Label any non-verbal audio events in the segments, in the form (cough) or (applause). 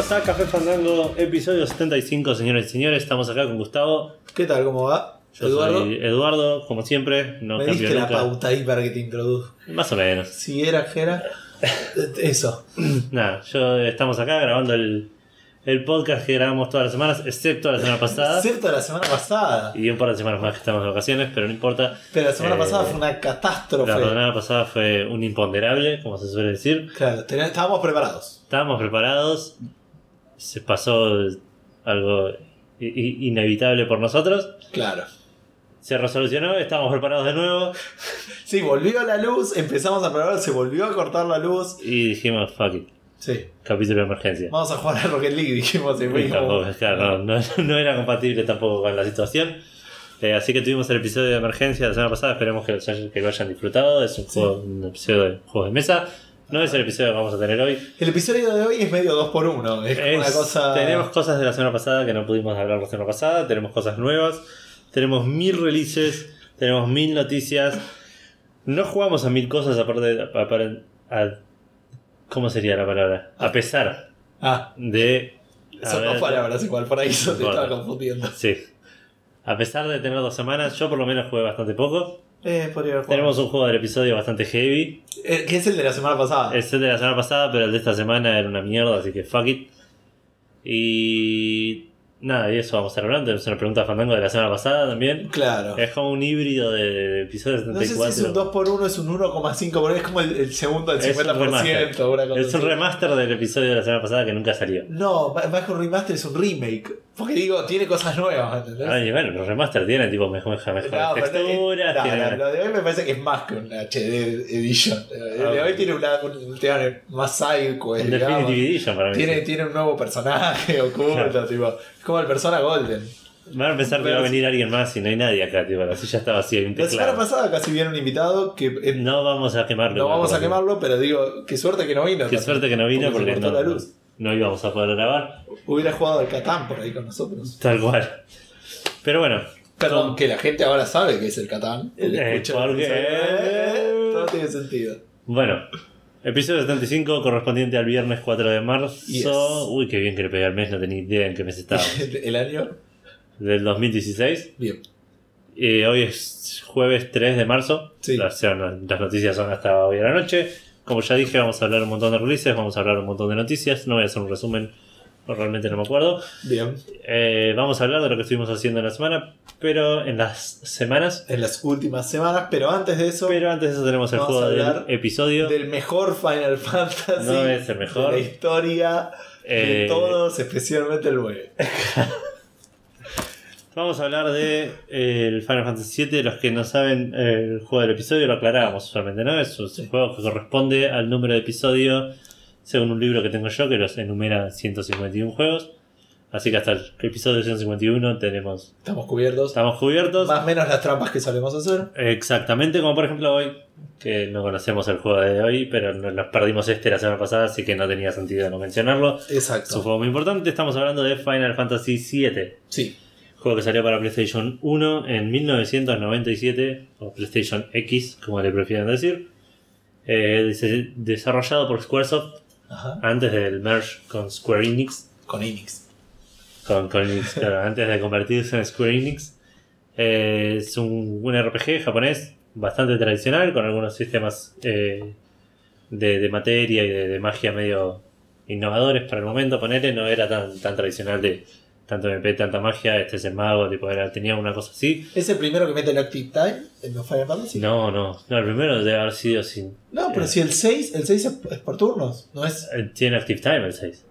Bienvenidos a Café Fandango, episodio 75, señores y señores. Estamos acá con Gustavo. ¿Qué tal? ¿Cómo va? Yo Eduardo. soy Eduardo, como siempre. No Me diste la nunca. pauta ahí para que te introduzca. Más o menos. Si era que era. eh, (laughs) Eso. Nada, yo estamos acá grabando el, el podcast que grabamos todas las semanas, excepto la semana pasada. Excepto la semana pasada. Y un par de semanas más que estamos de vacaciones, pero no importa. Pero la semana Eh, pasada fue una catástrofe. La semana pasada fue un imponderable, como se suele decir. Claro, estábamos preparados. Estábamos preparados, se pasó algo inevitable por nosotros. Claro. Se resolucionó, estábamos preparados de nuevo (laughs) Sí, volvió la luz, empezamos a probar, se volvió a cortar la luz. y dijimos, fuck it, Sí. capítulo de emergencia. Vamos a jugar a Rocket League, dijimos. Tampoco, claro, no, no- no era compatible tampoco con la situación. Eh, así que tuvimos el episodio de emergencia la semana pasada. Esperemos que, lo hayan- que lo hayan disfrutado. Es un, juego, un episodio de juegos de mesa. No es el episodio que vamos a tener hoy. El episodio de hoy es medio 2x1. Es como Es- una cosa. Tenemos cosas de la semana pasada que no pudimos hablar la semana pasada. Tenemos cosas nuevas. Tenemos mil releases. Tenemos mil noticias. No jugamos a mil cosas aparte de. a- ¿Cómo sería la palabra? A pesar Ah, de. son dos palabras igual, por ahí te estaba confundiendo. Sí. A pesar de tener dos semanas, yo por lo menos jugué bastante poco. Eh, podría haber jugado. Tenemos un juego del episodio bastante heavy. Eh, que es el de la semana pasada. Es el de la semana pasada, pero el de esta semana era una mierda, así que fuck it. Y nada, y eso vamos a estar hablando. Tenemos una pregunta de Fandango de la semana pasada también. Claro. Es como un híbrido de, de episodio No sé si 74. es un 2x1, es un 1,5, porque es como el, el segundo del Es un 50%. remaster. una cosa es un remaster del episodio de la semana pasada que nunca salió. No, más que un remaster es un remake. Porque digo, tiene cosas nuevas, ¿entendés? Ay, bueno, los remaster tienen tipo mejor, mejor, No, pero texturas. no, tienen- no, lo de hoy me parece que es más que un HD edition. El de Ah, hoy tiene una, un tema más psycho, un. Definitive Edition para mí. Tiene, sí. tiene un nuevo personaje (laughs) oculto, tipo. Como el Persona Golden. Van a pensar que va a venir alguien más y no hay nadie acá, tipo, la silla está vacía La semana pasada casi viene un invitado que eh, no, No vamos a quemarlo. vamos a porque- quemarlo, pero digo, qué suerte que no vino. Qué suerte que no vino Porque porque, se cortó no, la luz. no íbamos a poder grabar. Hubiera jugado al Catán por ahí con nosotros. Tal cual. Pero bueno, Perdón, que la gente ahora sabe que es el Catán. El Eh, porque- Eh, Todo tiene sentido. bueno. Episodio 75 correspondiente al viernes 4 de marzo. Yes. Uy, qué bien que le pegué al mes, no tenía idea en qué mes estaba. (laughs) El, año. Del 2016. Bien. Eh, hoy es jueves 3 de marzo. Sí. Las, son- las noticias son hasta hoy a la noche. Como ya dije, vamos a hablar un montón de releases, vamos a hablar un montón de noticias. No voy a hacer un resumen, realmente no me acuerdo. Bien. Eh, vamos a hablar de lo que estuvimos haciendo en la semana, pero en las semanas. En las últimas semanas, pero antes de eso, Pero antes de eso tenemos el juego del episodio. del mejor Final Fantasy. No es el mejor. De la historia de Eh, todos, especialmente el 9. (laughs) Vamos a hablar de eh, el Final Fantasy VII. Los que no saben el juego del episodio lo aclarábamos usualmente, ¿no? Es un Sí. juego que corresponde al número de episodio según un libro que tengo yo que los enumera 151 juegos. Así que hasta el episodio 151 tenemos, Estamos cubiertos. estamos cubiertos. Más o menos las trampas que solemos hacer. Exactamente, como por ejemplo hoy, que no conocemos el juego de hoy, pero no- nos perdimos este la semana pasada, así que no tenía sentido no mencionarlo. Es un Exacto. juego muy importante, estamos hablando de Final Fantasy VII, Sí. juego que salió para PlayStation 1 en 1997, o PlayStation X, como le prefieran decir, Eh, desarrollado por Squaresoft Ajá. antes del merge con Square Enix, Con Enix. con, con Enix, (laughs) claro, antes de convertirse en Square Enix. Eh, es un, un RPG japonés bastante tradicional, con algunos sistemas eh, de, de materia y de, de magia medio innovadores para el momento. Ponerle no era tan, tan tradicional de tanto MP, tanta magia. Este es el mago, tipo, era- tenía una cosa así. ¿Es el primero que mete el Active Time en los Final Fantasy? No, no, no, el primero debe haber sido sin. No, pero Eh. si el 6, el 6 es, por turnos, no es. eh, Tiene Active Time el 6.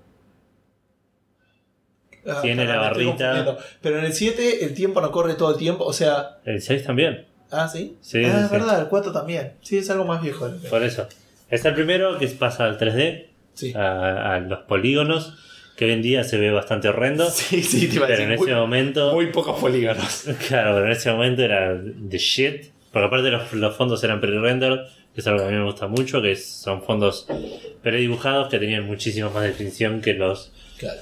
Ah, Tiene la me barrita. Pero en el 7 el tiempo no corre todo el tiempo, o sea. El 6 también. Ah, sí. Sí, ah, es verdad, el 4 también. Sí, es algo más viejo. Por eso. Es el primero que pasa al 3D, Sí. a, a los polígonos, que hoy en día se ve bastante horrendo. (laughs) Sí, sí, te iba a Pero decir. en ese muy, momento. muy pocos polígonos. (laughs) Claro, pero en ese momento era the shit. Porque aparte los, los fondos eran pre-render, que es algo que a mí me gusta mucho, que son fondos predibujados que tenían muchísima más definición que los Claro.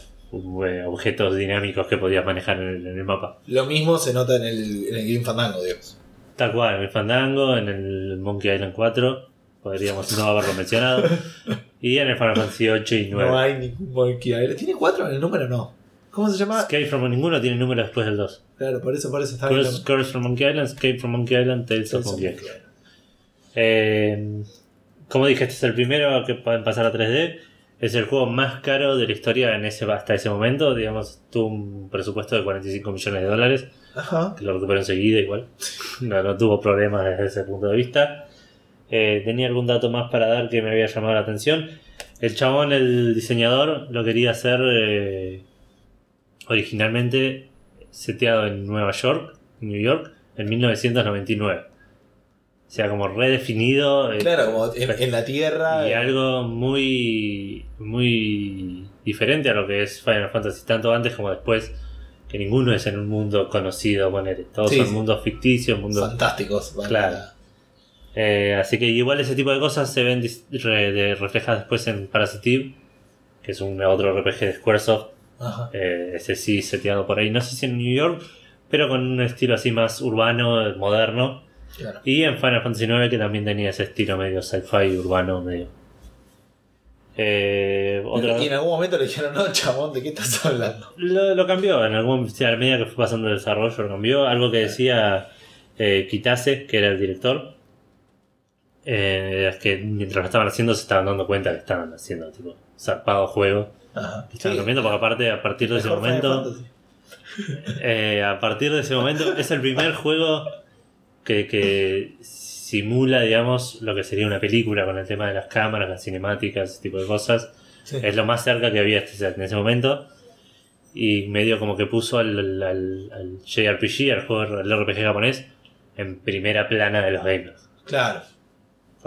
eh, objetos dinámicos que podías manejar en el, en el mapa. Lo mismo se nota en el, en el Game Fandango, digamos. Tal cual, en el Fandango, en el Monkey Island 4, podríamos no haberlo mencionado. (laughs) Y en el Final Fantasy 8 y 9. No hay ningún Monkey Island. ¿Tiene cuatro en el número? No. ¿Cómo se llama? Escape from ninguno tiene número después del 2. Claro, por eso, por eso está. Curse, Curse from Monkey Island, Escape from Monkey Island, Tales of Monkey Island. Eh, como dije, este es el primero que pueden pasar a 3D. Es el juego más caro de la historia en ese, hasta ese momento. Digamos, tuvo un presupuesto de 45 millones de dólares. Ajá. Que lo recuperó enseguida igual. (laughs) No, no tuvo problemas desde ese punto de vista. Eh, tenía algún dato más para dar que me había llamado la atención. El chabón, el diseñador, lo quería hacer eh, originalmente seteado en Nueva York, New York, en 1999. O sea, como redefinido. eh, Claro, como en, en la Tierra. y algo muy muy diferente a lo que es Final Fantasy, tanto antes como después, que ninguno es en un mundo conocido, poner todos Sí, son sí. mundos ficticios, mundos... Fantásticos. vale. Claro. Eh, así que igual ese tipo de cosas se ven re- de- reflejadas después en Parasitive, que es un otro RPG de Squaresoft, Ajá. eh, ese sí seteado por ahí, no sé si en New York, pero con un estilo así más urbano, moderno. Claro. Y en Final Fantasy IX que también tenía ese estilo medio sci-fi urbano, medio. Eh, otra- Y en algún momento le dijeron, no, chabón, ¿de qué estás hablando? lo, lo cambió, en algún sí, a la medida que fue pasando el desarrollo lo cambió. Algo que decía eh, Kitase, que era el director, eh, es que mientras lo estaban haciendo se estaban dando cuenta que estaban haciendo tipo zarpado juego. Ajá. Que estaban cambiando, porque aparte a partir de ese Mejor momento... Eh, a partir de ese momento es el primer juego que, que simula, digamos, lo que sería una película con el tema de las cámaras, las cinemáticas, ese tipo de cosas. Sí. Es lo más cerca que había este- en ese momento. Y medio como que puso al, al- al- al JRPG, al juego al RPG japonés, en primera plana de los gamers. Claro.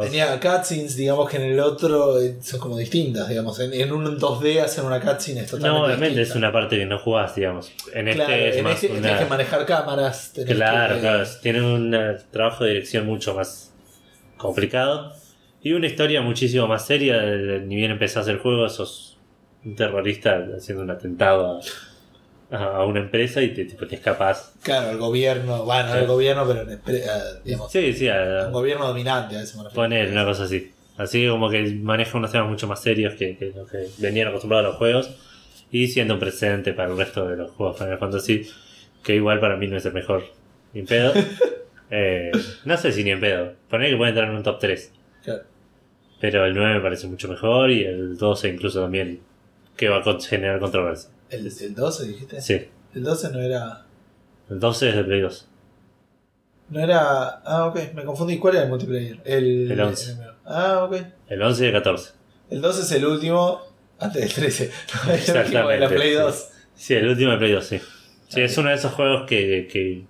Tenía cutscenes, digamos que en el otro eh, son como distintas, digamos. En, en un 2D hacer una cutscene es totalmente no, obviamente es una parte que no jugás, digamos. En este es en más este una... tenés que manejar cámaras. tenés Claro, que- claro. Tiene un eh, trabajo de dirección mucho más complicado. Y una historia muchísimo más seria. de- Ni bien empezás el juego, sos un terrorista haciendo un atentado a, a una empresa y te, tipo, te escapas. Claro, el gobierno, bueno, no el gobierno, pero eh, digamos, Sí, sí, un gobierno dominante a eso me poner una cosa así. Así que como que maneja unos temas mucho más serios que, que que venían acostumbrados a los juegos. Y siendo un precedente para el resto de los juegos Final Fantasy, que igual para mí no es el mejor. Ni en pedo. (laughs) Eh, no sé si ni en pedo. Poner que puede entrar en un top 3. Claro. Pero el 9 me parece mucho mejor y el 12 incluso también. Que va a generar controversia. ¿El, el 12 dijiste? Sí. El 12 no era. El 12 es de Play 2. No era. Ah, ok, me confundí. ¿Cuál era el multiplayer? El, El 11. Ah, ok. El 11 y el 14. El 12 es el último. Antes del 13. (laughs) el último de la Exactamente, Play sí. 2. Sí, el último de Play 2, sí. Sí, es uno de esos juegos que, que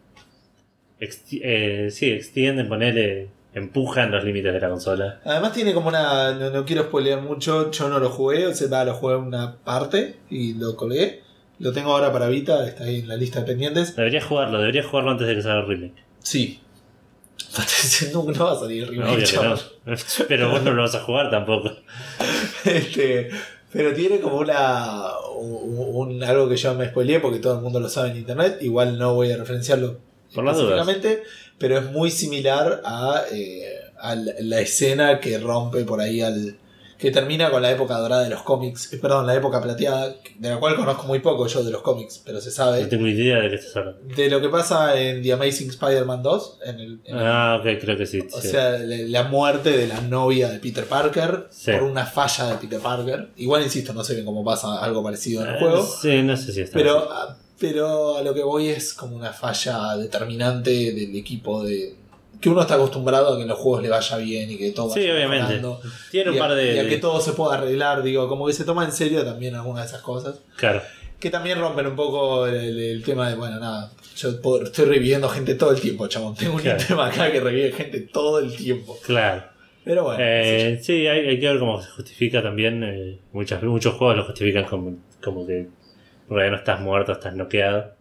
eh, sí, extienden, ponerle, empujan los límites de la consola. Además tiene como una. No, no quiero spoilear mucho. Yo no lo jugué. O sea, va, lo jugué una parte y lo colgué. Lo tengo ahora para Vita. Está ahí en la lista de pendientes. Deberías jugarlo, deberías jugarlo antes de que salga el remake. Sí. (laughs) no, no va a salir el remake, no. chabón. (laughs) Pero vos no lo vas a jugar tampoco. (laughs) Este, pero tiene como una un, un- algo que yo me spoileé porque todo el mundo lo sabe en internet. Igual no voy a referenciarlo Por las dudas. específicamente, pero es muy similar a, eh, a la, escena que rompe por ahí al. que termina con la época dorada de los cómics, eh, perdón, la época plateada, de la cual conozco muy poco yo de los cómics, pero se sabe. No tengo idea de qué estás hablando. De lo que pasa en The Amazing Spider-Man 2, en el, en Ah, ok, creo que sí. o sí. sea, la muerte de la novia de Peter Parker Sí. por una falla de Peter Parker. Igual insisto, no sé bien cómo pasa algo parecido en el Eh, juego. Sí, no sé si está. Pero, pero a lo que voy es como una falla determinante del equipo de. Que uno está acostumbrado a que en los juegos le vaya bien y que todo Sí, vaya obviamente. mejorando. Tiene un a, par de. y a que todo se pueda arreglar, digo, como que se toma en serio también algunas de esas cosas. Claro. Que también rompen un poco el, el tema de, bueno, nada, yo puedo- estoy reviviendo gente todo el tiempo, chabón. Tengo un tema acá que revive gente todo el tiempo. Claro. Pero bueno. Eh, sí, hay, hay que ver cómo se justifica también. eh, muchas, muchos juegos lo justifican como, como que realidad no estás muerto, estás noqueado.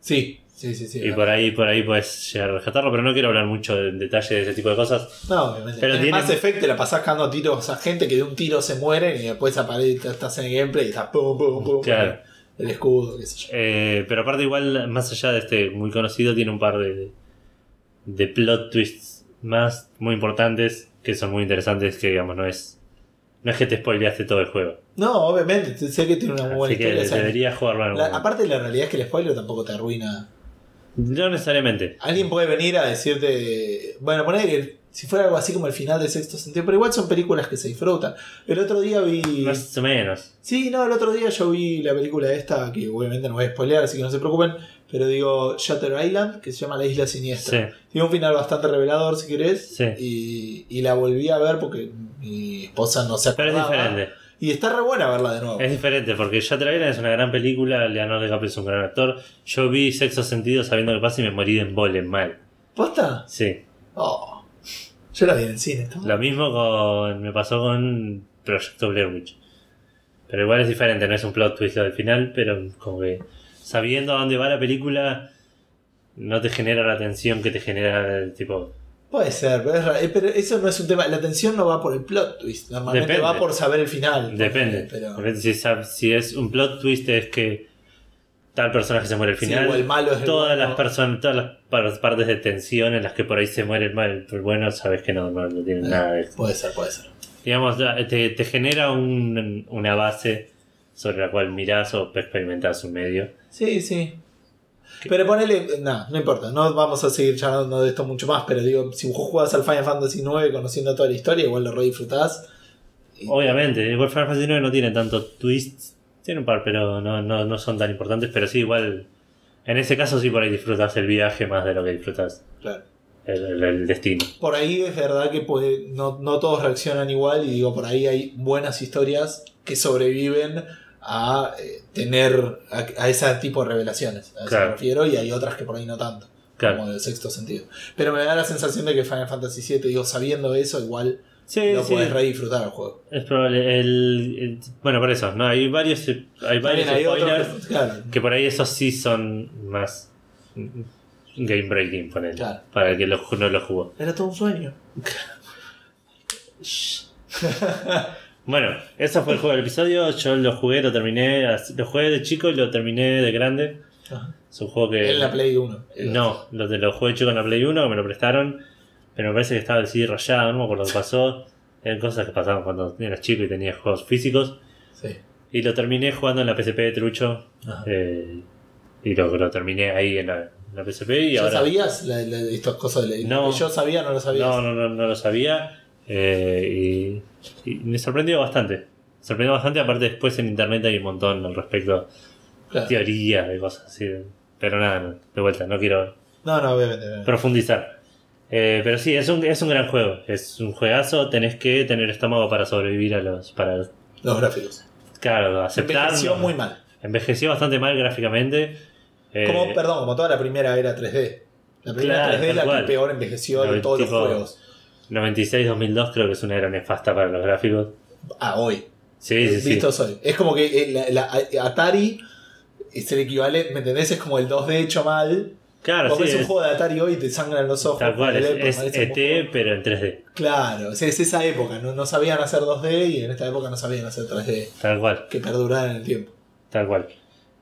sí, sí, sí, sí. Y por ahí, por ahí puedes llegar a rescatarlo, pero no quiero hablar mucho en detalle de ese tipo de cosas. No, obviamente. Pero en tiene- Mass Effect la pasás cagando tiros a gente que de un tiro se mueren y después aparece, estás en el gameplay y estás pum, pum, pum. Claro. El escudo, qué sé yo. Eh, pero aparte, igual, más allá de este muy conocido, tiene un par de, de plot twists más muy importantes que son muy interesantes. Que digamos, no es no es que te spoileaste todo el juego. No, obviamente, sé que tiene una muy buena Así que historia. o sea, deberías jugarlo en algún la- momento. aparte, la realidad es que el spoiler tampoco te arruina. No necesariamente. Alguien puede venir a decirte. Bueno, poner que si fuera algo así como el final de sexto sentido, pero igual son películas que se disfrutan. El otro día vi. Más o menos. Sí, no, el otro día yo vi la película esta, que obviamente no voy a spoilear, así que no se preocupen. Pero digo, Shutter Island, que se llama La Isla Siniestra. Sí. Tiene un final bastante revelador, si querés. Sí. Y, y la volví a ver porque mi esposa no se Pero es acordaba. diferente. Y está re buena verla de nuevo. Es diferente porque Shutter Island es una gran película, Leonardo DiCaprio es un gran actor. Yo vi Sexo Sentido sabiendo que pasa y me morí de embole mal. ¿Posta? Sí. Oh. Yo la vi en el cine. ¿está? Lo mismo con, me pasó con Proyecto Blair Witch. Pero igual es diferente, no es un plot twist al final, pero como que sabiendo a dónde va la película, no te genera la tensión que te genera el tipo. Puede ser, pero, es ra- eh, pero eso no es un tema. La atención no va por el plot twist. Normalmente Depende. va por saber el final. Depende. Pero, Depende si, es un plot twist es que tal personaje se muere al Sí, final. o el malo es el todas bueno. las personas, todas las par- partes de tensión en las que por ahí se muere el mal, el bueno, sabes que no, no, no tienen Eh, nada de Puede ser, puede ser. digamos, te, te genera un- una base sobre la cual mirás o experimentás un medio. Sí, sí. Pero ponele. No, no importa. No vamos a seguir charlando de esto mucho más. Pero digo, si vos jugás al Final Fantasy IX conociendo toda la historia, igual lo re disfrutás. Y- Obviamente, igual Final Fantasy IX no tiene tanto twists, tiene un par, pero no, no, no son tan importantes, pero sí, igual, en ese caso sí por ahí disfrutas el viaje más de lo que disfrutas Claro. el, el- el destino. Por ahí es verdad que puede, no, no todos reaccionan igual. Y digo, por ahí hay buenas historias que sobreviven a eh, tener a, a ese tipo de revelaciones. A eso Claro. me refiero. Y hay otras que por ahí no tanto. Claro. Como de sexto sentido. Pero me da la sensación de que Final Fantasy VII, digo, sabiendo eso, igual Sí, lo sí, puedes re disfrutar el juego. es probable. El, el- bueno, por eso, no hay varios, hay varios hay spoilers que- claro. que por ahí esos sí son más game breaking, ponele, Claro. para el que lo, no lo jugó. Era todo un sueño. (laughs) (laughs) Bueno, eso fue el juego del episodio. Yo lo jugué, lo terminé. Lo jugué de chico y lo terminé de grande. Es un juego que. En la Play 1. No, lo, lo jugué de chico en la Play 1, me lo prestaron. Pero me parece que estaba el CD rayado, no me acuerdo qué (laughs) pasó. Eran cosas que pasaban cuando eras chico y tenías juegos físicos. Sí. Y lo terminé jugando en la PSP de Trucho. Ajá. eh, y lo, lo terminé ahí en la, en la PSP. Y ¿Ya ahora. sabías la, la- estas cosas? De la- No. que yo sabía, no lo sabías. No, no, no, no lo sabía. eh, y, y me sorprendió bastante. Sorprendió bastante. Aparte, después en internet hay un montón al respecto. Claro. Teorías de cosas así. Pero nada, no, de vuelta, no quiero No, no, obviamente. obviamente. profundizar. Eh, pero sí, es un, es un gran juego. Es un juegazo. Tenés que tener estómago para sobrevivir a los. Para, Los gráficos. claro, aceptar. Envejeció muy mal. Envejeció bastante mal gráficamente. Eh, Como, perdón, como toda la primera era 3D. La primera Claro, 3D es la cual. que peor envejeció de todos tipo- los juegos. 96-2002 creo que es una era nefasta para los gráficos. Ah, hoy. Sí, sí, sí. Vistos hoy. Es como que eh, la, la- Atari es el equivalente, ¿me entendés? Es como el 2D hecho mal. Claro, Vos sí. ves un es- juego de Atari hoy y te sangran los ojos. Tal cual, es, es ET juego- pero en 3D. Claro, es esa época. No, no sabían hacer 2D y en esta época no sabían hacer 3D. Tal cual, Que perduraran en el tiempo. tal cual.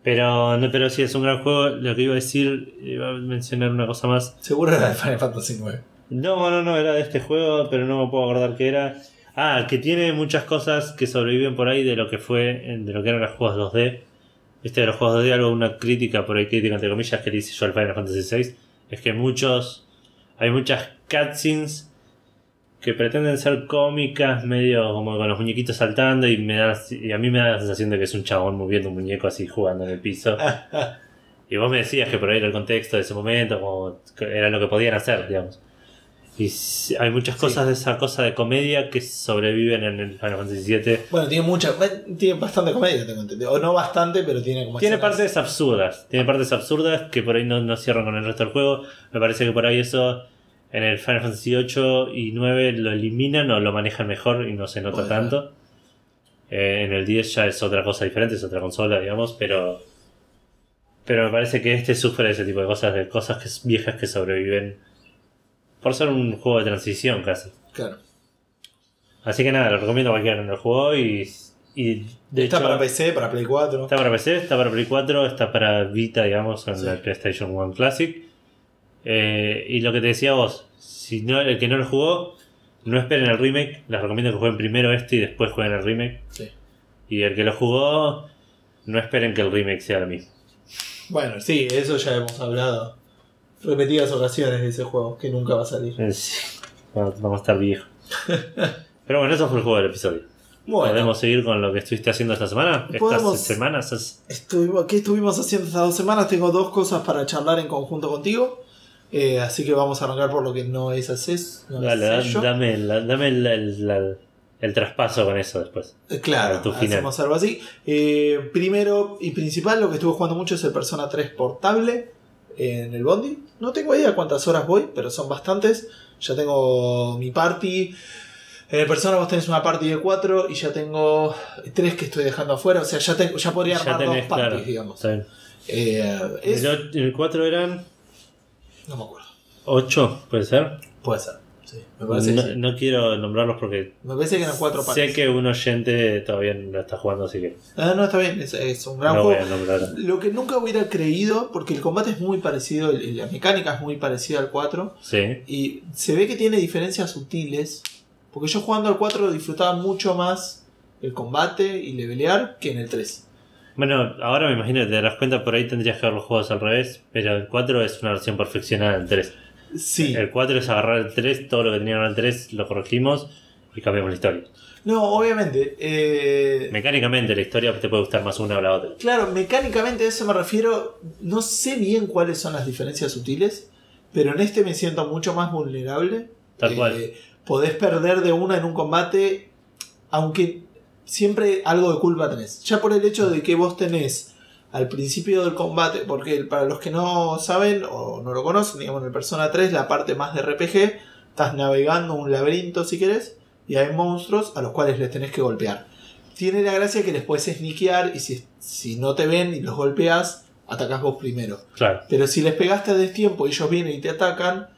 Pero, no, pero sí, es un gran juego. Lo que iba a decir, iba a mencionar una cosa más. Seguro era de Final Fantasy 9. No, no, no, era de este juego, pero no me puedo acordar qué era. Ah, que tiene muchas cosas que sobreviven por ahí de lo que fue, de lo que eran los juegos 2D. Este de los juegos 2D, algo, una crítica, por ahí crítica entre comillas, que le hice yo al Final Fantasy VI, es que muchos, hay muchas cutscenes que pretenden ser cómicas, medio como con los muñequitos saltando y, me da, y a mí me da la sensación de que es un chabón moviendo un muñeco así jugando en el piso. (laughs) Y vos me decías que por ahí era el contexto de ese momento, como era lo que podían hacer, digamos. Y hay muchas Sí. cosas de esa cosa de comedia que sobreviven en el Final Fantasy VII. Bueno, tiene mucha. Tiene bastante comedia, tengo entendido. O no bastante, pero tiene como. Tiene escenas- partes absurdas, tiene partes absurdas que por ahí no, no cierran con el resto del juego. Me parece que por ahí eso en el Final Fantasy 8 y 9 lo eliminan o lo manejan mejor y no se nota tanto. Eh, en el 10 ya es otra cosa diferente, es otra consola, digamos, pero pero me parece que este sufre de ese tipo de cosas, de cosas que, viejas que sobreviven por ser un juego de transición casi. Claro. Así que nada, lo recomiendo a cualquiera que no lo jugó y, y de Está hecho, para PC, para Play 4. Está para PC, está para Play 4, está para Vita, digamos, en Sí. la PlayStation 1 Classic. Eh, y lo que te decía vos, si no, el que no lo jugó, No esperen el remake, les recomiendo que jueguen primero este y después jueguen el remake. Sí. Y el que lo jugó, no esperen que el remake sea lo mismo. Bueno, sí, eso ya hemos hablado repetidas ocasiones de ese juego, que nunca va a salir. Eh, sí, Vamos a estar viejos. (laughs) Pero bueno, eso fue el juego del episodio. Bueno, ¿Podemos seguir con lo que estuviste haciendo esta semana? Podemos. Estas semanas. es- estuvimos, ¿qué estuvimos haciendo estas dos semanas? Tengo dos cosas para charlar en conjunto contigo. Eh, así que vamos a arrancar por lo que no es haces. No Dale, es da- sello. dame, la- dame el, el- la- el traspaso con eso después. Eh, Claro, tu final. hacemos algo así. Eh, primero y principal, lo que estuve jugando mucho es el Persona 3 portable en el Bondi. No tengo idea cuántas horas voy, pero son bastantes. Ya tengo mi party. En el Persona vos tenés una party de 4 y ya tengo 3 que estoy dejando afuera. O sea, ya, tengo, ya podría Ya armar dos tenés, parties, claro. digamos. Eh, es- El, el 4 eran No me acuerdo. 8, puede ser. Puede ser. Sí, me parece No, que sí. no quiero nombrarlos porque Me parece que eran 4 parties. sé que un oyente todavía no está jugando, así que Ah, no, está bien. Es, es un gran no voy juego. a. Lo que nunca hubiera creído, porque el combate es muy parecido, la mecánica es muy parecida al 4, Sí, y se ve que tiene diferencias sutiles, porque yo jugando al 4 disfrutaba mucho más el combate y levelear que en el 3. Bueno, ahora me imagino que te darás cuenta, por ahí tendrías que ver los juegos al revés, pero el 4 es una versión perfeccionada del 3. Sí. El 4 es agarrar el 3, todo lo que tenían en el 3 lo corregimos y cambiamos la historia. No, obviamente. eh, Mecánicamente la historia te puede gustar más una o la otra. Claro, mecánicamente a eso me refiero. No sé bien cuáles son las diferencias sutiles, pero en este me siento mucho más vulnerable. Tal Eh, cual. Podés perder de una en un combate, aunque siempre algo de culpa tenés. Ya por el hecho de que vos tenés al principio del combate, porque para los que no saben o no lo conocen, digamos en el Persona 3, la parte más de RPG, estás navegando un laberinto si querés, y hay monstruos a los cuales les tenés que golpear. Tiene la gracia que les puedes sneakear y si, si no te ven y los golpeas, atacás vos primero. Claro. Pero si les pegaste a destiempo y ellos vienen y te atacan,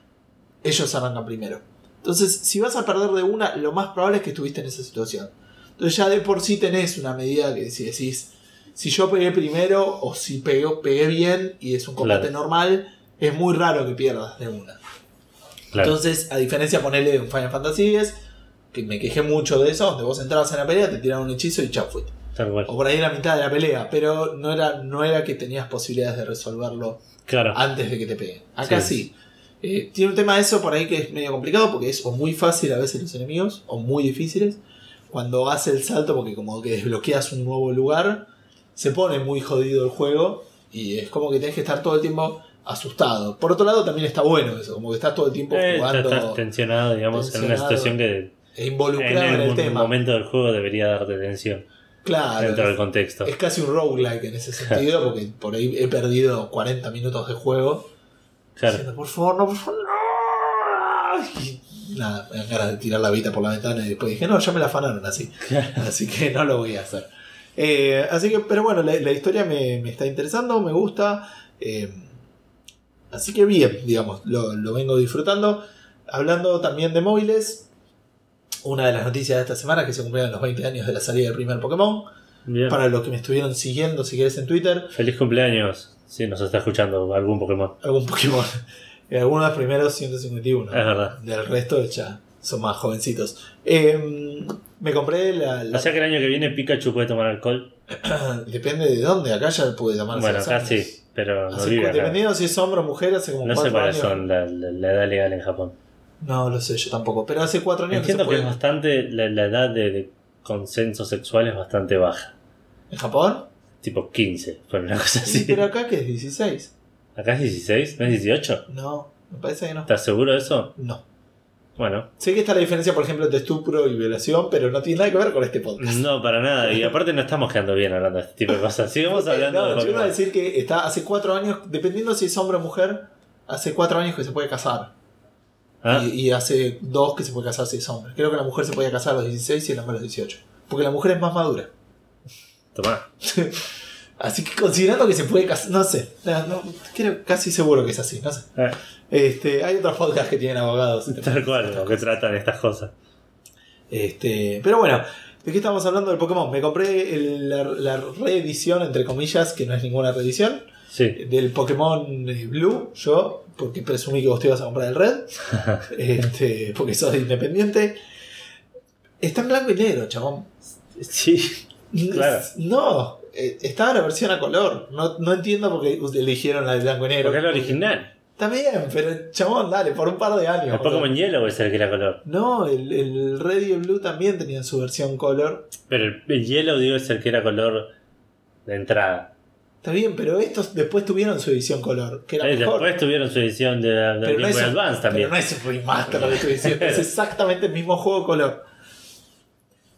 ellos arrancan primero. Entonces, si vas a perder de una, lo más probable es que estuviste en esa situación. Entonces ya de por sí tenés una medida que si decís, si yo pegué primero o si pegué, pegué bien y es un combate Claro. normal, es muy raro que pierdas de una. Claro. Entonces, a diferencia ponerle de un Final Fantasy X, que me quejé mucho de eso, donde vos entrabas en la pelea, te tiraban un hechizo y chao fuiste. O por ahí en la mitad de la pelea, pero no era, no era que tenías posibilidades de resolverlo Claro. antes de que te peguen. Acá sí. Sí. Eh, tiene un tema de eso por ahí que es medio complicado porque es o muy fácil a veces los enemigos o muy difíciles. Cuando hace el salto, porque como que desbloqueas un nuevo lugar, se pone muy jodido el juego y es como que tenés que estar todo el tiempo asustado. Por otro lado, también está bueno eso, como que estás todo el tiempo Eh, jugando estás tensionado, digamos, en una situación que e en involucrado en, el algún tema. momento del juego debería darte tensión Claro, dentro del contexto. es casi un roguelike en ese sentido, porque por ahí he perdido 40 minutos de juego. Claro. Diciendo, por favor, no, por favor, no. Y nada, me dan ganas de tirar la vida por la ventana y después dije, no, ya me la afanaron así. (laughs) Así que no lo voy a hacer. Eh, así que, pero bueno, la, la historia me, me está interesando, me gusta. eh, así que bien, digamos, lo, lo vengo disfrutando. Hablando también de móviles, una de las noticias de esta semana es que se cumplieron los 20 años de la salida del primer Pokémon. Bien. Para los que me estuvieron siguiendo, si querés, en Twitter, Feliz cumpleaños. Si nos está escuchando algún Pokémon. algún Pokémon. (laughs) Eh, Algunos de los primeros 151. Es verdad. Del resto ya son más jovencitos. Eh, me compré la. la- O sea que el año que viene Pikachu puede tomar alcohol. (coughs) Depende de dónde. Acá ya puede llamar Bueno, acá sí, pero no vive acá. dependiendo si es hombre o mujer, hace como No sé cuáles son la, la- la edad legal en Japón. No lo sé, yo tampoco. Pero hace cuatro años Entiendo que que se es puede. bastante. La, la edad de, de consenso sexual es bastante baja. ¿En Japón? Tipo 15, por una cosa Sí, así. pero acá que es 16. ¿Acá es 16? ¿No es 18? No, me parece que no. ¿Estás seguro de eso? No. Bueno, Sé que está la diferencia, por ejemplo, entre estupro y violación, pero no tiene nada que ver con este podcast. no, para nada. Y (laughs) aparte no estamos quedando bien hablando de este tipo de cosas. Sigamos hablando No, de yo iba a decir que está hace cuatro años, dependiendo si es hombre o mujer, hace cuatro años que se puede casar. ¿Ah? Y, y hace dos que se puede casar si es hombre. Creo que la mujer se podía casar a los 16 y el hombre a los 18. Porque la mujer es más madura. Tomá. (laughs) Así que considerando que se puede casar, no sé, no, no, creo casi seguro que es así, no sé. Eh, Este, hay otros podcasts que tienen abogados. tal cual, que tratan estas cosas. Este, pero bueno, ¿de qué estamos hablando del Pokémon? Me compré el- la, la reedición, entre comillas, que no es ninguna reedición. Sí. Del Pokémon eh, Blue, yo, porque presumí que vos te ibas a comprar el Red, (laughs) este, porque sos independiente. Está en blanco y negro, chabón. Sí. Claro. No, eh, estaba la versión a color. No, no entiendo por qué eligieron la de blanco y negro. Porque es la original. Está bien, pero chabón, dale, por un par de años. El Pokémon Yellow es el que era color. No, el, el Red y el Blue también tenían su versión color. Pero el, el Yellow, digo, es el que era color de entrada. Está bien, pero estos después tuvieron su edición color, que era Eh, mejor. después tuvieron su edición de, de pero, no es, Advance también. pero no es un remaster lo que estoy diciendo, es (laughs) exactamente el mismo juego color.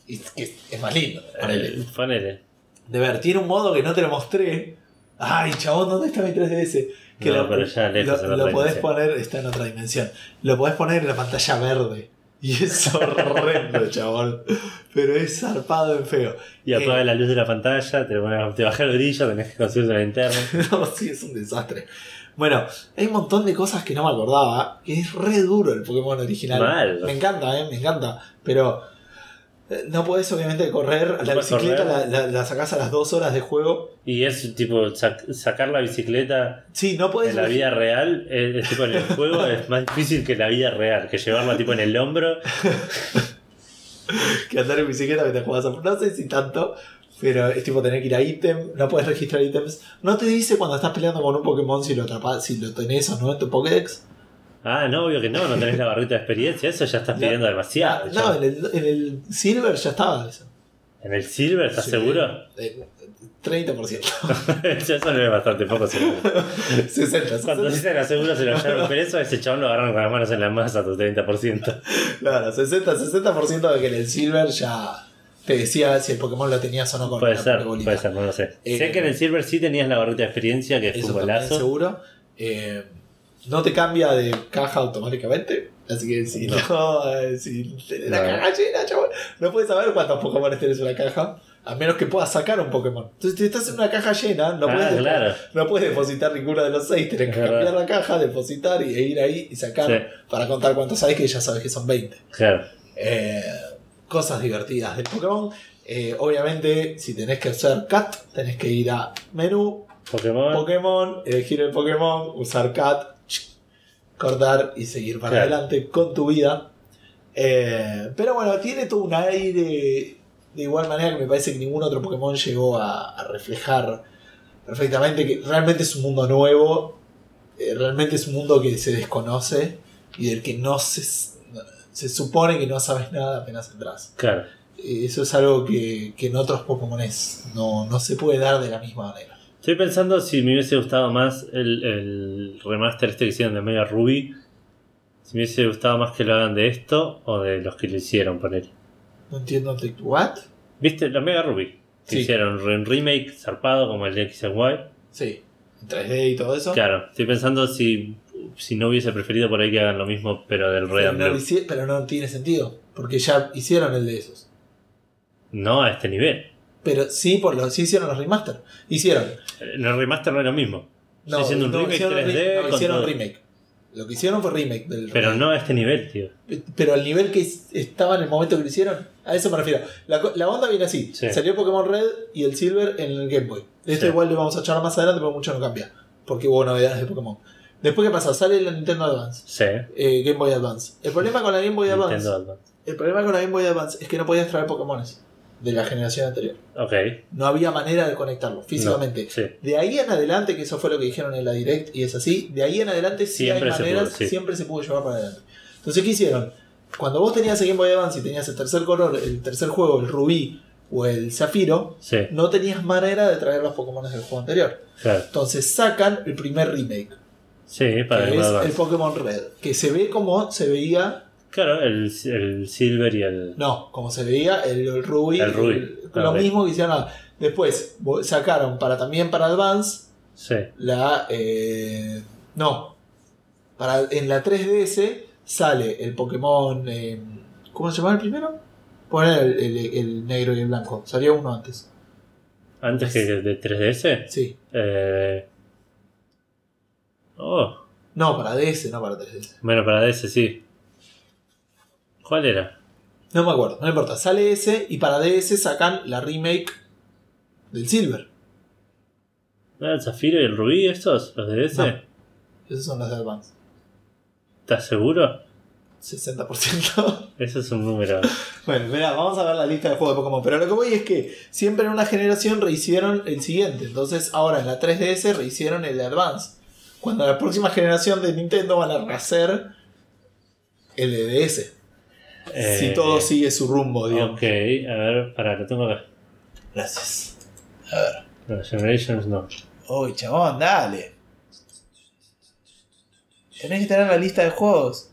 Y es, que es más lindo. ponele. Eh, ponele. De ver, tiene un modo que no te lo mostré. Ay, chabón, ¿dónde está mi 3DS? Que No, lo, pero ya lo, lo podés poner, está en otra dimensión. Lo podés poner en la pantalla verde. Y es (laughs) horrendo, chabón. Pero es zarpado en feo. Y apaga Eh, la luz de la pantalla, te, te baja el brillo, tenés que conseguir una linterna. (laughs) No, sí, es un desastre. Bueno, hay un montón de cosas que no me acordaba. Que es re duro el Pokémon original. Mal. Me encanta, eh, me encanta. Pero no podés obviamente correr. La bicicleta la, correr. la, la sacás a las dos horas de juego. Y es tipo sac- sacar la bicicleta Sí, no podés. en la vida real, es, es tipo en el (laughs) juego es más difícil que la vida real, que llevarla tipo en el hombro. (laughs) que andar en bicicleta mientras jugás a... No sé si tanto, pero es tipo tener que ir a ítem, no puedes registrar ítems. No te dice cuando estás peleando con un Pokémon si lo atrapas, si lo tenés o no en tu Pokédex. Ah, no, obvio que no, no tenés la barrita de experiencia, eso ya estás pidiendo demasiado. no, ya. en el, en el Silver ya estaba eso. ¿En el Silver estás Sí. seguro? Eh, 30%. (laughs) eso no es bastante poco seguro. (laughs) 60, Cuando 60. dicen aseguro se lo llevaron preso, ese chabón lo agarraron con las manos en la masa tu 30%. Claro, 60, 60% de que en el Silver ya te decía si el Pokémon lo tenías o no con Puede la ser, puede ser, no lo sé. Eh, sé que en el Silver sí tenías la barrita de experiencia, que es un golazo. seguro. Eh, no te cambia de caja automáticamente. Así que si no, eh, si tenés la caja llena, chabón, no puedes saber cuántos Pokémon tenés en una caja. A menos que puedas sacar un Pokémon. Entonces, si estás en una caja llena, no, Ah, puedes, claro. no puedes depositar ninguno de los seis. Tenés que cambiar la caja, depositar y e ir ahí y sacar Sí. para contar cuántos hay, que ya sabes que son 20. Claro. Eh, cosas divertidas del Pokémon. Eh, obviamente, si tenés que hacer cat, tenés que ir a menú, Pokémon. Pokémon, elegir el Pokémon, usar cat, cortar y seguir para Claro. adelante con tu vida. Eh, pero bueno, tiene todo un aire de igual manera que me parece que ningún otro Pokémon llegó a, a reflejar perfectamente que realmente es un mundo nuevo, eh, realmente es un mundo que se desconoce y del que no se, se supone que no sabes nada apenas entras. Claro. Eh, Eso es algo que, que en otros Pokémon no, no se puede dar de la misma manera. Estoy pensando si me hubiese gustado más el, el remaster este que hicieron de Mega Ruby. Si me hubiese gustado más que lo hagan de esto o de los que lo hicieron por él. No entiendo what. ¿Viste? Los Mega Ruby. Que Sí. hicieron un remake zarpado como el de X y Y. Sí, en 3D y todo eso. Claro, estoy pensando si, si no hubiese preferido por ahí que hagan lo mismo, pero del Red pero, and no pero no tiene sentido, porque ya hicieron el de esos. No a este nivel. Pero sí, por lo, sí hicieron los remaster. Hicieron. En el remaster no es lo mismo. No, Estoy haciendo un no, remake hicieron, 3D re- no, hicieron todo. remake. Lo que hicieron fue remake del Pero remake. no a este nivel, tío. Pero al nivel que es- estaba en el momento que lo hicieron, a eso me refiero. La, la onda viene así: Sí. salió Pokémon Red y el Silver en el Game Boy. De esto Sí. igual lo vamos a echar más adelante, pero mucho no cambia. Porque hubo novedades de Pokémon. Después, ¿qué pasa? Sale la Nintendo Advance, Sí. eh, Game Boy Advance. El problema con la Game Boy Advance. el problema con la Game Boy Advance es que no podías traer Pokémones de la generación anterior. Ok. No había manera de conectarlos físicamente. No, sí. De ahí en adelante, que eso fue lo que dijeron en la Direct y es así, de ahí en adelante sí Siempre hay maneras, pudo, sí. siempre se pudo llevar para adelante. Entonces, ¿qué hicieron? Cuando vos tenías el Game Boy Advance y tenías el tercer color, el tercer juego, el rubí o el zafiro, no tenías manera de traer los Pokémon del juego anterior. claro. Entonces sacan el primer remake, Sí, para que el es el Pokémon Red, que se ve como se veía, Claro, el, el Silver y el. no, como se veía el, el Ruby, El Ruby, el- lo mismo que hicieron. Después sacaron para también para Advance Sí, la eh, no para en la 3DS sale el Pokémon eh, ¿cómo se llama el primero? poner el, el- el negro y el blanco salió uno antes antes que de 3DS. sí Eh... Oh, no para DS no para 3DS bueno, para DS sí. ¿Cuál era? no me acuerdo no importa sale ese y para DS sacan la remake del Silver ¿No era el Zafiro y el Rubí estos? ¿Los de DS? No. Esos son los de Advance. ¿Estás seguro? 60%. (laughs) Eso es un número. bueno, mirá, vamos a ver la lista de juegos de Pokémon. Pero lo que voy es que siempre en una generación rehicieron el siguiente. Entonces ahora en la 3DS rehicieron el de Advance. Cuando la próxima generación de Nintendo van a rehacer el de DS. Si Eh, todo sigue su rumbo, digamos. Ok, a ver, para, lo tengo acá. Gracias. A ver. No, Generations no. Uy, chabón, dale. Tenés que tener la lista de juegos.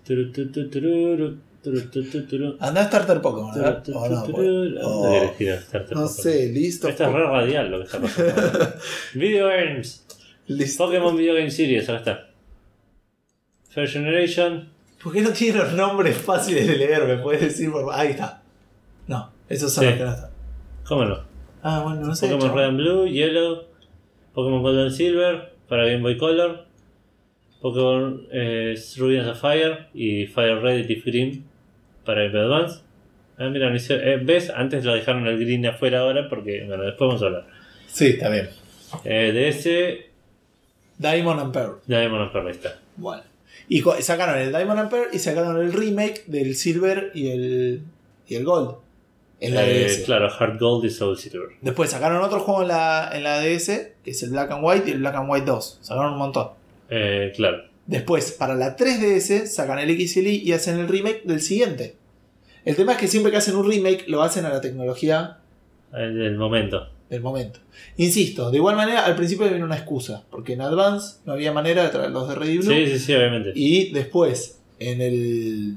Andá a Starter Pokémon, Oh, no, pues. ¿A Oh, dónde querés ir a Starter no sé, listo. Esto es re radial lo que está pasando. (laughs) Video Games. Listo. Pokémon Video Game Series, acá está. First Generation. ¿Por qué no tiene los nombres fáciles de leer? ¿Me puedes decir? Por... Ahí está. No, esos son Sí. los que no están. ¿Cómo no? Ah, bueno, no sé. Pokémon. Red and Blue, Yellow, Pokémon Gold and Silver para Game Boy Color, Pokémon eh, Ruby and Sapphire y Fire Red y Green para Game Boy Advance. Ah, mira, eh, ¿ves? Antes lo dejaron el green afuera ahora porque, bueno, después vamos a hablar. Sí, está bien. Eh, DS, Diamond and Pearl. Diamond and Pearl, ahí está. Bueno. Y sacaron el Diamond and Pearl y sacaron el remake del Silver y el, y el Gold. En la Eh, DS. claro, Heart Gold y Soul Silver. Después sacaron otro juego en la, en la DS, que es el Black and White y el Black and White 2. Sacaron un montón. Eh, claro. Después, para la 3DS, sacan el X y hacen el remake del siguiente. El tema es que siempre que hacen un remake, lo hacen a la tecnología El del momento. Del momento. Insisto, de igual manera, al principio viene una excusa, porque en Advance no había manera de traer los de Red y Blue. Sí, sí, sí, obviamente. Y después, en el.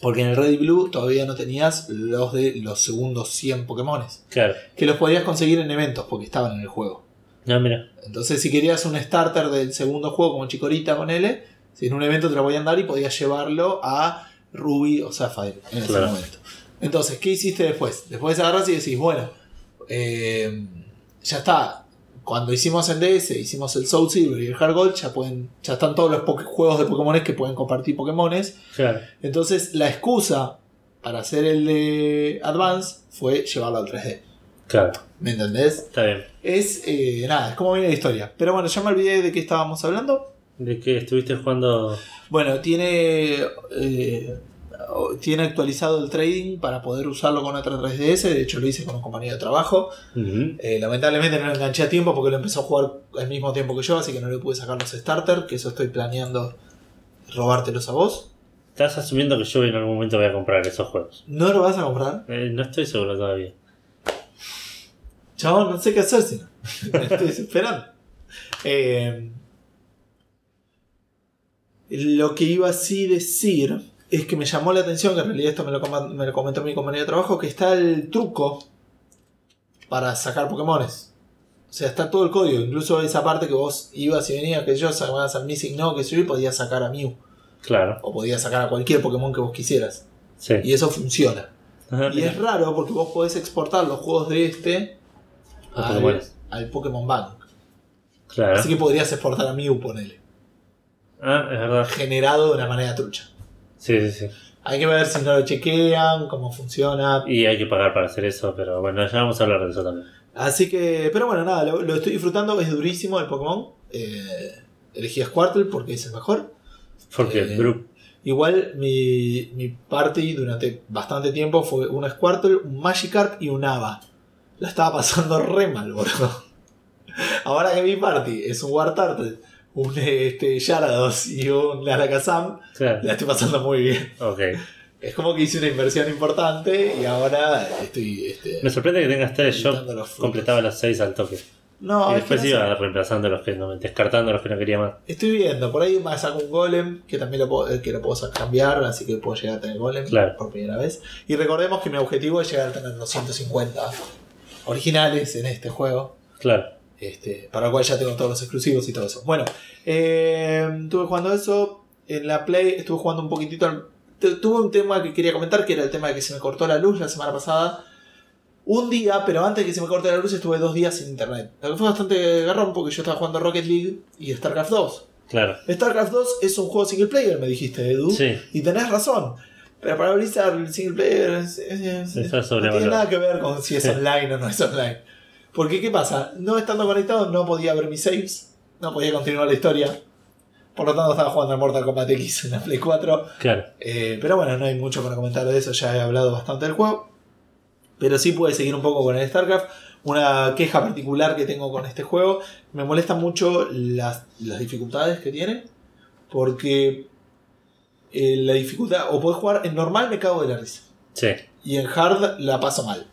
Porque en el Red y Blue todavía no tenías los de los segundos 100 Pokémones. Claro. Que los podías conseguir en eventos, porque estaban en el juego. No, mira. Entonces, si querías un starter del segundo juego, como Chikorita con L, si en un evento te lo podían dar y podías llevarlo a Ruby o Sapphire en ese momento. Entonces, ¿qué hiciste después? Después agarras y decís, bueno, eh, ya está. Cuando hicimos el DS, hicimos el Soul Silver y el Heart Gold, ya, pueden, ya están todos los juegos de Pokémon que pueden compartir Pokémones. Claro. Entonces, la excusa para hacer el de Advance fue llevarlo al 3D. Claro. ¿Me entendés? Está bien. Es, eh, nada, es como viene la historia. Pero bueno, ya me olvidé de qué estábamos hablando. ¿De qué estuviste jugando? Bueno, tiene eh, tiene actualizado el trading para poder usarlo con otra 3DS. De hecho, lo hice con un compañero de trabajo. Eh, lamentablemente no lo enganché a tiempo porque lo empezó a jugar al mismo tiempo que yo, así que no le pude sacar los starter. Que eso estoy planeando robártelos a vos. Estás asumiendo que yo en algún momento voy a comprar esos juegos. ¿No lo vas a comprar? Eh, no estoy seguro todavía. Chabón, no sé qué hacer si no. (laughs) Me estoy desesperando. Eh, lo que iba así decir es que me llamó la atención, que en realidad esto me lo, coma- me lo comentó mi compañero de trabajo, que está el truco para sacar Pokémones. O sea, está todo el código, incluso esa parte que vos ibas y venías, que yo sacabas al Missing No, que yo, podías sacar a Mew. Claro. O podías sacar a cualquier Pokémon que vos quisieras. Sí. Y eso funciona. Ajá, Y mira. es raro porque vos podés exportar los juegos de este al, al Pokémon Bank. Claro. Así que podrías exportar a Mew, ponele. Ah, es verdad. Generado de una manera trucha. Sí, sí, sí. Hay que ver si no lo chequean, cómo funciona. Y hay que pagar para hacer eso, pero bueno, ya vamos a hablar de eso también. Así que, pero bueno, nada, lo, lo estoy disfrutando. Es durísimo el Pokémon. Eh, elegí a Squirtle porque es el mejor. Porque Eh. Igual mi, mi party durante bastante tiempo fue un Squirtle, un Magikarp y un Ava. La estaba pasando re mal, boludo. (laughs) Ahora que mi party es un Wartortle, un este, Yarados y un Alakazam, Claro. la estoy pasando muy bien. Ok. Es como que hice una inversión importante y ahora estoy. Este, Me sorprende que tengas tres. Yo los completaba las seis al toque. no, y después no sé. iba reemplazando los que no, descartando los que no quería más. Estoy viendo, por ahí me saco un golem que también lo puedo, que lo puedo cambiar, así que puedo llegar a tener golem Claro. por primera vez. Y recordemos que mi objetivo es llegar a tener los 150 originales en este juego. Claro. Este, para el cual ya tengo todos los exclusivos y todo eso. Bueno, eh, estuve jugando eso. En la Play estuve jugando un poquitito. al- Tuve un tema que quería comentar, que era el tema de que se me cortó la luz la semana pasada. Un día, pero antes de que se me corte la luz, estuve dos días sin internet. Lo que fue bastante garrón porque yo estaba jugando Rocket League y StarCraft 2. Claro. StarCraft 2 es un juego single player, me dijiste, Edu. Sí. Y tenés razón. Pero para Blizzard el single player es- es- es- no tiene nada que ver con si es online o no es online. Porque, ¿qué pasa? No estando conectado, no podía ver mis saves, no podía continuar la historia. Por lo tanto, estaba jugando al Mortal Kombat X en la Play 4. Claro. Eh, pero bueno, no hay mucho para comentar de eso, ya he hablado bastante del juego. Pero sí pude seguir un poco con el StarCraft. Una queja particular que tengo con este juego, me molestan mucho las, las dificultades que tiene. Porque eh, la dificultad, o puedes jugar en normal, me cago de la risa. Sí. Y en hard la paso mal.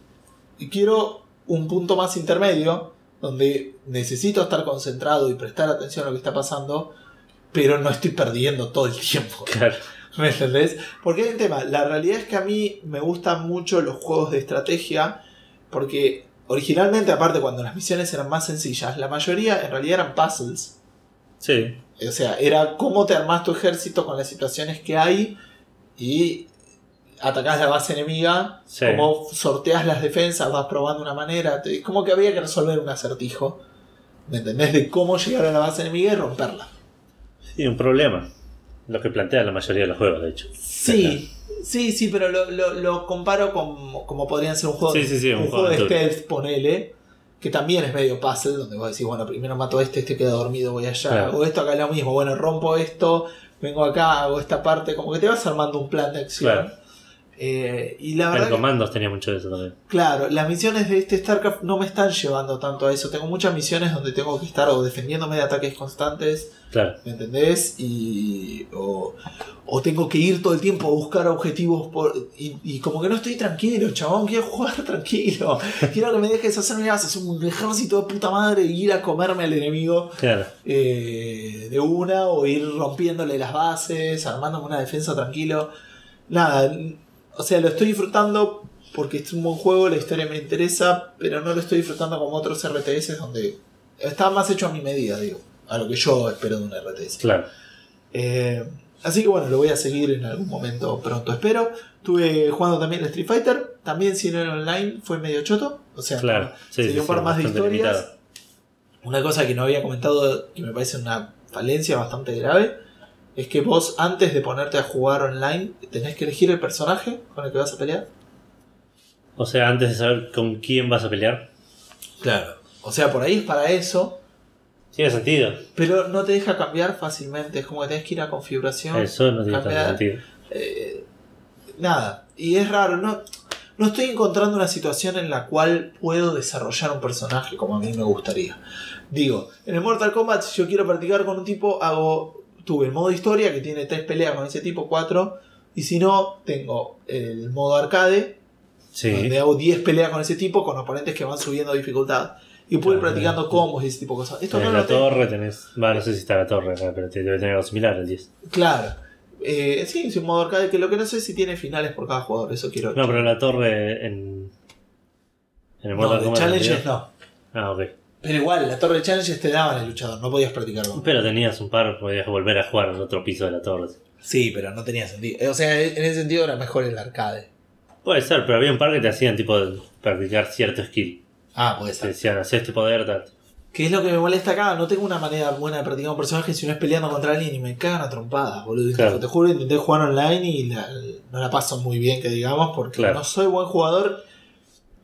Y quiero un punto más intermedio, donde necesito estar concentrado y prestar atención a lo que está pasando, pero no estoy perdiendo todo el tiempo. (laughs) (laughs) Claro. ¿Me entendés? Porque hay un tema. La realidad es que a mí me gustan mucho los juegos de estrategia. Porque originalmente, aparte, cuando las misiones eran más sencillas, la mayoría en realidad eran puzzles. Sí. O sea, era cómo te armás tu ejército con las situaciones que hay y atacás la base enemiga, Sí. cómo sorteas las defensas, vas probando una manera. como que había que resolver un acertijo. ¿Me entendés? De cómo llegar a la base enemiga y romperla. Sí, un problema. Lo que plantea la mayoría de los juegos, de hecho. Sí, sí, sí, pero lo, lo- lo comparo con como podrían ser un juego, Sí, sí, sí, un un juego juego de stealth, ponele, que también es medio puzzle, donde vos decís, bueno, primero mato a este, este queda dormido, voy allá, Claro. hago esto, acá lo mismo, bueno, rompo esto, vengo acá, hago esta parte, como que te vas armando un plan de acción. Claro. Eh, y la verdad, El que- Comandos tenía mucho de eso también. claro, las misiones de este StarCraft no me están llevando tanto a eso. Tengo muchas misiones donde tengo que estar o defendiéndome de ataques constantes, Claro. ¿Me entendés? Y. O, o tengo que ir todo el tiempo a buscar objetivos por, y, y como que no estoy tranquilo, chabón, quiero jugar (laughs) tranquilo. Quiero que me dejes hacer mi base, hacer un ejército de puta madre y ir a comerme al enemigo Claro. eh, de una o ir rompiéndole las bases, armándome una defensa tranquilo. Nada, o sea, lo estoy disfrutando porque es un buen juego, la historia me interesa, pero no lo estoy disfrutando como otros RTS donde está más hecho a mi medida, digo, a lo que yo espero de un RTS. Claro. Eh, así que bueno, lo voy a seguir en algún momento pronto, espero. Estuve jugando también el Street Fighter, también si no era online fue medio choto, o sea, Claro. Sí, sería sí, un par sí, más de historias. limitado. Una cosa que no había comentado, que me parece una falencia bastante grave, es que vos antes de ponerte a jugar online tenés que elegir el personaje con el que vas a pelear. O sea, antes de saber con quién vas a pelear. Claro. O sea, por ahí es para eso, Tiene sentido. pero no te deja cambiar fácilmente. Es como que tenés que ir a configuración. Eso no tiene tanto cambiar. sentido. Eh, nada. Y es raro, no, no estoy encontrando una situación en la cual puedo desarrollar un personaje como a mí me gustaría. Digo, en el Mortal Kombat, si yo quiero practicar con un tipo, hago. Tuve el modo historia que tiene tres peleas con ese tipo, cuatro. Y si no, tengo el modo arcade, Sí. donde hago 10 peleas con ese tipo, con oponentes que van subiendo dificultad. Y puedo ir practicando combos y ese tipo de cosas. Esto Tenés no la lo tengo. torre, tenés. Va, no sé si está la torre pero te debe tener algo similar el 10. Claro. Eh, sí, es un modo arcade que lo que no sé es si tiene finales por cada jugador. Eso quiero. No, pero la torre en. En el No, Mortal de Challenges no. Ah, ok. Pero igual, la torre de Challenges te daban el luchador, no podías practicarlo. Pero tenías un par, podías volver a jugar al otro piso de la torre. Sí, pero no tenía sentido. Eh, O sea, en ese sentido era mejor el arcade. Puede ser, pero había un par que te hacían tipo practicar cierto skill. Ah, puede Te ser. decían, haz este poder, tal. ¿Qué es lo que me molesta acá? No tengo una manera buena de practicar un personaje si no es peleando contra alguien y me cagan a trompadas, boludo. Claro. Te juro, intenté jugar online y la- no la paso muy bien, que digamos, porque Claro. no soy buen jugador.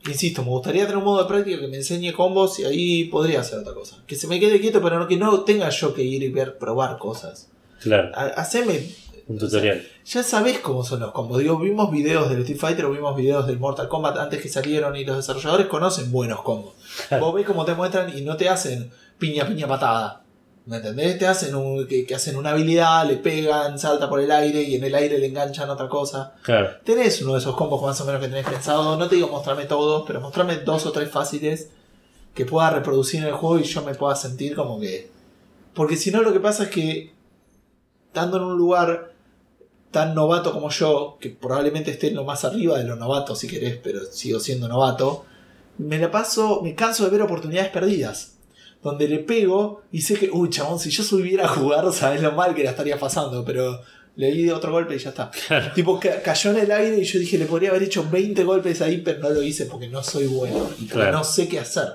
Insisto, me gustaría tener un modo de práctica que me enseñe combos y ahí podría hacer otra cosa. Que se me quede quieto, pero no, que no tenga yo que ir y ver, probar cosas. Claro, Ha- Haceme. un tutorial. Ya sabés cómo son los combos. Digo, vimos videos del Street Fighter o vimos videos del Mortal Kombat antes que salieron y los desarrolladores conocen buenos combos. Vos ves cómo te muestran y no te hacen piña, piña, patada. ¿Me entendés? Te hacen un, que, que hacen una habilidad, le pegan, salta por el aire y en el aire le enganchan otra cosa. Claro, Tenés uno de esos combos más o menos que tenés pensado. No te digo mostrarme todos, pero mostrarme dos o tres fáciles que pueda reproducir en el juego y yo me pueda sentir como que. Porque si no, lo que pasa es que estando en un lugar tan novato como yo, que probablemente esté en lo más arriba de los novatos si querés, pero sigo siendo novato, me la paso, me canso de ver oportunidades perdidas. Donde le pego y sé que, uy, chabón, si yo subiera a jugar, sabes lo mal que la estaría pasando, pero le di otro golpe y ya está. claro. Tipo, ca- cayó en el aire y yo dije, le podría haber hecho 20 golpes ahí, pero no lo hice porque no soy bueno y Claro. no sé qué hacer.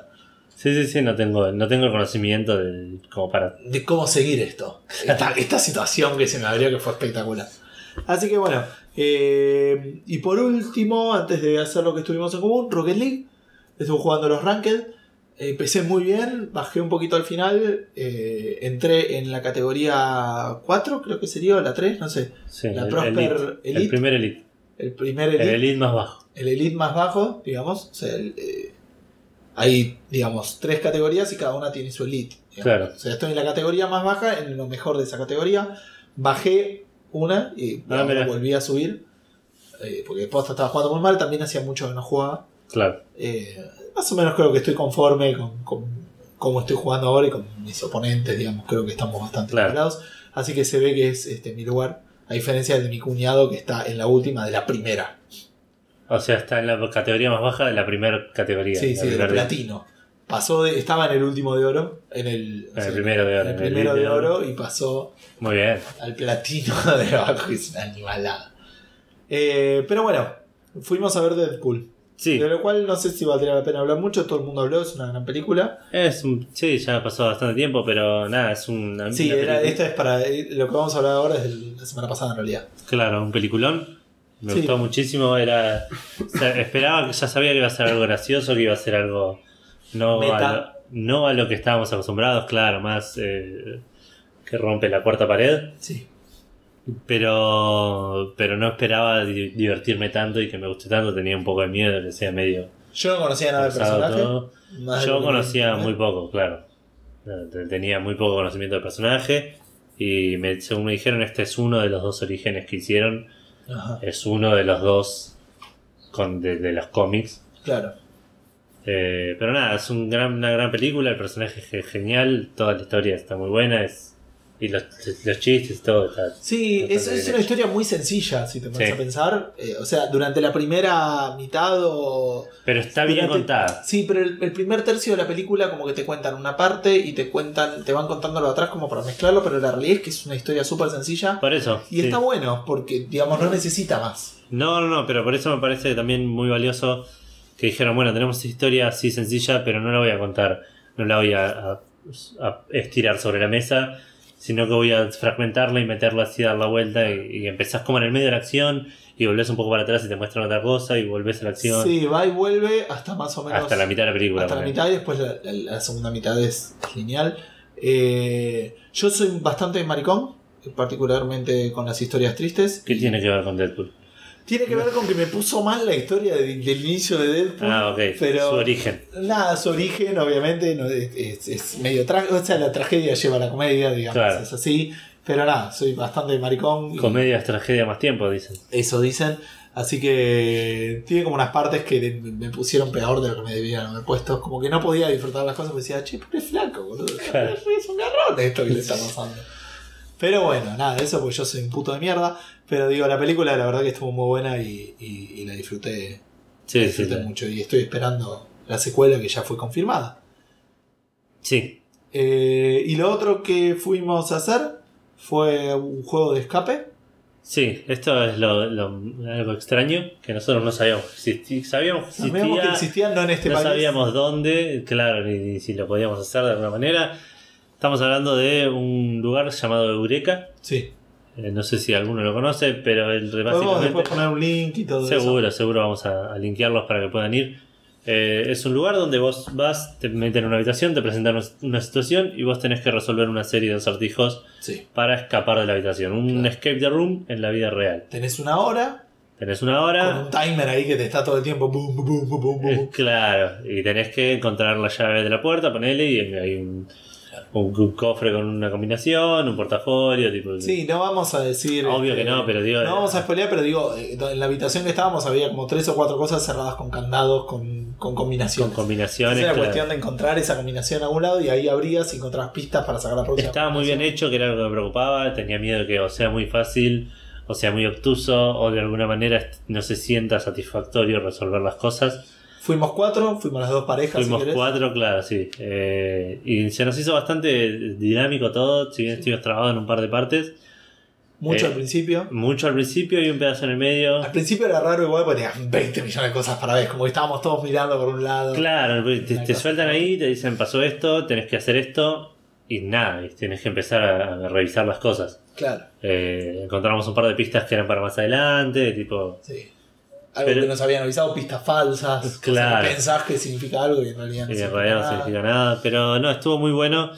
Sí, sí, sí, no tengo, no tengo el conocimiento de, como para. De cómo seguir esto. Esta, (laughs) esta situación que se me abrió que fue espectacular. Así que bueno. eh, y por último, antes de hacer lo que estuvimos en común, Rocket League. Estuve jugando los Ranked. Empecé muy bien, bajé un poquito al final, eh, entré en la categoría 4, creo que sería, o la 3, no sé. Sí, La el, Prosper elite, Elite. el primer Elite. El primer El elite, Elite más bajo. el elite más bajo, digamos. O sea, el, eh, hay, digamos, tres categorías y cada una tiene su elite. digamos. Claro. O sea, estoy en la categoría más baja, en lo mejor de esa categoría. Bajé una y Ah, volví a subir. eh, porque posta estaba jugando muy mal, también hacía mucho que no jugaba. Claro. Eh, más o menos creo que estoy conforme con, con cómo estoy jugando ahora y con mis oponentes, digamos, creo que estamos bastante Claro. Así que se ve que es este, mi lugar, a diferencia del de mi cuñado que está en la última de la primera. O sea, está en la categoría más baja de la primera categoría. Sí, sí, del platino. Pasó de, estaba en el último de oro, en el, En el primero de oro, en el primero de oro. oro y pasó Muy bien. al platino (laughs) de abajo, es una animalada. Eh, pero bueno, fuimos a ver Deadpool. Sí, De lo cual no sé si valdría la pena hablar mucho, todo el mundo habló, es una gran película. es un, sí, ya pasó bastante tiempo, pero nada, es una, Sí, una era, esta es para. eh, Lo que vamos a hablar ahora es de la semana pasada en realidad. Claro, un peliculón. Me Sí. gustó muchísimo. Era. o sea, esperaba que ya sabía que iba a ser algo gracioso, que iba a ser algo. No, Meta. a lo, no a lo que estábamos acostumbrados, claro, más eh, que rompe la cuarta pared. Sí. Pero. Pero no esperaba di- divertirme tanto y que me guste tanto. Tenía un poco de miedo de que sea medio. Yo no conocía nada del personaje. todo. Yo conocía muy poco, claro. Eh, Tenía muy poco conocimiento del personaje. Y me- según me dijeron, este es uno de los dos orígenes que hicieron. Ajá, Es uno de los dos con, de, de los cómics. claro. Eh, pero nada, es un gran, una gran película. El personaje es genial. Toda la historia está muy buena. Es, y los, los chistes, todo está. Sí, es, es una historia muy sencilla, si te pones Sí. a pensar. Eh, o sea, durante la primera mitad o. Pero está bien Durante- contada. Sí, pero el, el primer tercio de la película como que te cuentan una parte y te cuentan, te van contándolo atrás como para mezclarlo, pero la realidad es que es una historia súper sencilla. Por eso. Y sí. está bueno, porque digamos no necesita más. No, no, no, pero por eso me parece también muy valioso que dijeron, bueno, tenemos esta historia así sencilla, pero no la voy a contar, no la voy a, a- a estirar sobre la mesa, sino que voy a fragmentarla y meterla así, dar la vuelta y, y empezás como en el medio de la acción y volvés un poco para atrás y te muestran otra cosa y volvés a la acción Sí, va y vuelve hasta más o menos. hasta la mitad de la película. hasta la mitad y después la, la- la segunda mitad es lineal. Eh, yo soy bastante maricón, particularmente con las historias tristes. ¿Qué tiene que ver con Deadpool? Tiene que ver con que me puso mal la historia de- del inicio de Deadpool. Ah, ok, pero su origen. Nada, su origen obviamente no, es, es- es medio trágico. O sea, la tragedia lleva a la comedia, digamos, Claro. es así. Pero nada, soy bastante maricón. Comedia es tragedia más tiempo, dicen. Eso dicen. Así que tiene como unas partes que me pusieron peor de lo que me debían haber puesto. Como que no podía disfrutar las cosas. Me decía, che, pero es flaco, boludo. Claro. Es un garrón esto que le está (laughs) pasando. Pero bueno, nada, eso porque yo soy un puto de mierda. Pero digo, la película la verdad que estuvo muy buena y, y- y la disfruté, Sí, la disfruté sí. mucho. Y estoy esperando la secuela que ya fue confirmada. Sí, Eh, y lo otro que fuimos a hacer fue un juego de escape. sí, esto es lo, lo- algo extraño que nosotros no sabíamos que existía. Sabíamos que existía, Sabíamos que existían, no en este no país. sabíamos dónde, claro, ni, ni si lo podíamos hacer de alguna manera. Estamos hablando de un lugar llamado Eureka. Sí. Eh, no sé si alguno lo conoce, pero el Podemos después poner un link y todo eso. Seguro, seguro vamos a, a linkearlos para que puedan ir. Eh, es un lugar donde vos vas, te meten en una habitación, te presentan una- situación y vos tenés que resolver una serie de acertijos Sí. para escapar de la habitación. Un Claro. escape the room en la vida real. Tenés una hora Tenés una con hora, un timer ahí que te está todo el tiempo. Boom, boom, boom, eh, claro, y tenés que encontrar la llave de la puerta, ponele, y hay un, un- un cofre con una combinación, un portafolio, tipo. Sí, no vamos a decir. Obvio este, que no, pero digo- No vamos a spoilear, pero digo, eh, en la habitación que estábamos había como tres o cuatro cosas cerradas con candados, con, con combinaciones. con combinaciones. Entonces era claro. cuestión de encontrar esa combinación a algún lado y ahí abrías y encontrabas pistas para sacar la próxima. Estaba muy bien hecho, que era algo que me preocupaba. Tenía miedo que o sea muy fácil, o sea muy obtuso, o de alguna manera no se sienta satisfactorio resolver las cosas. Fuimos cuatro, fuimos las dos parejas. Fuimos cuatro, claro, sí. Eh, y se nos hizo bastante dinámico todo, si bien estuvimos trabados en un par de partes. Mucho Eh, al principio. Mucho al principio y un pedazo en el medio. Al principio era raro igual porque tenían 20 millones de cosas para ver, como que estábamos todos mirando por un lado. Claro, te, sueltan ahí, te dicen pasó esto, tenés que hacer esto, y nada, y tenés que empezar a, a revisar las cosas. Claro, Eh, encontramos un par de pistas que eran para más adelante, tipo... sí. Algo Pero- que nos habían avisado, pistas falsas. cosas que Claro. pensás que significa algo y en realidad no Y en significa realidad no nada. significa nada. Pero no, estuvo muy bueno.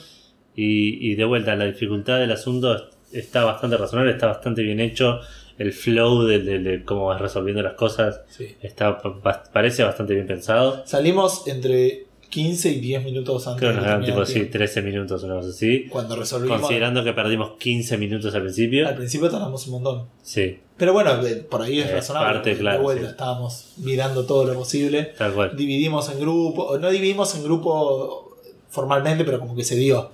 Y, y de vuelta, la dificultad del asunto está bastante razonable, está bastante bien hecho. El flow de, de- de cómo vas resolviendo las cosas Sí. está pa- parece bastante bien pensado. Salimos entre 15 y 10 minutos antes Creo que nos terminar tipo el sí, tiempo. 13 minutos o cosa así. Cuando resolvimos. Considerando que perdimos 15 minutos al principio. Al principio tardamos un montón. Sí, Pero bueno, de- por ahí es Es razonable. parte, claro, de vuelta sí. estábamos mirando todo lo posible. tal cual. Dividimos en grupo. No dividimos en grupo formalmente, pero como que se dio.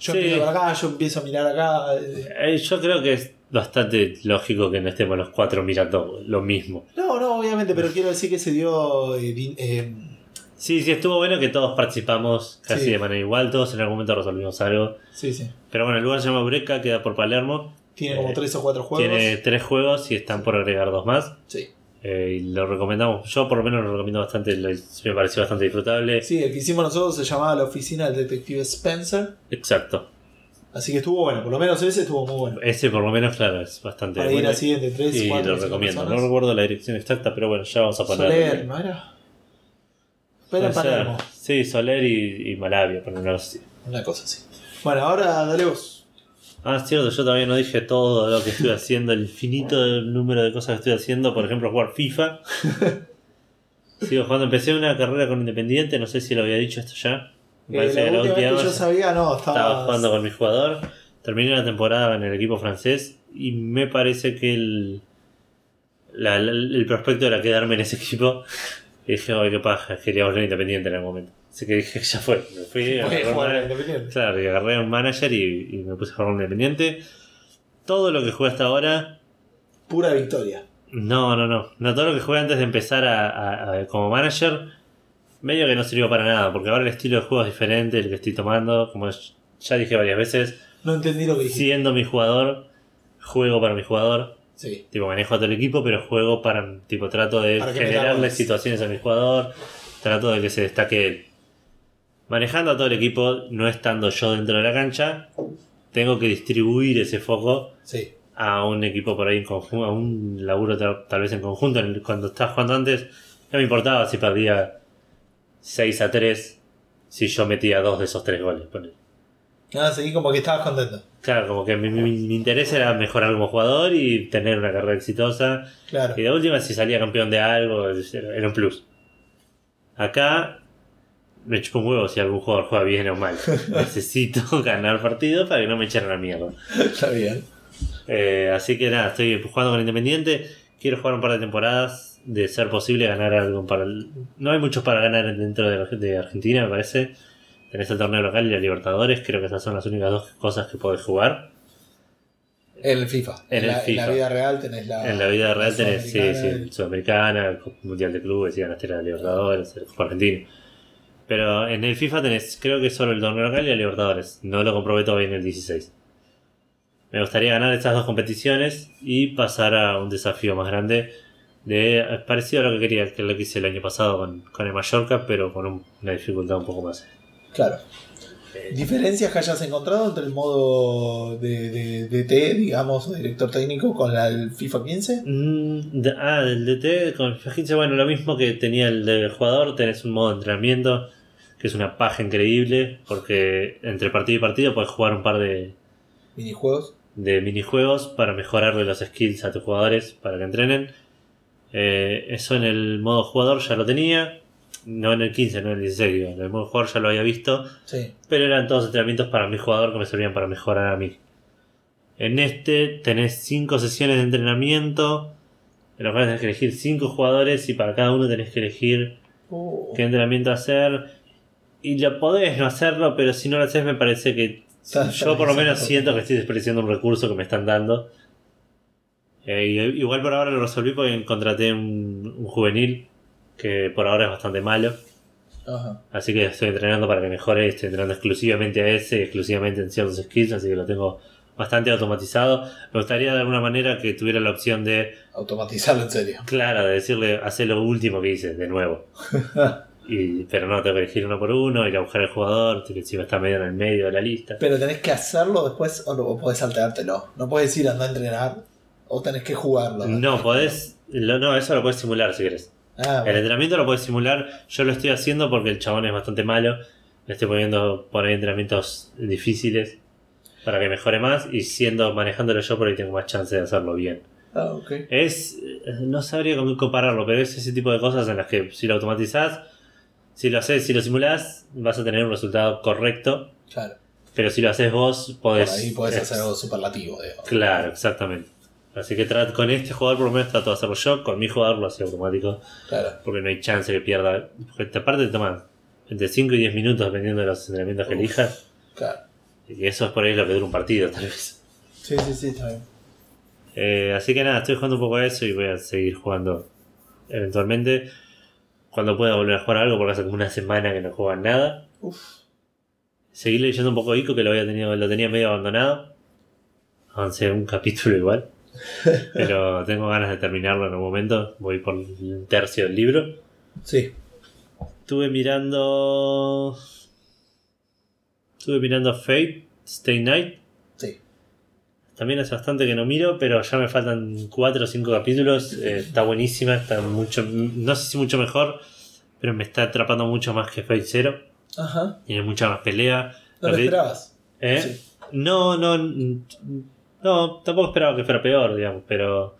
Yo Sí. empiezo por acá, yo empiezo a mirar acá. eh, Eh, yo creo que es bastante lógico que no estemos los cuatro mirando lo mismo. No, no, obviamente, pero quiero decir que se dio. eh, eh, Sí, sí, estuvo bueno que todos participamos casi Sí. de manera igual, todos en algún momento resolvimos algo. sí, sí. Pero bueno, el lugar se llama Breca, queda por Palermo. Tiene como Eh, tres o cuatro juegos. Tiene tres juegos y están por agregar dos más. Sí. Eh, y lo recomendamos, yo por lo menos lo recomiendo bastante, lo- me pareció bastante disfrutable. Sí, el que hicimos nosotros se llamaba La Oficina del Detective Spencer. Exacto. Así que estuvo bueno, por lo menos ese estuvo muy bueno. Ese por lo menos, claro, es bastante Para ir bueno. así entre 3, y 4, lo recomiendo. No recuerdo la dirección exacta, pero bueno, ya vamos a poner. Soler, ¿no era? Pero en. Palermo, Sí, Soler y, y Malavia, por una cosa así. una cosa así. Bueno, ahora dale vos. Ah, es cierto, yo todavía no dije todo lo que estoy haciendo, el infinito número de cosas que estoy haciendo, por ejemplo, jugar FIFA. (laughs) Sigo jugando, empecé una carrera con Independiente, no sé si lo había dicho esto ya. Me Eh, parece la que la última vez que yo sabía, no, estaba. estaba jugando con mi jugador. Terminé la temporada en el equipo francés y me parece que el, la- la- el prospecto era quedarme en ese equipo. Y dije, ay, qué paja, quería volver a Independiente en algún momento. Así que dije, (laughs) ya fue, me fui, un jugar manager- Independiente. Claro, y agarré a un manager y, y me puse a jugar un Independiente. Todo lo que jugué hasta ahora, Pura victoria. no, no, no. No, todo lo que jugué antes de empezar a, a- a- como manager, medio que no sirvió para nada, porque ahora el estilo de juego es diferente, el que estoy tomando, como ya dije varias veces, No entendí lo que dijiste. siendo mi jugador, juego para mi jugador. Sí. Tipo, manejo a todo el equipo, pero juego para. Tipo, trato de generarle situaciones a mi jugador. Trato de que se destaque él. Manejando a todo el equipo, no estando yo dentro de la cancha, tengo que distribuir ese foco Sí. a un equipo por ahí en conjunto, a un laburo tal, vez en conjunto. Cuando estaba jugando antes, no me importaba si perdía 6 a 3, si yo metía dos de esos tres goles. ponele. Nada, seguí como que estabas contento. Claro, como que mi, mi- mi interés era mejorar como jugador y tener una carrera exitosa. Claro. Y de última, si salía campeón de algo, era un plus. Acá me chupo un huevo si algún jugador juega bien o mal. (laughs) Necesito ganar partidos para que no me echen la mierda. Está bien. Eh, así que nada, estoy jugando con Independiente. Quiero jugar un par de temporadas. De ser posible ganar algo para el- No hay muchos para ganar dentro de, de Argentina, me parece. Tenés el torneo local y la Libertadores. Creo que esas son las únicas dos cosas que podés jugar. En el FIFA. En el la, FIFA. la vida real tenés la. En la vida real la tenés, sí, sí, Sudamericana, el Mundial de Clubes y ganaste la Libertadores, el Copa Argentino. Pero en el FIFA tenés, creo que solo el torneo local y la Libertadores. No lo comprobé todavía en el 16. Me gustaría ganar estas dos competiciones y pasar a un desafío más grande. De, parecido a lo que quería, que lo que hice el año pasado con, con el Mallorca, pero con un- una dificultad un poco más. Claro. ¿Diferencias que hayas encontrado entre el modo de, de, de T, digamos, o director técnico con la del FIFA 15? Mm, de- ah, del DT con FIFA 15, bueno, lo mismo que tenía el del jugador, tenés un modo de entrenamiento que es una paja increíble, porque entre partido y partido puedes jugar un par de, Minijuegos. de minijuegos para mejorarle los skills a tus jugadores para que entrenen. Eh, eso en el modo jugador ya lo tenía, no en el 15, no en el 16, digo, en el modo jugador ya lo había visto, Sí. pero eran todos entrenamientos para mi jugador que me servían para mejorar a mí. En este tenés 5 sesiones de entrenamiento, en los cuales tenés que elegir 5 jugadores y para cada uno tenés que elegir Uh, qué entrenamiento hacer. Y lo podés no hacerlo, pero si no lo haces me parece que yo por lo menos siento que estoy desperdiciando un recurso que me están dando. Eh, igual por ahora lo resolví porque contraté un, un juvenil que por ahora es bastante malo. Ajá. Así que estoy entrenando para que mejore, estoy entrenando exclusivamente a ese, exclusivamente en ciertos skills, así que lo tengo bastante automatizado. Me gustaría de alguna manera que tuviera la opción de, Automatizarlo en serio. clara, de decirle, hacer lo último que hice, de nuevo. (laughs) Y, pero no, tengo que elegir uno por uno, ir a buscar al jugador, encima está medio en el medio de la lista. Pero tenés que hacerlo después o, lo- o podés saltártelo. No podés ir a entrenar o tenés que jugarlo. No, podés Lo- no, eso lo puedes simular si querés. Ah, El entrenamiento lo puedes simular. Yo lo estoy haciendo porque el chabón es bastante malo. Le estoy poniendo por ahí entrenamientos difíciles para que mejore más. Y siendo manejándolo yo, por ahí tengo más chance de hacerlo bien. Ah, ok. Es. No sabría qué compararlo, pero es ese tipo de cosas en las que si lo automatizás, si lo haces, si lo simulás, vas a tener un resultado correcto. Claro. Pero si lo haces vos, podés. Por ahí podés hacer algo superlativo, digamos. Claro, exactamente. Así que con este jugador por lo menos trato de hacerlo yo, con mi jugador lo hacía automático, Claro. porque no hay chance que pierda. Porque te- aparte te toma entre 5 y 10 minutos dependiendo de los entrenamientos que elijas. Claro. Y eso es por ahí lo que dura un partido, tal vez. Sí, sí, sí, está bien. Eh, así que nada, estoy jugando un poco a eso y voy a seguir jugando eventualmente. Cuando pueda volver a jugar algo, porque hace como una semana que no juegan nada. Uf. Seguir leyendo un poco Ico, que lo había tenido, lo tenía medio abandonado. Avancé un capítulo igual. (laughs) Pero tengo ganas de terminarlo en un momento. Voy por el tercio del libro. Sí. Estuve mirando. Estuve mirando Fate, Stay Night. Sí. También hace bastante que no miro, pero ya me faltan 4 o 5 capítulos. Eh, está buenísima, está mucho. No sé si mucho mejor, pero me está atrapando mucho más que Fate Zero. Ajá. Tiene mucha más pelea. No Lo lo que- esperabas. ¿Eh? Sí. No, no. No, tampoco esperaba que fuera peor, digamos, pero.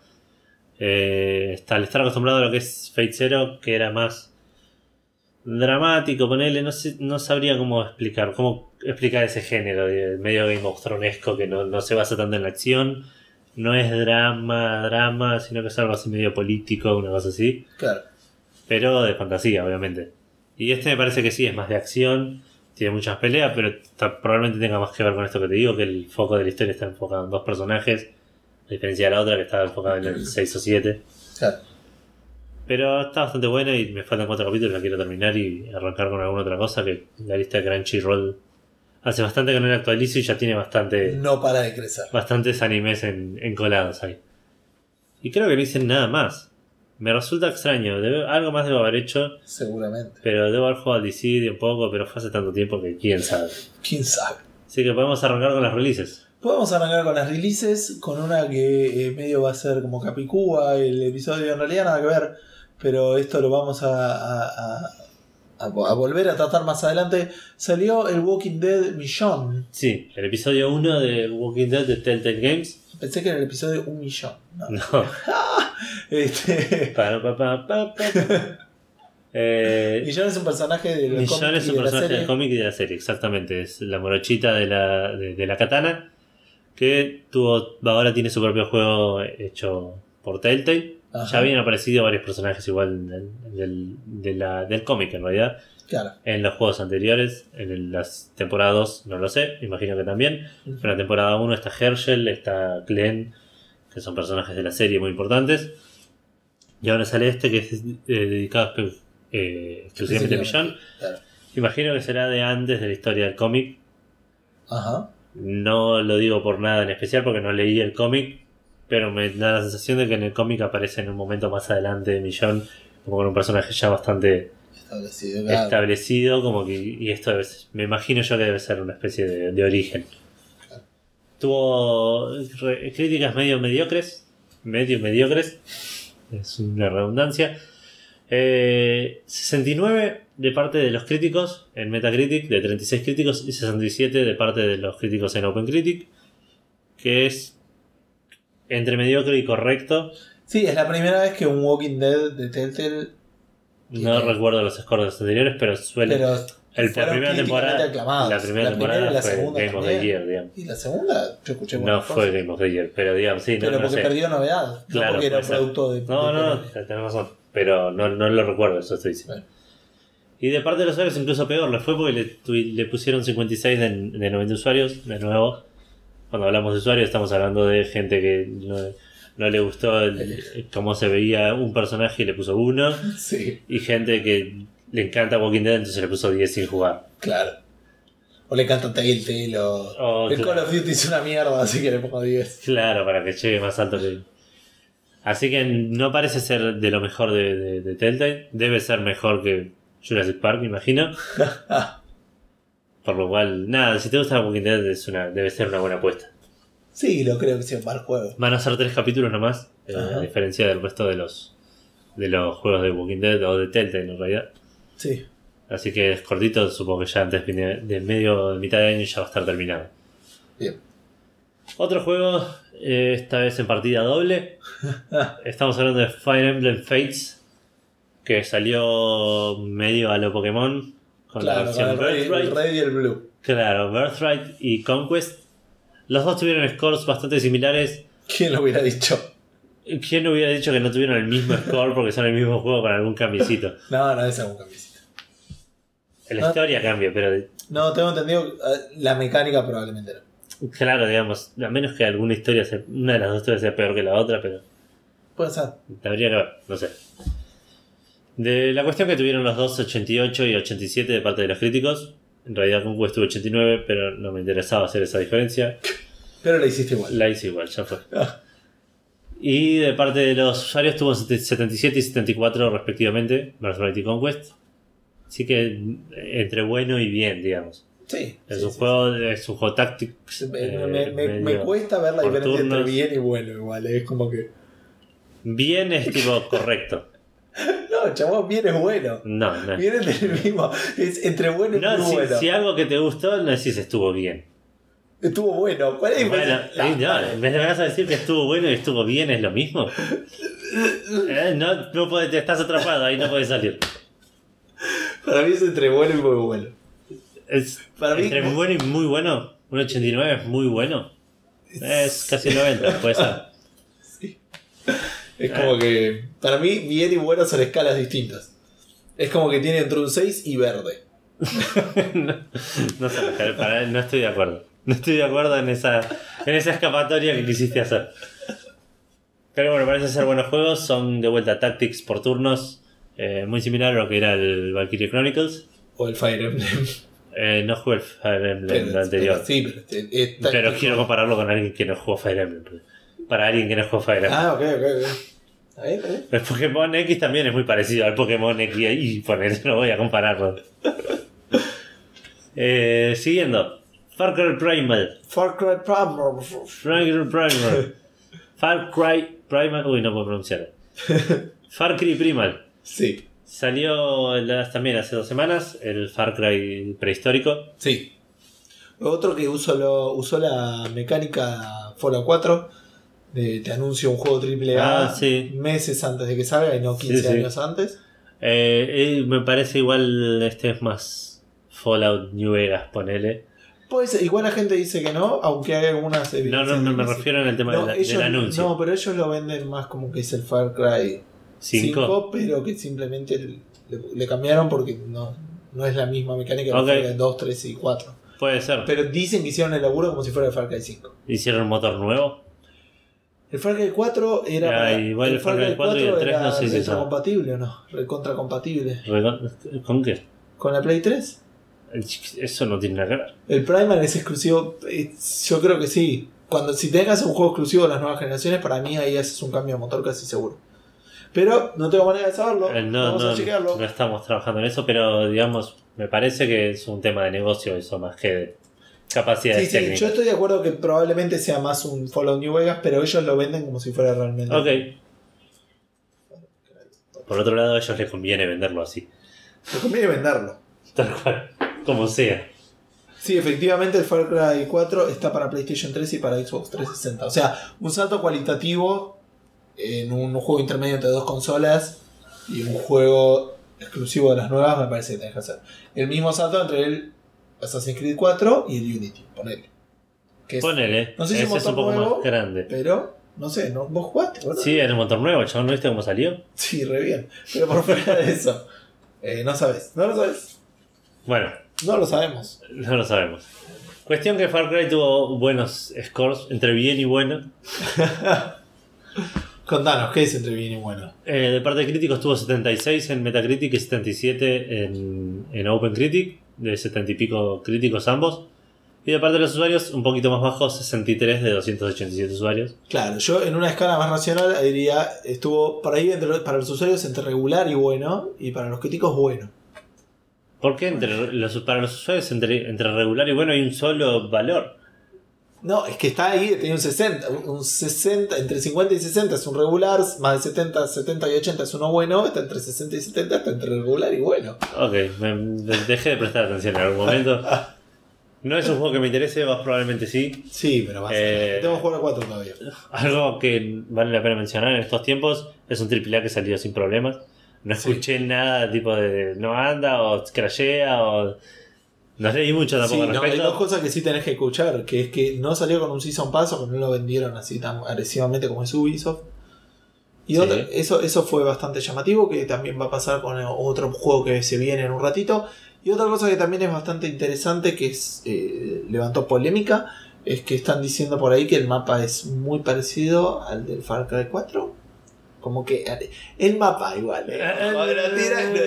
eh, al estar acostumbrado a lo que es Fate Zero, que era más dramático, ponele, no, sé, no sabría cómo explicar, cómo explicar ese género, de medio Game of Thronesco que no, no se basa tanto en la acción, no es drama, drama, sino que es algo así medio político, una cosa así, Claro. pero de fantasía, obviamente. Y este me parece que sí, es más de acción, tiene muchas peleas, pero probablemente tenga más que ver con esto que te digo, que el foco de la historia está enfocado en dos personajes, a diferencia de la otra que estaba enfocada en el 6 o 7. Claro. Pero está bastante buena y me faltan cuatro capítulos, la quiero terminar y arrancar con alguna otra cosa que la lista de Crunchyroll hace bastante que no la actualizo y ya tiene bastante, No para de crecer. bastantes animes en, encolados ahí. Y creo que no hice nada más. Me resulta extraño, debe- algo más debo haber hecho, Seguramente. pero debo haber jugado al Dissidia un poco, pero fue hace tanto tiempo que quién sabe. ¿Quién sabe? Así que podemos arrancar con las releases. Podemos arrancar con las releases, con una que eh, medio va a ser como Capicúa, el episodio en realidad nada que ver, pero esto lo vamos a, a- a- volver a tratar más adelante. Salió el Walking Dead Millón. Sí, el episodio 1 de Walking Dead de Telltale Games. Pensé que era el episodio Un Millón. No. No. (laughs) Este, Pa, pa, pa, pa, pa. Eh, Millón es un personaje del Millón cómic es y un de la personaje serie. del cómic y de la serie, exactamente. Es la morochita de la, de, de la katana. Que tuvo, ahora tiene su propio juego hecho por Telltale. Ajá. Ya habían aparecido varios personajes igual del, del, de la- del cómic en realidad. Claro. En los juegos anteriores, en las temporadas 2, no lo sé, imagino que también. Pero en la temporada 1 está Herschel, está Glenn, que son personajes de la serie muy importantes. Y ahora sale este que es eh, dedicado eh, exclusivamente a Millón. Claro. Imagino que será de antes de la historia del cómic. Ajá. No lo digo por nada en especial porque no leí el cómic, pero me da la sensación de que en el cómic aparece en un momento más adelante de Millón, como con un personaje ya bastante Establecido. claro. establecido, como que, y esto debe ser- me imagino yo que debe ser una especie de, de origen. Tuvo re- críticas medio mediocres, medio mediocres, es una redundancia. Eh, 69 de parte de los críticos en Metacritic, de 36 críticos, y 67 de parte de los críticos en OpenCritic, que es entre mediocre y correcto. Sí, es la primera vez que un Walking Dead de Telltale. No recuerdo los scores anteriores, pero suele. Pero El- la primera temporada, aclamados. la primera La temporada primera y la fue segunda Game of the. Year, digamos. Y la segunda, yo escuché No buenas fue cosas. Game of the Year, pero digamos, sí, Pero no porque sé. perdió novedad. Claro, no porque era producto de. No, de no, no, tenés razón. Pero no, no lo recuerdo, eso estoy diciendo. Bueno. Y de parte de los usuarios, incluso peor, le fue porque le, le pusieron 56 de, de 90 usuarios, de nuevo. Cuando hablamos de usuarios, estamos hablando de gente que no, le gustó el- cómo se veía un personaje y le puso uno. (laughs) Sí, Y gente que le encanta Walking Dead, entonces le puso 10 sin jugar. claro. O le encanta Telltale o. Oh, el claro. Call of Duty es una mierda, así que le pongo 10. Claro, para que llegue más alto que. Así que no parece ser de lo mejor de, de, de Telltale. Debe ser mejor que Jurassic Park, me imagino. (laughs) Por lo cual, nada, si te gusta Walking Dead es una, debe ser una buena apuesta. Sí, lo creo que sea un mal juego. Van a ser tres capítulos nomás. eh, a diferencia del resto de los de los juegos de Walking Dead o de Telltale en realidad. Sí. Así que es cortito, supongo que ya antes de medio de mitad de año ya va a estar terminado. Bien. Otro juego, eh, esta vez en partida doble. (laughs) Estamos hablando de Fire Emblem Fates, que salió medio a lo Pokémon con la Claro, con versión el red, el red y el blue. Claro, Birthright y Conquest. Los dos tuvieron scores bastante similares. ¿Quién lo hubiera dicho? ¿Quién hubiera dicho que no tuvieron el mismo score porque son el mismo juego con algún cambiecito? (laughs) No, no es algún camisita. La historia cambia, pero No, tengo entendido. eh, La mecánica probablemente no. claro, digamos, a menos que alguna historia, sea- una de las dos historias sea peor que la otra, pero Puede ser. habría que ver, no sé. De la cuestión que tuvieron los dos 88 y 87 de parte de los críticos, en realidad Conquest tuvo 89, pero no me interesaba hacer esa diferencia. Pero la hiciste igual. La hice igual, ya fue. Ah, Y de parte de los usuarios tuvo 77 y 74 respectivamente, Birthright y Conquest. Así que eh, entre bueno y bien, digamos. sí. Es sí, un sí, juego, es un juego táctico. sí. Me, eh, me- cuesta ver la diferencia entre bien y bueno igual. Es como que. Bien es tipo correcto. (laughs) No, chabón, bien es bueno. No, no. Bien es del mismo. Es entre bueno y No, muy si, bueno. si algo que te gustó, no decís estuvo bien. Estuvo bueno. ¿Cuál es la Bueno, eh, no, en vez de me vas a decir que estuvo bueno y estuvo bien, es lo mismo. Eh, no, no puedes, te estás atrapado, ahí no puedes salir. Para mí es entre bueno y muy bueno. Es, Para mí- entre bueno y muy bueno. Un 89 es muy bueno. Es casi un 90, puede ser. (laughs) Es como que. Para mí, bien y bueno son escalas distintas. Es como que tiene entre un 6 y verde. (laughs) no, no sé, para- no estoy de acuerdo. No estoy de acuerdo en esa, en esa escapatoria que quisiste hacer. Pero bueno, parece ser buenos juegos. Son de vuelta tactics por turnos. eh, muy similar a lo que era el Valkyrie Chronicles. O el Fire Emblem. Eh, no jugué el Fire Emblem Pero- anterior. pero sí, pero este- es Pero táctico. quiero compararlo con alguien que no jugó Fire Emblem. Para alguien que no jugó Fire. Ah, ok, ok, ok. El Pokémon X también es muy parecido al Pokémon X y poner, no voy a compararlo. (laughs) Eh, siguiendo. Far Cry Primal. Far Cry Primal. Far Cry Primal. Far Cry Primal. Uy, no puedo pronunciar. (laughs) Far Cry Primal. Sí, Salió las- también hace dos semanas el Far Cry prehistórico. sí. Otro que usó, lo, usó la mecánica Fallout 4. De, te anuncio un juego AAA Ah, sí. meses antes de que salga y no 15 Sí, sí. años antes. Eh, eh, me parece igual este es más Fallout New Vegas, ponele. Pues igual la gente dice que no, aunque hay algunas No, evidencias no, no de me refiero en el tema No, de la- ellos- del anuncio. No, pero ellos lo venden más como que es el Far Cry 5. 5, pero que simplemente le, le cambiaron porque no, no es la misma mecánica que Ok. el Far Cry 2, 3 y 4. Puede ser. Pero dicen que hicieron el laburo como si fuera el Far Cry 5. Hicieron un motor nuevo. El Far Cry 4 era. Para- igual el Far Cry 4 y el 3 era no sé si son. retrocompatible o no. Recontracompatible. Recon- ¿Con qué? Con la Play 3. Eso no tiene nada que ver. El Primal es exclusivo. eh, Yo creo que sí. Cuando si tengas un juego exclusivo de las nuevas generaciones, para mí ahí haces un cambio de motor casi seguro. Pero no tengo manera de saberlo. Eh, no, Vamos no, a chequearlo. no estamos trabajando en eso, pero digamos, me parece que es un tema de negocio eso más que de capacidades Sí, sí, técnicas. yo estoy de acuerdo que probablemente sea más un Fallout New Vegas, pero ellos lo venden como si fuera realmente. Ok. Por otro lado, a ellos les conviene venderlo así. Me conviene venderlo. Tal cual. Como sea. Sí, efectivamente el Far Cry 4 está para PlayStation 3 y para Xbox 360. O sea, un salto cualitativo en un juego intermedio entre dos consolas y un juego exclusivo de las nuevas me parece que tenés que hacer. El mismo salto entre el Assassin's Creed 4 y el Unity, ponele. Que es- Ponele. No sé si ese es un poco nuevo. más grande. pero, no sé, ¿no? ¿vos jugaste? boludo? Sí, era un motor nuevo, chabón, ¿no viste cómo salió? Sí, re bien. Pero por (laughs) fuera de eso, eh, no sabes. No lo sabes. Bueno, No lo sabemos. (laughs) no lo sabemos. Cuestión que Far Cry tuvo buenos scores, entre bien y bueno. (laughs) Contanos, ¿qué es entre bien y bueno? Eh, de parte de críticos tuvo 76 en Metacritic y 77 en, en OpenCritic, de 70 y pico críticos ambos. Y de parte de los usuarios, un poquito más bajo, 63 de 287 usuarios. Claro, yo en una escala más racional diría, estuvo por ahí entre- para los usuarios entre regular y bueno, y para los críticos bueno. ¿Por qué entre los, para los usuarios entre, entre regular y bueno hay un solo valor? No, es que está ahí, tiene un 60, un 60, entre 50 y 60 es un regular, más de 70, 70 y 80 es uno bueno, está entre 60 y 70, está entre regular y bueno. Ok, me, dejé de prestar atención en algún momento. (laughs) No es un juego que me interese, vos probablemente sí. Sí, pero vas Eh, Tengo que jugar a 4 todavía. Algo que vale la pena mencionar en estos tiempos es un AAA que salió sin problemas. No Sí. escuché nada tipo de no anda o crashea o. No leí mucho Sí, tampoco al no, hay dos cosas que sí tenés que escuchar, que es que no salió con un Season Pass o que no lo vendieron así tan agresivamente como es Ubisoft. Y Sí. otra- eso, eso fue bastante llamativo, que también va a pasar con otro juego que se viene en un ratito. Y otra cosa que también es bastante interesante, que es eh, levantó polémica, es que están diciendo por ahí que el mapa es muy parecido al del Far Cry 4. Como que el mapa igual, eh. No, tira-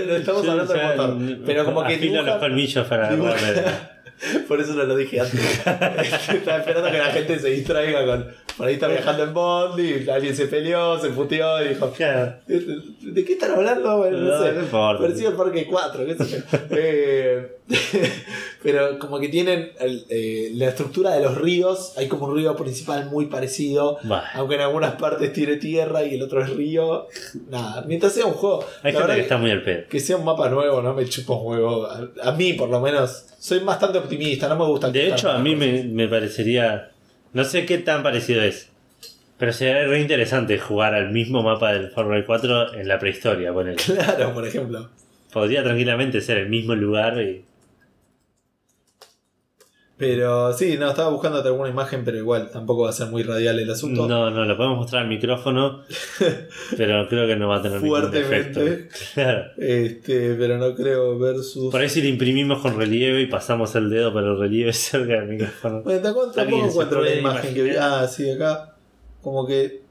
no estamos Sí, hablando o del sea, motor. Pero como que afilo dibujan- los colmillos para dibuja-. (laughs) Por eso no lo dije antes. (laughs) Estaba esperando que la gente se distraiga con. Por ahí está viajando en Bond y alguien se peleó, se puteó y dijo. ¿De, qué están hablando? Bueno, no, No, sé. no importa. El Parque 4, qué sé yo. (laughs) Eh, (laughs) pero como que tienen el- eh, la estructura de los ríos. Hay como un río principal muy parecido. Bah. Aunque en algunas partes tiene tierra y el otro es río. Nada, mientras sea un juego. Hay gente que que- está muy al pedo. que sea un mapa nuevo, no me chupo un huevo. A, a mí, por lo menos, soy bastante optimista, no me gusta. De hecho, a mí me, me parecería. No sé qué tan parecido es. Pero sería re interesante jugar al mismo mapa del Far Cry 4 en la prehistoria. ponele. Claro, por ejemplo. Podría tranquilamente ser el mismo lugar y. Pero sí, no, estaba buscando alguna imagen, pero igual, tampoco va a ser muy radial el asunto. No, no, lo podemos mostrar al micrófono. (laughs) pero creo que no va a tener ningún efecto. Fuertemente. Claro. Este, pero no creo ver sus. Por ahí si le imprimimos con relieve y pasamos el dedo para el relieve (laughs) cerca del micrófono. Bueno, tampoco, encuentro una puede imagen que vi. Ah, sí, acá. Como que.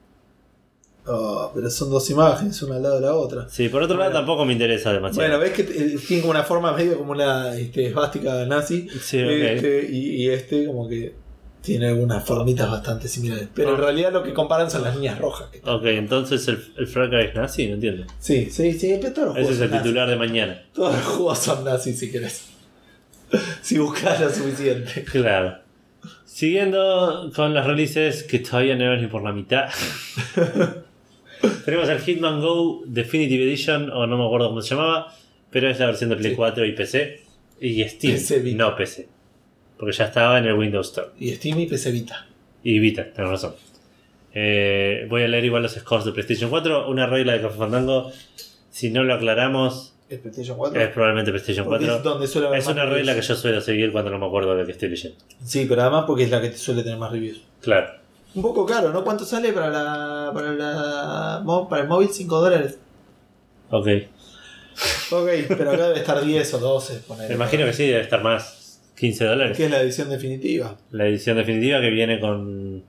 Oh, pero son dos imágenes, una al lado de la otra. Sí, por otro lado tampoco me interesa demasiado. Bueno, ves que eh, tiene como una forma medio como una este, esvástica nazi. sí. Este, y, y este como que tiene algunas formitas bastante similares. Pero en Ah. realidad lo que comparan son las líneas rojas. que- Ok, entonces el, el Cry es nazi, no entiendo. Sí, sí, sí, pero todos los Ese es el nazis. titular de mañana. Todos los juegos son nazis si querés. (laughs) si buscas lo suficiente. Claro. Siguiendo con las releases que todavía no ni por la mitad. (laughs) Tenemos el Hitman Go Definitive Edition, o no me acuerdo cómo se llamaba, pero es la versión de Play Sí. 4 y PC. Y Steam, PC Vita. no PC. Porque ya estaba en el Windows Store. Y Steam y PC Vita. Y Vita, tenés razón. Eh, voy a leer igual los scores de PlayStation 4. Una regla de Café Fandango, si no lo aclaramos, ¿Es PlayStation 4? es probablemente PlayStation Porque 4. es donde suele haber Es más una regla que yo suelo seguir cuando no me acuerdo de lo que estoy leyendo. Sí, pero además porque es la que te suele tener más reviews. Claro. Un poco caro, ¿no? ¿Cuánto sale para la para la para el móvil? 5 dólares. Ok. Ok, pero acá debe estar 10 o 12. ponele. Me imagino que sí, debe estar más. 15 dólares. Que es la edición definitiva. La edición definitiva que viene con.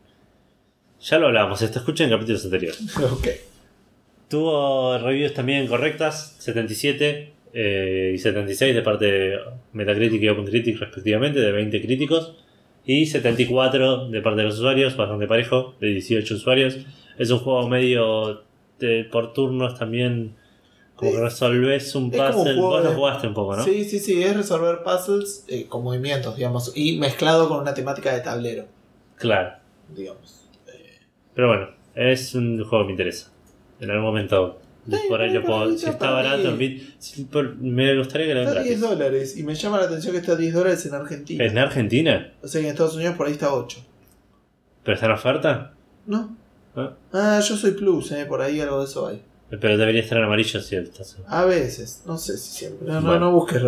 Ya lo hablábamos, esto escuchen en capítulos anteriores. (laughs) ok. Tuvo reviews también correctas, 77 eh, y 76 de parte de Metacritic y OpenCritic respectivamente, de 20 críticos. Y 74 de parte de los usuarios, bastante parejo, de 18 usuarios. Es un juego medio de- por turnos también, como que Es- resolves un puzzle. Vos lo jugaste un poco, ¿no? Sí, sí, sí, es resolver puzzles eh, con movimientos, digamos, y mezclado con una temática de tablero, Claro. digamos. Pero bueno, es un juego que me interesa. En algún momento, por ahí lo puedo. Si está barato, bit- por- me gustaría que lo Está a 10 gratis. dólares y me llama la atención que está a 10 dólares en Argentina. ¿Es en Argentina? O sea que en Estados Unidos por ahí está 8. ¿Pero está en oferta? ¿No? Ah. Ah, yo soy plus, eh, por ahí algo de eso hay. Pero debería estar en amarillo si estás. A veces, no sé si siempre. No, no, Bueno. no busques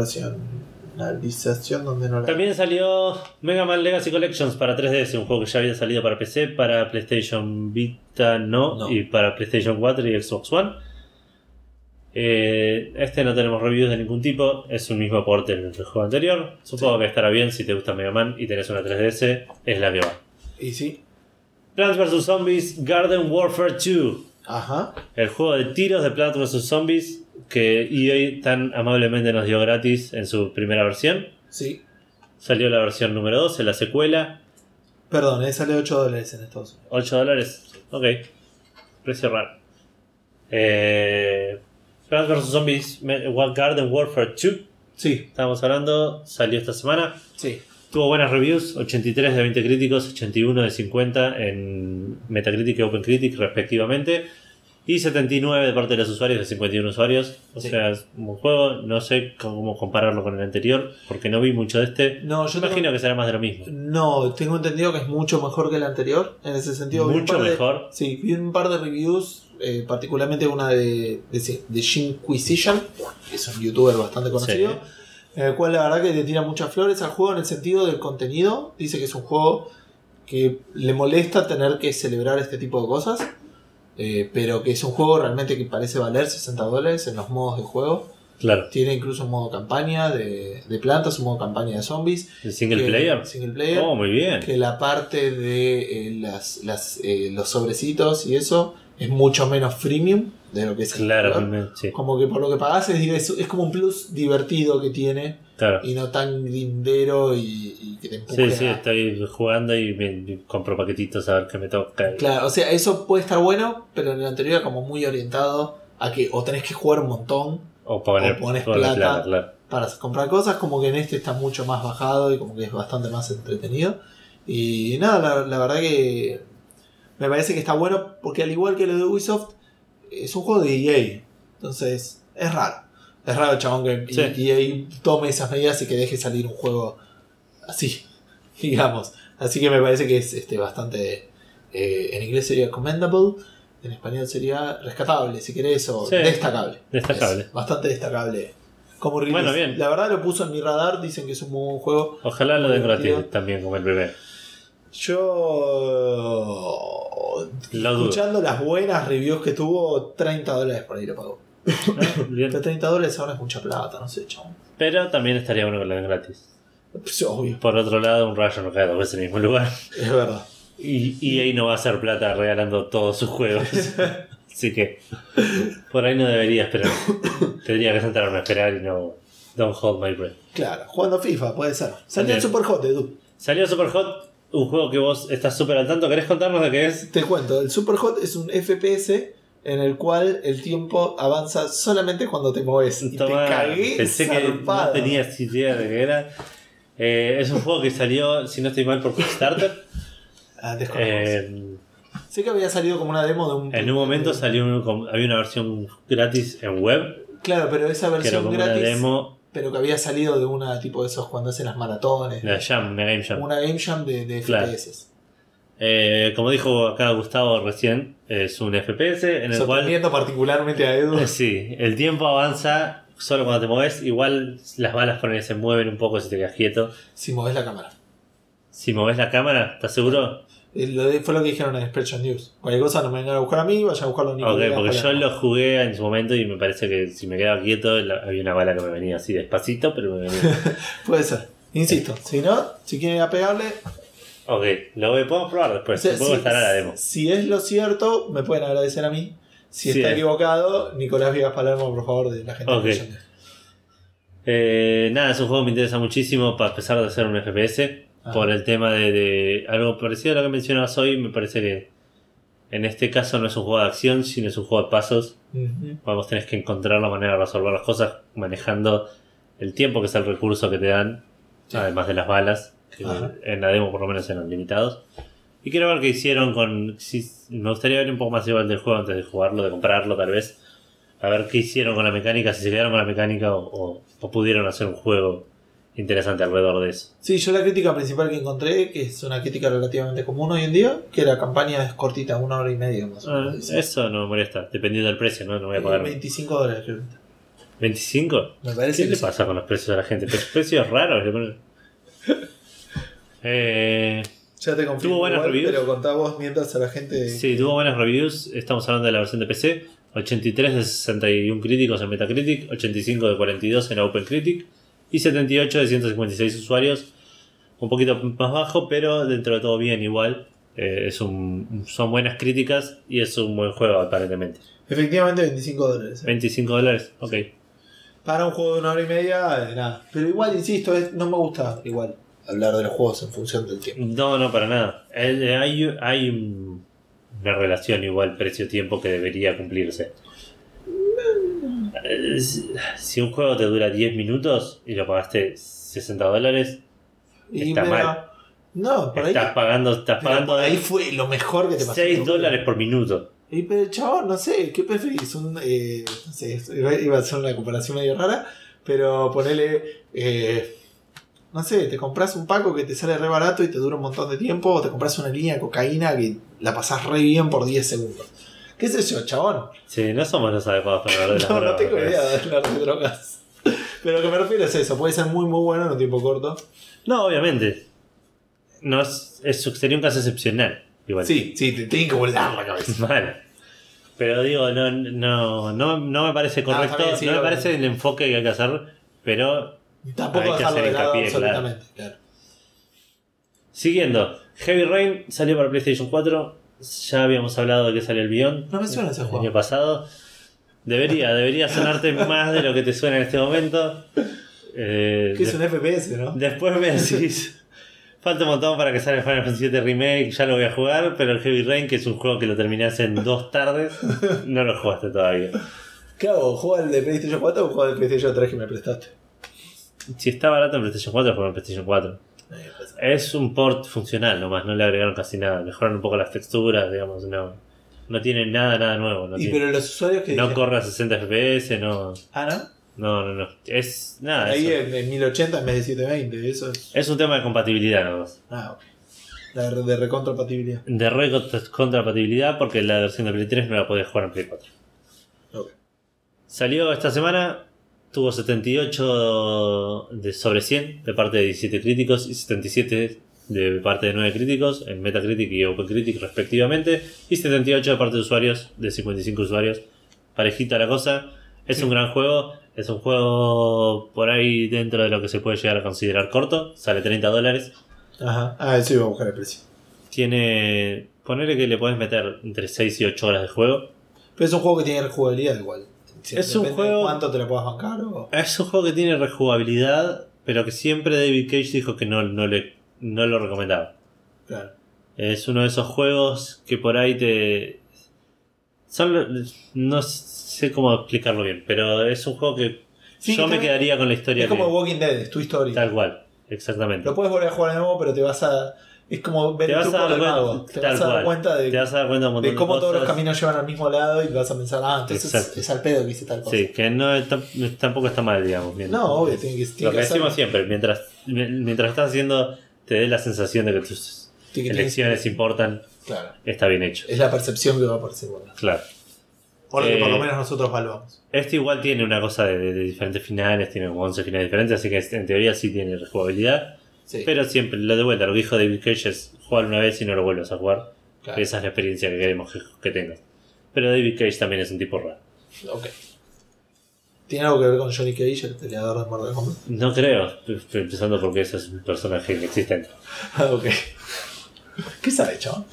racionalización donde no la También salió Mega Man Legacy Collections para 3DS, un juego que ya había salido para PC, para PlayStation Vita no, No. y para PlayStation 4 y Xbox One. Eh, este no tenemos reviews de ningún tipo, es un mismo porte del juego anterior. Supongo Sí. que estará bien si te gusta Mega Man y tenés una 3DS, es la que va. Y sí. Plants vs. Zombies Garden Warfare 2. Ajá. El juego de tiros de Plants vs. Zombies que EA tan amablemente nos dio gratis en su primera versión. Sí. Salió la versión número 2, en la secuela. Perdón, eh, sale 8 dólares en Estados Unidos. 8 dólares. Ok. Precio raro. Eh, Plants vs. Zombies Me- Garden Warfare 2. Sí, Estábamos hablando. Salió esta semana. sí. Tuvo buenas reviews, 83 de 20 críticos, 81 de 50 en Metacritic y OpenCritic respectivamente. Y 79 de parte de los usuarios de 51 usuarios. O Sí. sea, es un buen juego. No sé cómo compararlo con el anterior, porque no vi mucho de este. No, yo imagino tengo- que será más de lo mismo. No, tengo entendido que es mucho mejor que el anterior. En ese sentido, Mucho par de- mejor. Sí, vi un par de reviews, eh, particularmente una de, de, de que es un youtuber bastante conocido, en el cual la verdad que le tira muchas flores al juego en el sentido del contenido. Dice que es un juego que le molesta tener que celebrar este tipo de cosas, eh, pero que es un juego realmente que parece valer 60 dólares en los modos de juego. Claro. Tiene incluso un modo campaña de, de plantas, un modo campaña de zombies. ¿El single que- player? Single player Oh, muy bien. que la parte de eh, las, las, eh, los sobrecitos y eso es mucho menos freemium de lo que es el Claro, anterior. sí. Como que por lo que pagás es, es, como un plus divertido que tiene Claro. y no tan grindero y, y que te empuje Sí, sí, a- estoy jugando y me compro paquetitos a ver qué me toca. Claro, o sea, eso puede estar bueno, pero en el anterior era como muy orientado a que o tenés que jugar un montón O poner, O pones poner plata. claro. para comprar cosas, como que en este está mucho más bajado y como que es bastante más entretenido. Y nada, la, la verdad que me parece que está bueno porque al igual que lo de Ubisoft, es un juego de EA. Entonces, es raro. Es raro, chabón, que Sí. EA tome esas medidas y que deje salir un juego así, (laughs) digamos. Así que me parece que es este, bastante... eh, en inglés sería commendable, en español sería rescatable, si querés, o Sí. destacable. Destacable. Es bastante destacable. Como. Bueno, bien. La verdad lo puso en mi radar, dicen que es un muy buen juego. Ojalá lo den gratis también como el primer. Yo. Lo escuchando las buenas reviews que tuvo, 30 dólares por ahí lo pagó. ¿no? (laughs) Bien. Pero 30 dólares ahora es mucha plata, no sé, chabón. Pero también estaría bueno que lo den gratis. Pues, obvio, Por otro lado, un rayo no cae dos veces en el mismo lugar. es verdad. Y, y ahí no va a hacer plata regalando todos sus juegos. (laughs) Así que por ahí no debería esperar. Tendría que sentarme a esperar y no. Don't hold my breath. Claro, jugando FIFA, puede ser. Salió Super Hot, Edu. Salió Super Hot, un juego que vos estás súper al tanto. ¿Querés contarnos de qué es? Te cuento, el Super Hot es un FPS en el cual el tiempo avanza solamente cuando te mueves. Y Toma, te cagué pensé que no zarpado. tenías idea de qué era. Eh, es un juego que salió, si no estoy mal, por Kickstarter. (laughs) Ah. Eh, Sé que había salido como una demo de un. en un momento salió un- había una versión gratis en web, Claro, pero esa que era versión como gratis. una demo Pero que había salido de una tipo de esos cuando hacen las maratones. la Jam, una Game Jam. Una game jam de, de Claro. FPS. Eh, como dijo acá Gustavo recién, es un FPS en el cual particularmente a Edu. Eh, (laughs) Sí, el tiempo avanza solo cuando te mueves. Igual las balas por ahí se mueven un poco si te quedas quieto. Si moves la cámara. Si moves la cámara, ¿estás seguro? Eh, fue lo que dijeron en Expression News. Cualquier cosa no me vengan a buscar a mí, vayan a buscarlo ni Ok, porque yo lo jugué en su momento y me parece que si me quedaba quieto había una bala que me venía así despacito, pero me venía. (laughs) Puede ser. Insisto, si no, si quieren ir a pegarle. ok, lo podemos probar después. si, estará la demo. si es lo cierto, me pueden agradecer a mí. Si Sí, está eh. equivocado, Nicolás Viegas Palermo, por favor, de la gente Ok. de. Eh, nada, es un juego que me interesa muchísimo, a pesar de ser un FPS. Por el tema de, de algo parecido a lo que mencionabas hoy, me parece que en este caso no es un juego de acción, sino es un juego de pasos. Ujú. Vamos, tenés que encontrar la manera de resolver las cosas manejando el tiempo, que es el recurso que te dan, Sí. además de las balas, que Ajá. en la demo por lo menos eran limitados. Y quiero ver qué hicieron con. si- me gustaría ver un poco más igual del juego antes de jugarlo, de comprarlo tal vez. A ver qué hicieron con la mecánica, si se quedaron con la mecánica o, o- o pudieron hacer un juego interesante alrededor de eso. Sí, yo la crítica principal que encontré, que es una crítica relativamente común hoy en día, que la campaña es cortita, una hora y media más o Ah, menos. eso no me molesta, dependiendo del precio, ¿no? No voy a pagar. 25 dólares, creo. ¿25? Me parece ¿Qué que le sí. pasa con los precios a la gente? Pre- Precios raros. Eh, Ya te confirmo, ¿Tuvo buenas igual, reviews? pero contá vos mientras a la gente... sí, tuvo buenas reviews. Estamos hablando de la versión de PC. 83 de 61 críticos en Metacritic, 85 de 42 en OpenCritic y 78 de 156 usuarios. Un poquito más bajo, pero dentro de todo bien igual. Eh, es un, son buenas críticas y es un buen juego aparentemente. Efectivamente 25 dólares. eh. 25 dólares, ok. Para un juego de una hora y media, eh, nada. Pero igual, insisto, es- no me gusta igual hablar de los juegos en función del tiempo. No, no, para nada. Hay, hay un- una relación igual precio-tiempo que debería cumplirse. Eh, Si un juego te dura 10 minutos y lo pagaste 60 dólares, Y Está mal. No, por ahí. Pagando, estás pagando por ahí fue lo mejor que te pasó. 6 dólares por minuto. Y pero chabón, no sé, ¿qué preferís? Un, eh, no sé, iba iba a ser una comparación medio rara, pero ponele, eh, no sé, te compras un Paco que te sale re barato y te dura un montón de tiempo, o te compras una línea de cocaína que la pasás re bien por 10 segundos. ¿Qué sé yo, chabón? Sí, no somos los adecuados para hablar de (laughs) las No, no drogas, tengo idea de hablar de drogas. Pero lo que me refiero es eso, puede ser muy muy bueno en un tiempo corto. No, obviamente. No es, es- sería un caso excepcional. Igual. Sí, sí, te tienen que volar la cabeza. (laughs) Mal. Pero digo, no, no, no, no me parece No, correcto. está bien, sí, no me parece el enfoque que hay que hacer. Pero Tampoco Hay que hacer de lado hincapié, claro. claro. siguiendo. Heavy Rain salió para PlayStation 4. Ya habíamos hablado de que salió el Beyond. No me suena ese el juego. año pasado. Debería, debería sonarte (laughs) más de lo que te suena en este momento. Eh, Que es un FPS, ¿no? Después me decís. Falta un montón para que salga el Final Fantasy VII Remake, ya lo voy a jugar, pero el Heavy Rain, que es un juego que lo terminé hace en dos tardes, (laughs) no lo jugaste todavía. ¿Qué hago? ¿Juego el de PlayStation 4 o juego el de PlayStation 3 que me prestaste? Si está barato en PlayStation 4, juega en PlayStation 4. Es un port funcional nomás, no le agregaron casi nada. Mejoraron un poco las texturas, digamos, no. No tiene nada, nada nuevo. No, y tiene- pero los usuarios que no corre a 60 FPS, no. Ah, ¿no? No, no, no. Es nada. Ahí eso- en, en 1080 en vez de 720, eso es. Es un tema de compatibilidad nomás. Ah, ok. De, de recontrapatibilidad. De recontrapatibilidad porque la versión de Play 3 no la podés jugar en Play 4. Ok. Salió esta semana, tuvo 78 de sobre 100 de parte de 17 críticos y 77 de parte de 9 críticos en Metacritic y OpenCritic respectivamente y 78 de parte de usuarios de 55 usuarios. Parejita la cosa. Es un gran juego. Es un juego por ahí dentro de lo que se puede llegar a considerar corto. Sale 30 dólares. Ajá. Ah, eso iba a buscar el precio. Tiene... Ponerle que le puedes meter entre 6 y 8 horas de juego. Pero es un juego que tiene rejugabilidad igual. Es un juego- ¿Cuánto te lo puedas bancar? O... Es un juego que tiene rejugabilidad, pero que siempre David Cage dijo que no, no, le, no lo recomendaba. Claro. Es uno de esos juegos que por ahí te... Son, no sé cómo explicarlo bien, pero es un juego que Sí, yo me quedaría con la historia Es como Walking Dead, es tu historia. tal cual, exactamente. Lo puedes volver a jugar de nuevo, pero te vas a. Es como ver Te el vas a truco dar del cuenta, mago. Te tal vas a dar cual. cuenta de, Te vas a dar cuenta de cómo de todos los caminos llevan al mismo lado y vas a pensar, ah, entonces Exacto. es al pedo que hice tal cosa. Sí, que no, tampoco está mal, digamos. No, obvio, tiene que, tiene Lo que que hacer- decimos siempre, mientras, mientras estás haciendo, te dé la sensación de que tus que- elecciones importan, Claro. está bien hecho. Es la percepción que va a aparecer. Bueno. Claro. Por lo que Eh, por lo menos nosotros evaluamos. Este igual tiene una cosa de, de- de diferentes finales, tiene como 11 finales diferentes, así que en teoría sí tiene rejugabilidad. Sí, Pero siempre, lo de vuelta, lo que dijo David Cage es jugar una vez y no lo vuelvas a jugar. claro. Esa es la experiencia que queremos que, que tengas. Pero David Cage también es un tipo raro. Ok. ¿Tiene algo que ver con Johnny Cage, el peleador de Mortal Kombat? No creo, empezando porque ese es un personaje inexistente. Ah, ok. ¿Qué sabe, chaval?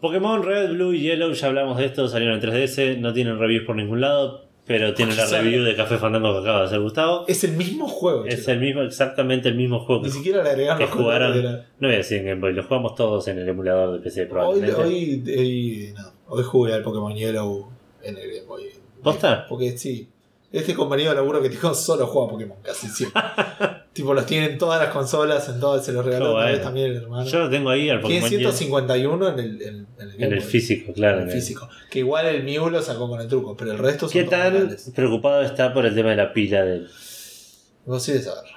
Pokémon Red, Blue y Yellow, ya hablamos de esto, salieron en 3DS, no tienen reviews por ningún lado, pero tienen la review de Café Fandango que acaba de hacer Gustavo. Es el mismo juego, Es chico. el mismo, exactamente el mismo juego Ni que, siquiera le agregaron que jugaron. la- No voy a decir en Game Boy, lo jugamos todos en el emulador de PC Hoy, probablemente. hoy, hoy, no, hoy jugué al Pokémon Yellow en el Game Boy. ¿Posta? Porque sí. Este compañero de laburo que tengo solo juega Pokémon casi siempre. (laughs) tipo, los tienen en todas las consolas, en todas, se los regaló bueno. también el hermano. Yo lo tengo ahí al Tiene Pokémon Yellow, 151 en el, en, en el en físico, claro. En el físico. Que igual el Mew lo sacó con el truco, pero el resto son ¿Qué tan preocupado está por el tema de la pila del... No sé de saber.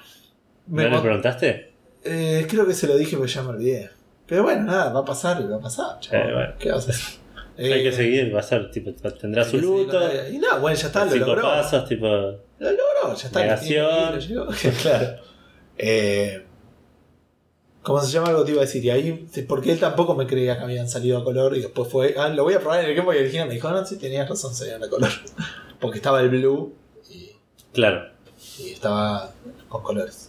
¿No le preguntaste? eh, creo que se lo dije, pero ya me olvidé. Pero bueno, nada, va a pasar y va a pasar. Eh, bueno. ¿Qué vas a hacer? Hay Eh, que seguir, va a ser, tipo, tendrá su luto, Y nada, bueno, ya está, lo cinco logró. pasos, tipo... Lo logró, ya está. Negación. lo llegó, (laughs) (laughs) claro. Eh, ¿Cómo se llama algo te iba a decir? Y ahí, porque él tampoco me creía que habían salido a color y después fue, ah, lo voy a probar en el Game Boy original. Me dijo, no, sí, tenías razón, salían a color. (laughs) Porque estaba el blue y, Claro. y estaba con colores.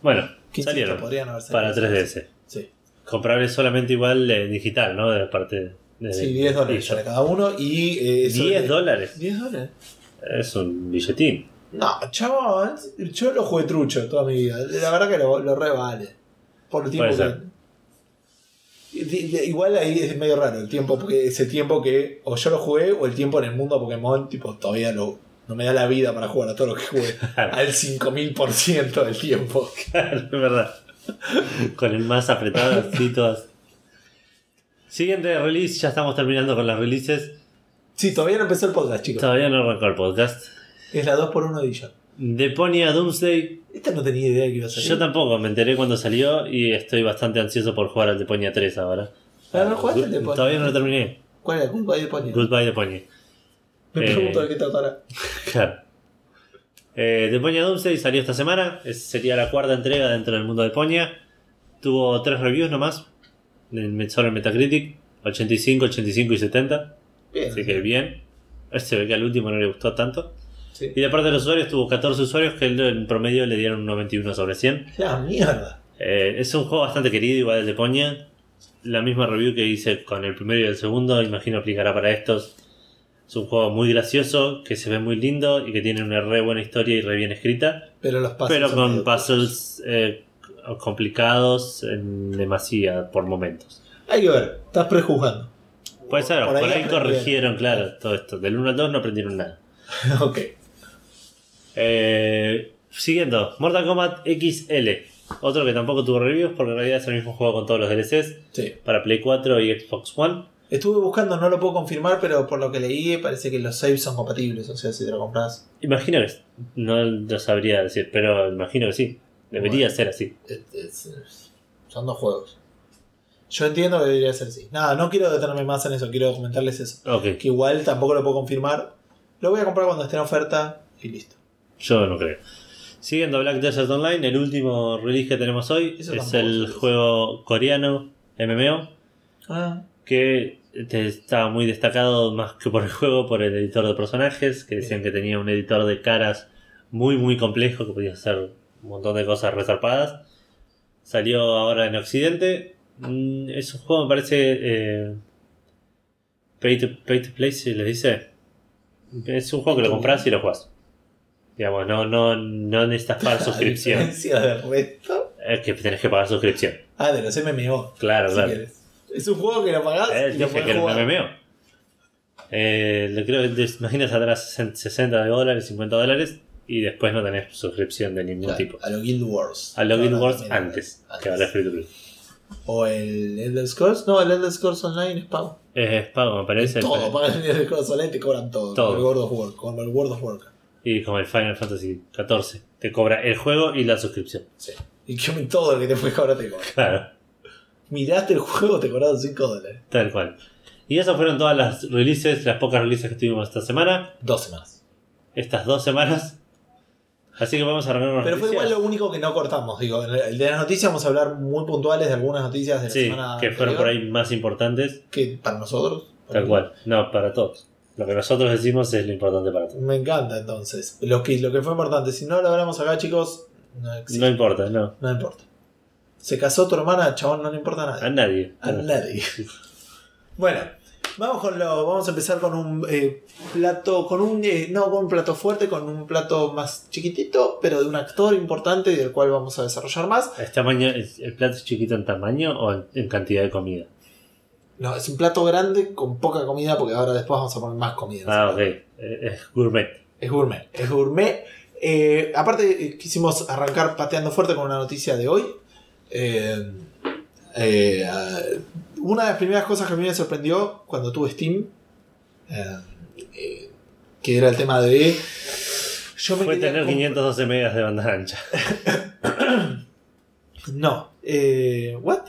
Bueno, salieron podrían haber salido para así. 3DS. Sí, Comprable solamente igual eh, digital, ¿no? De parte sí 10 dólares para cada uno y... eh, eso 10 de- dólares. 10 dólares. Es un billetín. No, chaval, yo lo jugué trucho toda mi vida. La verdad que lo, lo re vale. Por el tiempo que. Igual ahí es medio raro el tiempo, porque ese tiempo que o yo lo jugué o el tiempo en el mundo Pokémon, tipo, todavía lo, no me da la vida para jugar a todo lo que jugué. (laughs) al 5000% del tiempo. (laughs) es verdad. con el más apretado, así todas. Siguiente release, ya estamos terminando con las releases. Sí, todavía no empezó el podcast, chicos. Todavía no arrancó el podcast. Es la 2x1 edition. Deponia Doomsday. Esta no tenía idea que iba a salir. Yo tampoco, me enteré cuando salió y estoy bastante ansioso por jugar al Deponia 3 ahora. Ah, ¿no jugaste al Deponia? Todavía no lo terminé. ¿Cuál era? Goodbye de Pony. Goodbye Deponia. Me Eh, pregunto de qué tratará. (laughs) Claro. Eh, Deponia Doomsday salió esta semana. Es- sería la cuarta entrega dentro del mundo de Deponia. Tuvo tres reviews nomás. En, solo en Metacritic. 85, 85 y 70. Bien. Así que bien. Se ve que al último no le gustó tanto. Sí. Y de parte de los usuarios, tuvo 14 usuarios que en promedio le dieron un 91 sobre 100. La mierda. Eh, es un juego bastante querido, igual de Poña. La misma review que hice con el primero y el segundo, imagino aplicará para estos. Es un juego muy gracioso, que se ve muy lindo y que tiene una re buena historia y re bien escrita. Pero los puzzles. pero con puzzles eh, complicados en demasía por momentos. Hay que ver, estás prejuzgando. Puede ser, por ahí, corrigieron, claro, todo esto. Del 1 al 2 no aprendieron nada. (laughs) ok. Eh, siguiendo, Mortal Kombat XL. Otro que tampoco tuvo reviews porque en realidad es el mismo juego con todos los DLCs Sí. para Play 4 y Xbox One. Estuve buscando, no lo puedo confirmar, pero por lo que leí parece que los saves son compatibles. O sea, si te lo compras, Imagino que no lo sabría decir, pero imagino que sí. Debería Bueno. ser así. es- es- es- son dos juegos. Yo entiendo que debería ser así. Nada, no quiero detenerme más en eso, quiero comentarles eso. Que igual tampoco lo puedo confirmar. Lo voy a comprar cuando esté en oferta y listo. yo no creo. Siguiendo Black Desert Online, el último release que tenemos hoy Eso es el juego coreano MMO Ah, que estaba muy destacado más que por el juego, por el editor de personajes, que decían que tenía un editor de caras muy muy complejo, que podía hacer un montón de cosas resarpadas. Salió ahora en Occidente. Mm, Es un juego, me parece, eh, pay, to, pay to play, se les dice. Es un juego que lo compras y lo juegas. Digamos, no, no, no necesitas pagar (laughs) suscripción. resto. Es que tenés que pagar suscripción. Ah, de los MMO. Claro, si claro. querés. Es un juego que lo pagás Eh, y lo que era un. MMO. Eh, creo que te imaginas atrás 60 dólares, 50 dólares y después no tenés suscripción de ningún Claro, tipo. A los Guild Wars. A Login Ahora Wars antes, antes. que ahora es free to play. O el Elder Scrolls. No, el Elder Scrolls Online es pago. Es pago, me parece. todo, pagas el Elder Scrolls Online te cobran todo. Todo. Como el World of War, como el World of Warcraft. Y como el Final Fantasy XIV, te cobra el juego y la suscripción. Sí. Y que (laughs) todo lo que te fue ahora te cobra. Claro, Miraste el juego, te cobraron 5 dólares. tal cual. Y esas fueron todas las releases, las pocas releases que tuvimos esta semana, Dos semanas. estas dos semanas. Así que vamos a arrancar Pero fue igual noticias. lo único que no cortamos. Digo, el de las noticias vamos a hablar muy puntuales de algunas noticias de la Sí, semana. que fueron por ahí más importantes. Que para nosotros. Tal cual. No, para todos. Lo que nosotros decimos es lo importante para todos. Me encanta entonces. Lo que, lo que fue importante. Si no lo hablamos acá, chicos, no existe. No importa, no. No importa. Se casó tu hermana, chabón, no le importa a A nadie. nadie. A nadie. (laughs) Bueno, vamos con lo. Vamos a empezar con un eh, plato. Con un. eh, no con un plato fuerte, con un plato más chiquitito, pero de un actor importante y del cual vamos a desarrollar más. ¿Es tamaño, es- ¿El plato es chiquito en tamaño o en, en cantidad de comida? No, es un plato grande con poca comida, porque ahora después vamos a poner más comida. Ah, ok. Eh, Es gourmet. Es gourmet. Es gourmet. Eh, aparte, quisimos arrancar pateando fuerte con una noticia de hoy. Eh, eh, una de las primeras cosas que a mí me sorprendió cuando tuve Steam, eh, eh, que era el tema de. Yo me Fue tener comp- 512 megas de banda ancha. (coughs) No. Eh, ¿What?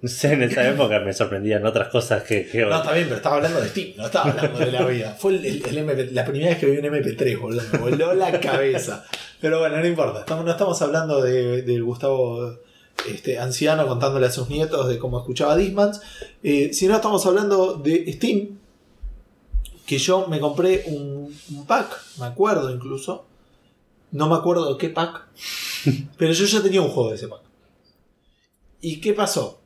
No sé, en esa época me sorprendían otras cosas que. No, está bien, pero estaba hablando de Steam, no estaba hablando de la vida. Fue el, el- el MP la primera vez que vi un MP3, boludo. Me voló la cabeza. Pero bueno, no importa. Estamos, no estamos hablando de, del Gustavo este, anciano contándole a sus nietos de cómo escuchaba Dismans. Eh, sino estamos hablando de Steam. Que yo me compré un, un pack, me acuerdo incluso. No me acuerdo de qué pack. (laughs) Pero yo ya tenía un juego de ese pack. ¿Y qué pasó?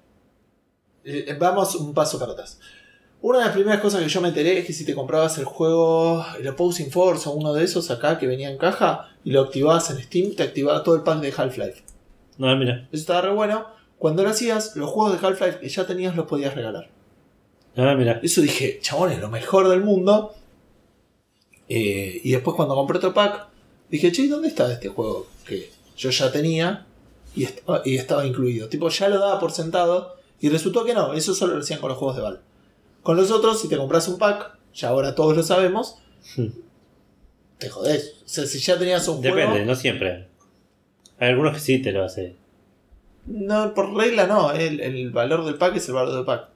Eh, Vamos un paso para atrás. Una de las primeras cosas que yo me enteré es que si te comprabas el juego, el Opposing Force o uno de esos acá que venía en caja y lo activabas en Steam, te activaba todo el pack de Half-Life. No, mira. Eso estaba re bueno. Cuando lo hacías, los juegos de Half-Life que ya tenías los podías regalar. No, mira. Eso dije, chabón, es lo mejor del mundo. Eh, y después cuando compré otro pack, dije, che, ¿dónde está este juego que yo ya tenía? y, est- y estaba incluido. Tipo, ya lo daba por sentado y resultó que no, eso solo lo hacían con los juegos de Valve. Con los otros, si te compras un pack, ya ahora todos lo sabemos, Hmm. te jodés. O sea, si ya tenías un Depende, juego... no siempre. Hay algunos que sí te lo hace. No, por regla no, el, el valor del pack es el valor del pack.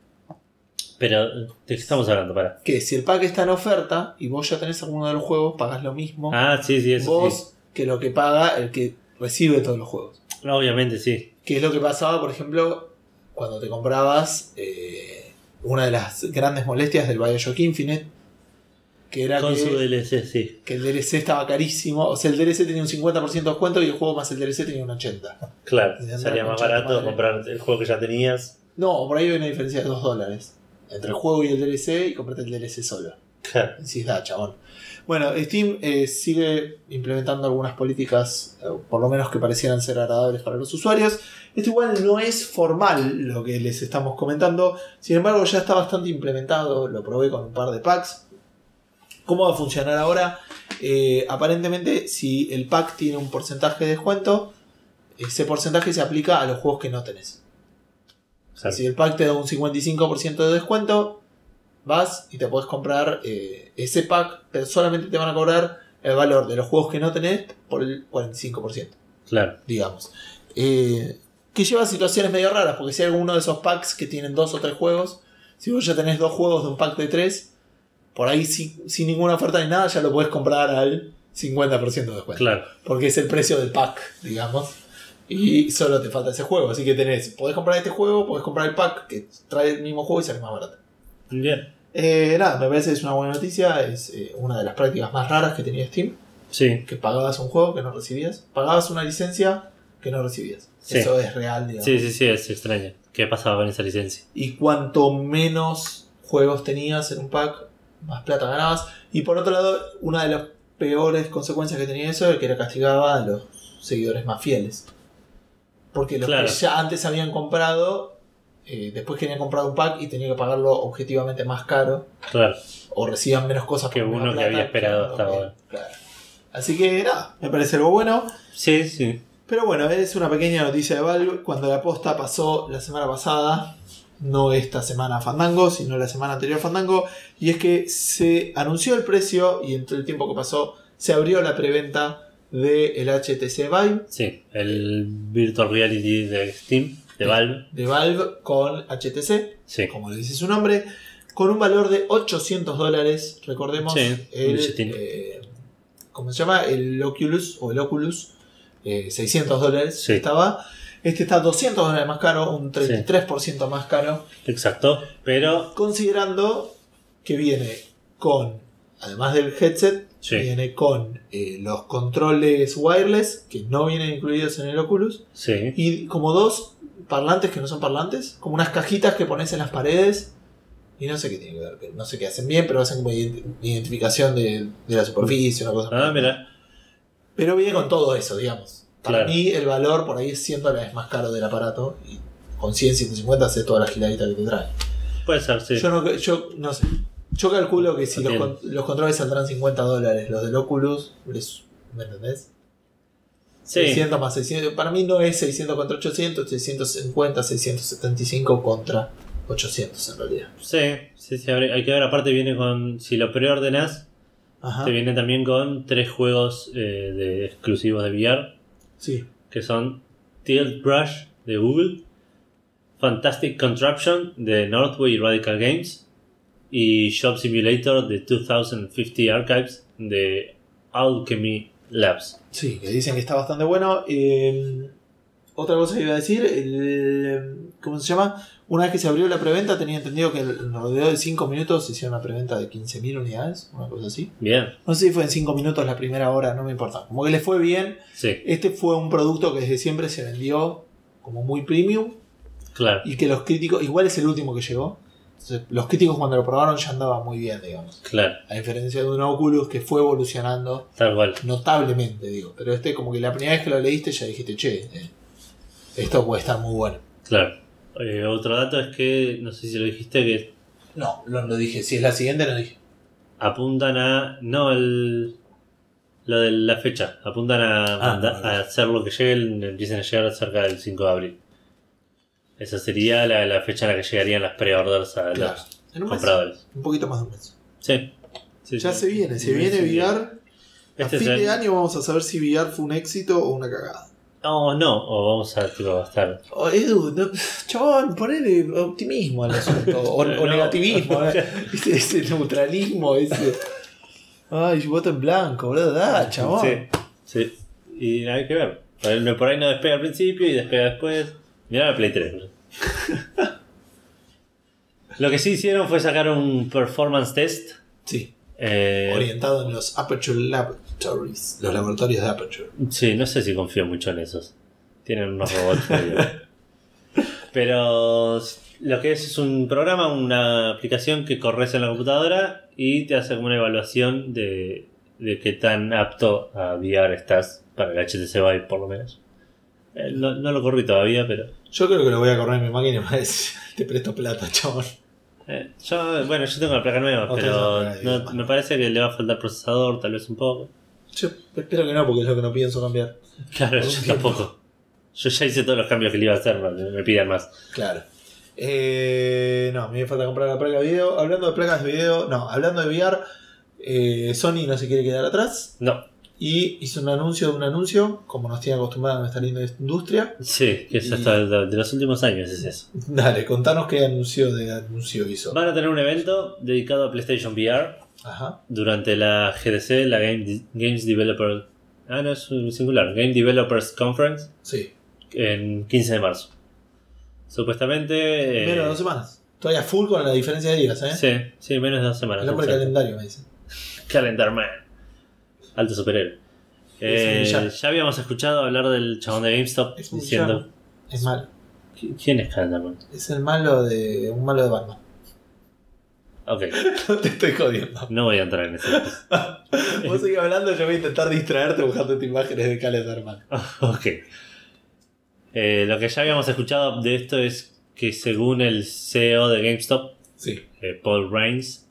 Pero, ¿de qué estamos hablando? Para. Que si el pack está en oferta y vos ya tenés alguno de los juegos, pagas lo mismo Ah, sí, sí, eso vos que lo que paga el que recibe todos los juegos. No, obviamente sí. Que es lo que pasaba, por ejemplo, cuando te comprabas eh, una de las grandes molestias del Bioshock Infinite, que era Con que, su DLC, sí. que el DLC estaba carísimo. O sea, el DLC tenía un 50% de descuento y el juego más el DLC tenía un 80%. Claro, salía más barato madre. comprar el juego que ya tenías. No, por ahí hay una diferencia de 2 dólares. Entre el juego y el DLC y comprarte el DLC solo. Claro. Sí, da, chabón. Bueno, Steam eh, sigue implementando algunas políticas, eh, por lo menos que parecieran ser agradables para los usuarios. Esto igual no es formal lo que les estamos comentando, sin embargo ya está bastante implementado, lo probé con un par de packs. ¿Cómo va a funcionar ahora? Eh, aparentemente, si el pack tiene un porcentaje de descuento, ese porcentaje se aplica a los juegos que no tenés. O sea, Claro. si el pack te da un 55% de descuento, vas y te puedes comprar eh, ese pack, pero solamente te van a cobrar el valor de los juegos que no tenés por el 45%, Claro. digamos. Eh, que lleva a situaciones medio raras, porque si hay alguno de esos packs que tienen dos o tres juegos, si vos ya tenés dos juegos de un pack de tres, por ahí sin, sin ninguna oferta ni nada ya lo podés comprar al 50% de descuento Claro. porque es el precio del pack, digamos. Y solo te falta ese juego. Así que tenés, podés comprar este juego, podés comprar el pack que trae el mismo juego y sale más barato. Bien. Eh, nada, me parece que es una buena noticia. Es eh, una de las prácticas más raras que tenía Steam. Sí. Que pagabas un juego que no recibías. Pagabas una licencia que no recibías. Sí. Eso es real, digamos. Sí, sí, sí, es extraño. ¿Qué pasaba con esa licencia? Y cuanto menos juegos tenías en un pack, más plata ganabas. Y por otro lado, una de las peores consecuencias que tenía eso es que era castigaba a los seguidores más fieles. Porque los Claro. que ya antes habían comprado, eh, después querían comprar un pack y tenían que pagarlo objetivamente más caro. Claro. O recibían menos cosas Que uno que había esperado hasta ahora. claro. Así que nada, me parece algo bueno. Sí, sí. Pero bueno, es una pequeña noticia de Valve. Cuando la posta pasó la semana pasada, no esta semana Fandango, sino la semana anterior Fandango, y es que se anunció el precio y entre el tiempo que pasó se abrió la preventa del HTC Vive Sí. El Virtual Reality de Steam, de Valve. de Valve con HTC, Sí. como le dice su nombre, con un valor de 800 dólares. Recordemos Sí, el, eh, ¿cómo se llama? El Oculus o el Oculus, eh, 600 dólares Sí. estaba. Este está 200 dólares más caro, un 33% más caro, Exacto. Pero. considerando que viene con, además del headset, Sí. viene con eh, los controles wireless, que no vienen incluidos en el Oculus, Sí. y como dos parlantes que no son parlantes, como unas cajitas que pones en las paredes. Y no sé qué tiene que ver, no sé qué hacen bien, pero hacen como ident- identificación de, de la superficie, una cosa. Ah, mira. Pero viene con todo eso, digamos. Para Claro. mí el valor por ahí es 100 dólares más caro del aparato. Y con 100, 150 hace toda la giladita que te trae. Puede ser, sí. Yo, no, yo no sé. Yo calculo que si los, Entiendo. con- los controles saldrán 50 dólares, los del Oculus, les- ¿me entendés? Sí. 600 más 600. Para mí no es 600 contra 800, 650, 675 contra 800 en realidad. Sí, sí, sí, hay que ver, aparte viene con, si lo preordenas, Ajá. te viene también con tres juegos eh, de exclusivos de VR, Sí. que son Tilt Brush de Google, Fantastic Contraption de Northway Radical Games y Shop Simulator de 2050 Archives de Alchemy Labs. Sí, que dicen que está bastante bueno. Eh, otra cosa que iba a decir, el, ¿cómo se llama? Una vez que se abrió la preventa, tenía entendido que en alrededor de 5 minutos se hicieron una preventa de 15.000 unidades, una cosa así. Bien, No sé si fue en 5 minutos la primera hora, no me importa. Como que les fue bien. sí, Este fue un producto que desde siempre se vendió como muy premium claro, y que los críticos, igual es el último que llegó. Entonces, los críticos cuando lo probaron ya andaba muy bien, digamos. claro, A diferencia de un Oculus que fue evolucionando tal cual. notablemente, digo. Pero este, como que la primera vez que lo leíste ya dijiste, che, eh, esto puede estar muy bueno. Claro. Eh, otro dato es que, no sé si lo dijiste, que No, lo, lo dije. Si es la siguiente, lo dije. apuntan a. No, el. Lo de la fecha. Apuntan a, Ah, manda- no, no. a hacer lo que lleguen, empiecen a llegar cerca del 5 de abril. Esa sería la, la fecha en la que llegarían las pre-orders a Claro. los En un mes. compradores. Un poquito más de un mes. Sí. Sí, Ya sí. se viene, se Sí, viene sí. VR. A Este fin es el- de año vamos a saber si VR fue un éxito o una cagada. No, no, o vamos a, tipo, a estar. Oh, Edu, no, chabón, ponele optimismo al asunto. O, (laughs) negativismo. ¿eh? (laughs) Ese, ese neutralismo, ese. Ay, voto en blanco, boludo. Da, chabón. Sí, sí. Y hay que ver. Por ahí- Por ahí no despega al principio y despega después. Mirá la Play 3. bro. (laughs) Lo que sí hicieron fue sacar un performance test. Sí, eh, orientado en los Aperture Laboratories, los laboratorios de Aperture. sí, no sé si confío mucho en esos. Tienen unos robots. (laughs) Pero lo que es es un programa, una aplicación que corres en la computadora y te hace como una evaluación de, de qué tan apto a VR estás para el HTC Vive, por lo menos. Eh, no, no lo corrí todavía, pero. Yo creo que lo voy a correr en mi máquina y me va a decir, te presto plata, chabón. Eh, yo, bueno, yo tengo la placa nueva, Otra pero placa no- me parece que le va a faltar procesador, tal vez un poco. Yo espero que no, porque es lo que no pienso cambiar. Claro, Por un yo tiempo. tampoco. Yo ya hice todos los cambios que le iba a hacer, no me pidan más. Claro. Eh, no, me falta comprar la placa de video. Hablando de placas de video, no, hablando de VR, eh, Sony no se quiere quedar atrás No, y hizo un anuncio de un anuncio, como nos tiene acostumbrada nuestra linda industria. sí, que es hasta de, de los últimos años es eso. Dale, contanos qué anuncio de anuncio hizo. Van a tener un evento dedicado a PlayStation VR Ajá. durante la GDC, la Game, Games Developer. Ah, no, es un singular. Game Developers Conference Sí. en 15 de marzo. Supuestamente. eh, Menos de dos semanas. Todavía full con la diferencia de días, ¿eh? Sí, sí, menos de dos semanas. El calendario, me dice. Calendar Man. Alto superhéroe. Es un Eh, ya habíamos escuchado hablar del chabón de GameStop Es diciendo. Es malo. ¿Qui- ¿Quién es Calendar Man? Es el malo de. un malo de Batman. Ok, (laughs) No te estoy jodiendo. no voy a entrar en ese. (laughs) Vos seguís hablando, yo voy a intentar distraerte buscando imágenes de Calendar Man. (laughs) ok. Eh, lo que ya habíamos escuchado de esto es que según el CEO de GameStop, Sí. eh, Paul Reigns,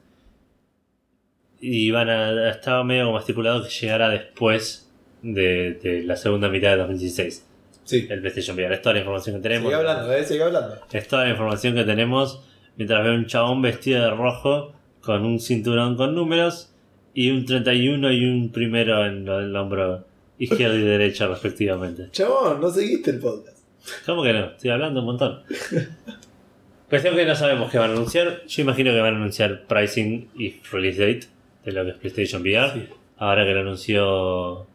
iban a, estaba medio como estipulado que llegara después de, de la segunda mitad de 2016 Sí. el PlayStation VR. Es toda la información que tenemos. Sigue hablando, eh, sigue hablando. Es toda la información que tenemos mientras veo un chabón vestido de rojo con un cinturón con números y un 31 y un primero en lo- el hombro izquierdo y derecho respectivamente. Chabón, no seguiste el podcast. ¿Cómo que no? Estoy hablando un montón. Cuestión que no sabemos qué van a anunciar. Yo imagino que van a anunciar pricing y release date de lo que es PlayStation VR. Sí. Ahora que lo anunció.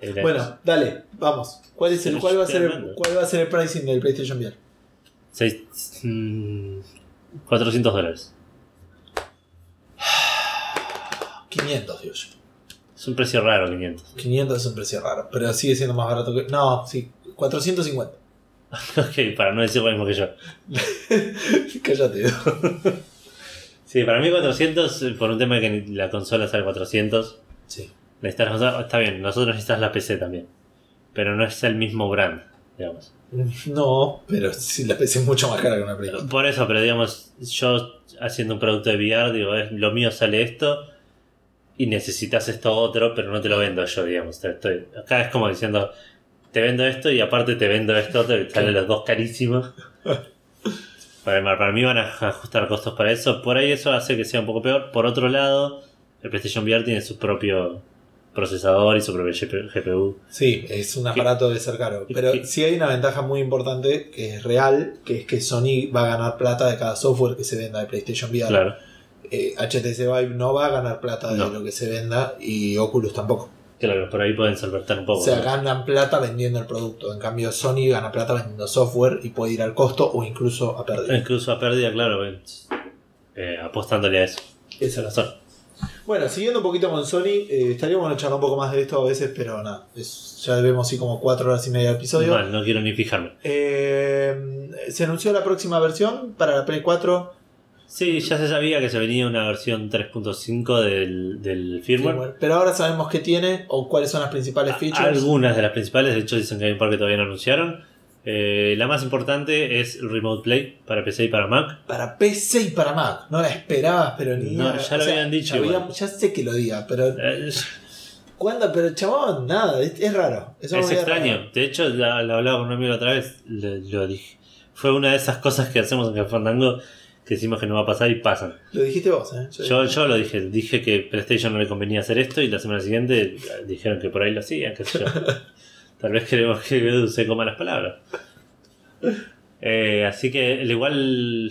el- Bueno, dale, vamos. ¿Cuál, es el, cuál, va a ser el. ¿Cuál va a ser el pricing del PlayStation VR? seis- mm, 400 dólares. (sighs) 500, digo yo. Es un precio raro, 500. 500 es un precio raro, pero sigue siendo más barato que. No, sí, 450. (laughs) ok, para no decir lo mismo que yo. (laughs) Cállate. Sí, para mí 400, eh, por un tema de que la consola sale 400. Sí. Necesitas la consola- está bien, nosotros necesitas la PC también. Pero no es el mismo brand, digamos. No, pero sí, la PC es mucho más cara que una Play. Por eso, pero digamos, yo haciendo un producto de VR, digo, es, lo mío sale esto y necesitas esto otro, pero no te lo vendo yo, digamos. Te estoy, acá es como diciendo, te vendo esto y aparte te vendo esto otro, que salen los dos carísimos. (laughs) Para, para mí van a ajustar costos para eso. Por ahí eso hace que sea un poco peor. Por otro lado, el PlayStation VR tiene su propio procesador y su propio GP GPU. Sí, es un aparato de ser caro. Pero sí hay una ventaja muy importante que es real, que es que Sony va a ganar plata de cada software que se venda de PlayStation VR. Claro, Eh, HTC Vive no va a ganar plata de No. lo que se venda y Oculus tampoco. Claro, por ahí pueden solventar un poco. O sea, ¿no? ganan plata vendiendo el producto. En cambio, Sony gana plata vendiendo software y puede ir al costo o incluso a pérdida. Incluso a pérdida, claro, ven, eh, apostándole a eso. Esa es la razón. Bueno, siguiendo un poquito con Sony, eh, estaríamos bueno charlar un poco más de esto a veces, pero nada, es- ya vemos así como cuatro horas y media de episodio. Mal, no quiero ni fijarme. Eh, se anunció la próxima versión para la Play 4. Sí, ya se sabía que se venía una versión 3.5 del, del firmware. firmware, Pero ahora sabemos qué tiene o cuáles son las principales features. Algunas de las principales, de hecho dicen que hay un par que todavía no anunciaron. Eh, la más importante es Remote Play para PC y para Mac. Para PC y para Mac. No la esperabas, pero ni No, ya lo habían dicho sabía- igual. ya sé que lo diga, pero Eh, ¿Cuándo? Pero chabón, nada, es, es raro. Eso Es extraño. raro. De hecho, lo hablaba con un amigo la otra vez. le- lo dije. Fue una de esas cosas que hacemos en Fandango que decimos que no va a pasar y pasan. Lo dijiste vos, ¿eh? Yo, yo lo dije. Dije que PlayStation no le convenía hacer esto y la semana siguiente dijeron que por ahí lo hacían. qué sé yo. (laughs) Tal vez queremos que Edu se coma las palabras. Eh, así que al igual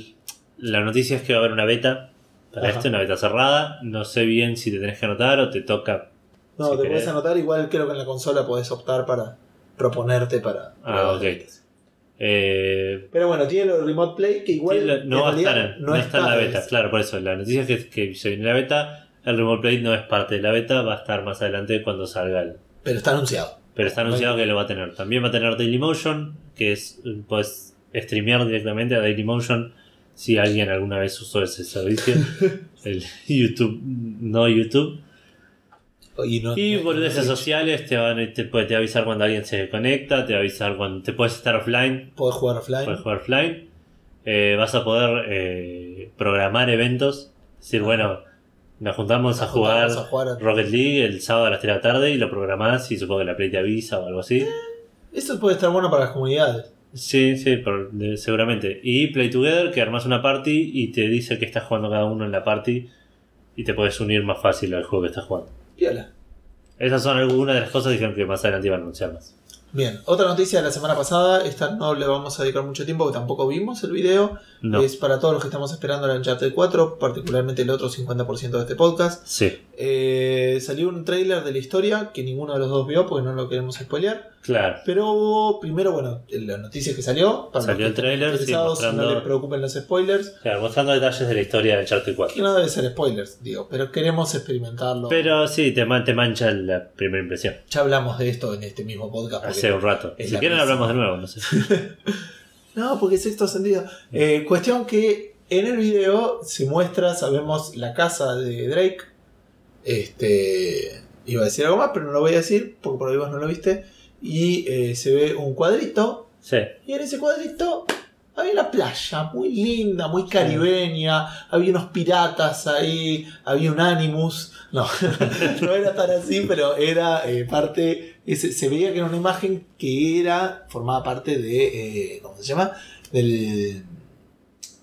la noticia es que va a haber una beta para Ajá. esto, una beta cerrada. No sé bien si te tenés que anotar o te toca. No, si te querés. puedes anotar, igual creo que en la consola podés optar para proponerte para. Ah, ok. Eh, Pero bueno, tiene de Remote Play que igual. No en va estar, en- no está en la beta, es- claro, por eso. La noticia es que, que se viene la beta. El Remote Play no es parte de la beta, va a estar más adelante cuando salga el. Pero está anunciado. Pero está anunciado que lo va a tener. También va a tener Dailymotion, que es. Puedes streamear directamente a Dailymotion si alguien alguna vez usó ese servicio. (laughs) el YouTube, no YouTube. Y, no, Y no- boludeces no- sociales te van te, puede- te va a avisar cuando alguien se conecta, te va a avisar cuando te puedes estar offline Podés jugar offline. Puedes jugar offline. Eh, vas a poder eh, programar eventos. Es decir, bueno, nos juntamos a jugar Vamos a jugar a- Rocket League el sábado a las 3 de la tarde y lo programás y supongo que la Play te avisa o algo así. Eso puede estar bueno para las comunidades. Sí, sí, de- seguramente. Y Play Together, que armas una party y te dice que estás jugando cada uno en la party y te puedes unir más fácil al juego que estás jugando. Piola. Esas son algunas de las cosas que que más adelante iban a anunciar más. Bien, otra noticia de la semana pasada, esta no le vamos a dedicar mucho tiempo, porque tampoco vimos el video. No. Es para todos los que estamos esperando la Uncharted 4, particularmente el otro 50% de este podcast. Sí, Eh, salió un trailer de la historia que ninguno de los dos vio porque no lo queremos spoilear. claro. Pero hubo, primero, bueno, la noticia que salió. Para Salió los el que estén sí, mostrando- No les preocupen los spoilers. Claro, mostrando detalles de la historia de Uncharted Que 4. no debe ser spoilers, digo, pero queremos experimentarlo. Pero sí, te, man- te mancha la primera impresión. Ya hablamos de esto en este mismo podcast. Hace un rato. Si quieren hablamos de nuevo, no sé. (laughs) No, porque es sexto sentido. Eh, cuestión que en el video se muestra, sabemos, la casa de Drake. Este. Iba a decir algo más, pero no lo voy a decir porque por ahí vos no lo viste. Y eh, se ve un cuadrito. Sí. Y en ese cuadrito había una playa muy linda, muy caribeña. Había unos piratas ahí. Había un Animus. No, (laughs) no era tan así, pero era eh, parte. ese- se veía que era una imagen que era. formaba parte de. eh, ¿Cómo se llama? Del.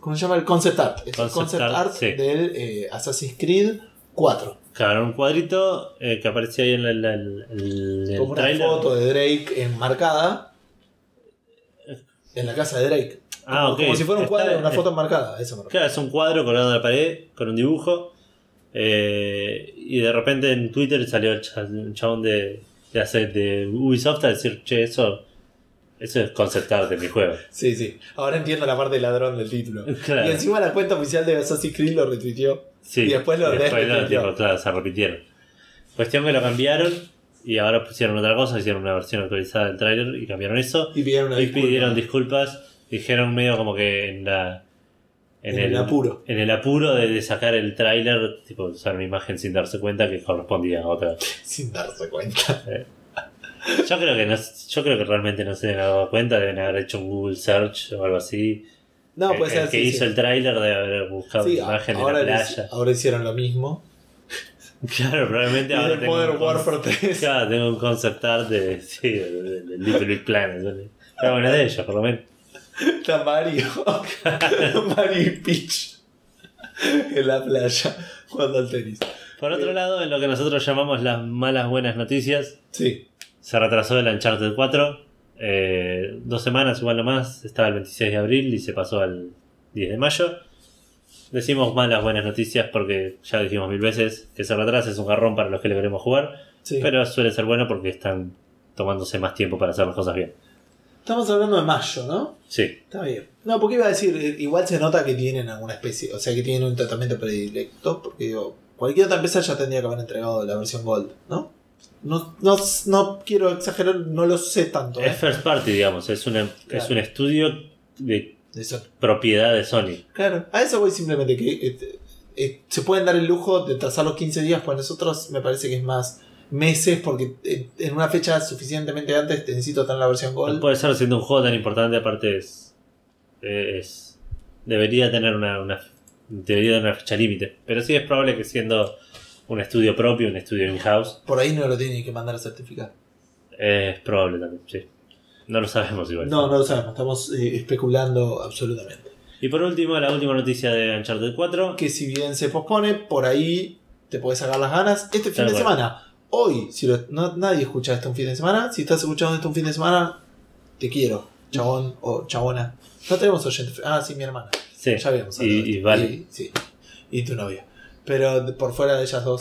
¿Cómo se llama? El concept art. Es el Concept art, art sí. del Assassin's Creed 4. Claro, un cuadrito eh, que aparecía ahí en el, el, el- el Como una foto de Drake enmarcada. En la casa de Drake. Ah, Como- ok. Como si fuera un Está- cuadro, una foto enmarcada. Eso me. Claro, es un cuadro colgado de la pared con un dibujo. eh, y de repente en Twitter salió el chabón de, de, hacer- de Ubisoft a decir, che, eso, eso es concept art de mi juego. Sí, sí. Ahora entiendo la parte de ladrón del título. (laughs) Claro. Y encima la cuenta oficial de Assassin's Creed lo retuiteó. Sí, Y después lo tipo, claro, se repitieron. Cuestión que lo cambiaron y ahora pusieron otra cosa, hicieron una versión actualizada del tráiler y cambiaron eso. Y pidieron una Y disculpa. pidieron disculpas, dijeron medio como que en la En el apuro. en el apuro de, de sacar el tráiler, tipo usar una imagen sin darse cuenta que correspondía a otra. (laughs) Sin darse cuenta. Yo creo que no, yo creo que realmente no se deben haber dado cuenta, deben haber hecho un Google search o algo así. No, el, puede el ser que sí, hizo sí. el tráiler debe haber buscado Sí, imagen de la playa. ahora hicieron lo mismo. (laughs) Claro, probablemente Y ahora tengo Modern Warfare 3. Claro, tengo un concept art de, (laughs) sí, de, de- de Little Big Planet. ¿vale? Pero bueno, de ellos, por lo menos. Está Mario. (laughs) Mario y Peach. En la playa. Jugando al tenis. Por otro lado, en lo que nosotros llamamos las malas buenas noticias, Sí. Se retrasó el Uncharted 4. eh, dos semanas, igual nomás. Estaba el 26 de abril y se pasó al 10 de mayo. Decimos malas buenas noticias porque ya dijimos mil veces que se retrasa es un garrón para los que le queremos jugar. sí. Pero suele ser bueno porque están tomándose más tiempo para hacer las cosas bien. Estamos hablando de mayo, ¿no? Sí, Está bien. No, porque iba a decir, eh, igual se nota que tienen alguna especie, o sea, que tienen un tratamiento predilecto, porque digo, cualquier otra empresa ya tendría que haber entregado la versión Gold, ¿no? No, no, no quiero exagerar, no lo sé tanto. ¿eh? es first party, digamos. Es, una, es un estudio de Eso. propiedad de Sony. Claro, a eso voy simplemente que eh, eh, se pueden dar el lujo de trazar los 15 días, pues nosotros me parece que es más meses, porque en una fecha suficientemente antes te necesito tener la versión No Gold. puede ser siendo un juego tan importante, aparte es. es debería tener una, una- debería tener una fecha límite. Pero sí es probable que siendo un estudio propio, un estudio in-house. Por ahí no lo tienen que mandar a certificar. Es probable también, sí. No lo sabemos igual. No, no lo sabemos, estamos eh, especulando absolutamente. Y por último, la última noticia de Uncharted 4. Que si bien se pospone, por ahí te puedes sacar las ganas. Este fin Tal de cual. semana, hoy, si lo- no- nadie escucha esto un fin de semana, si estás escuchando esto un fin de semana, te quiero, chabón o chabona. No tenemos oyentes. Ah, sí, mi hermana. Sí. Ya habíamos hablado y vale. Y, sí. y tu novia. Pero por fuera de ellas dos,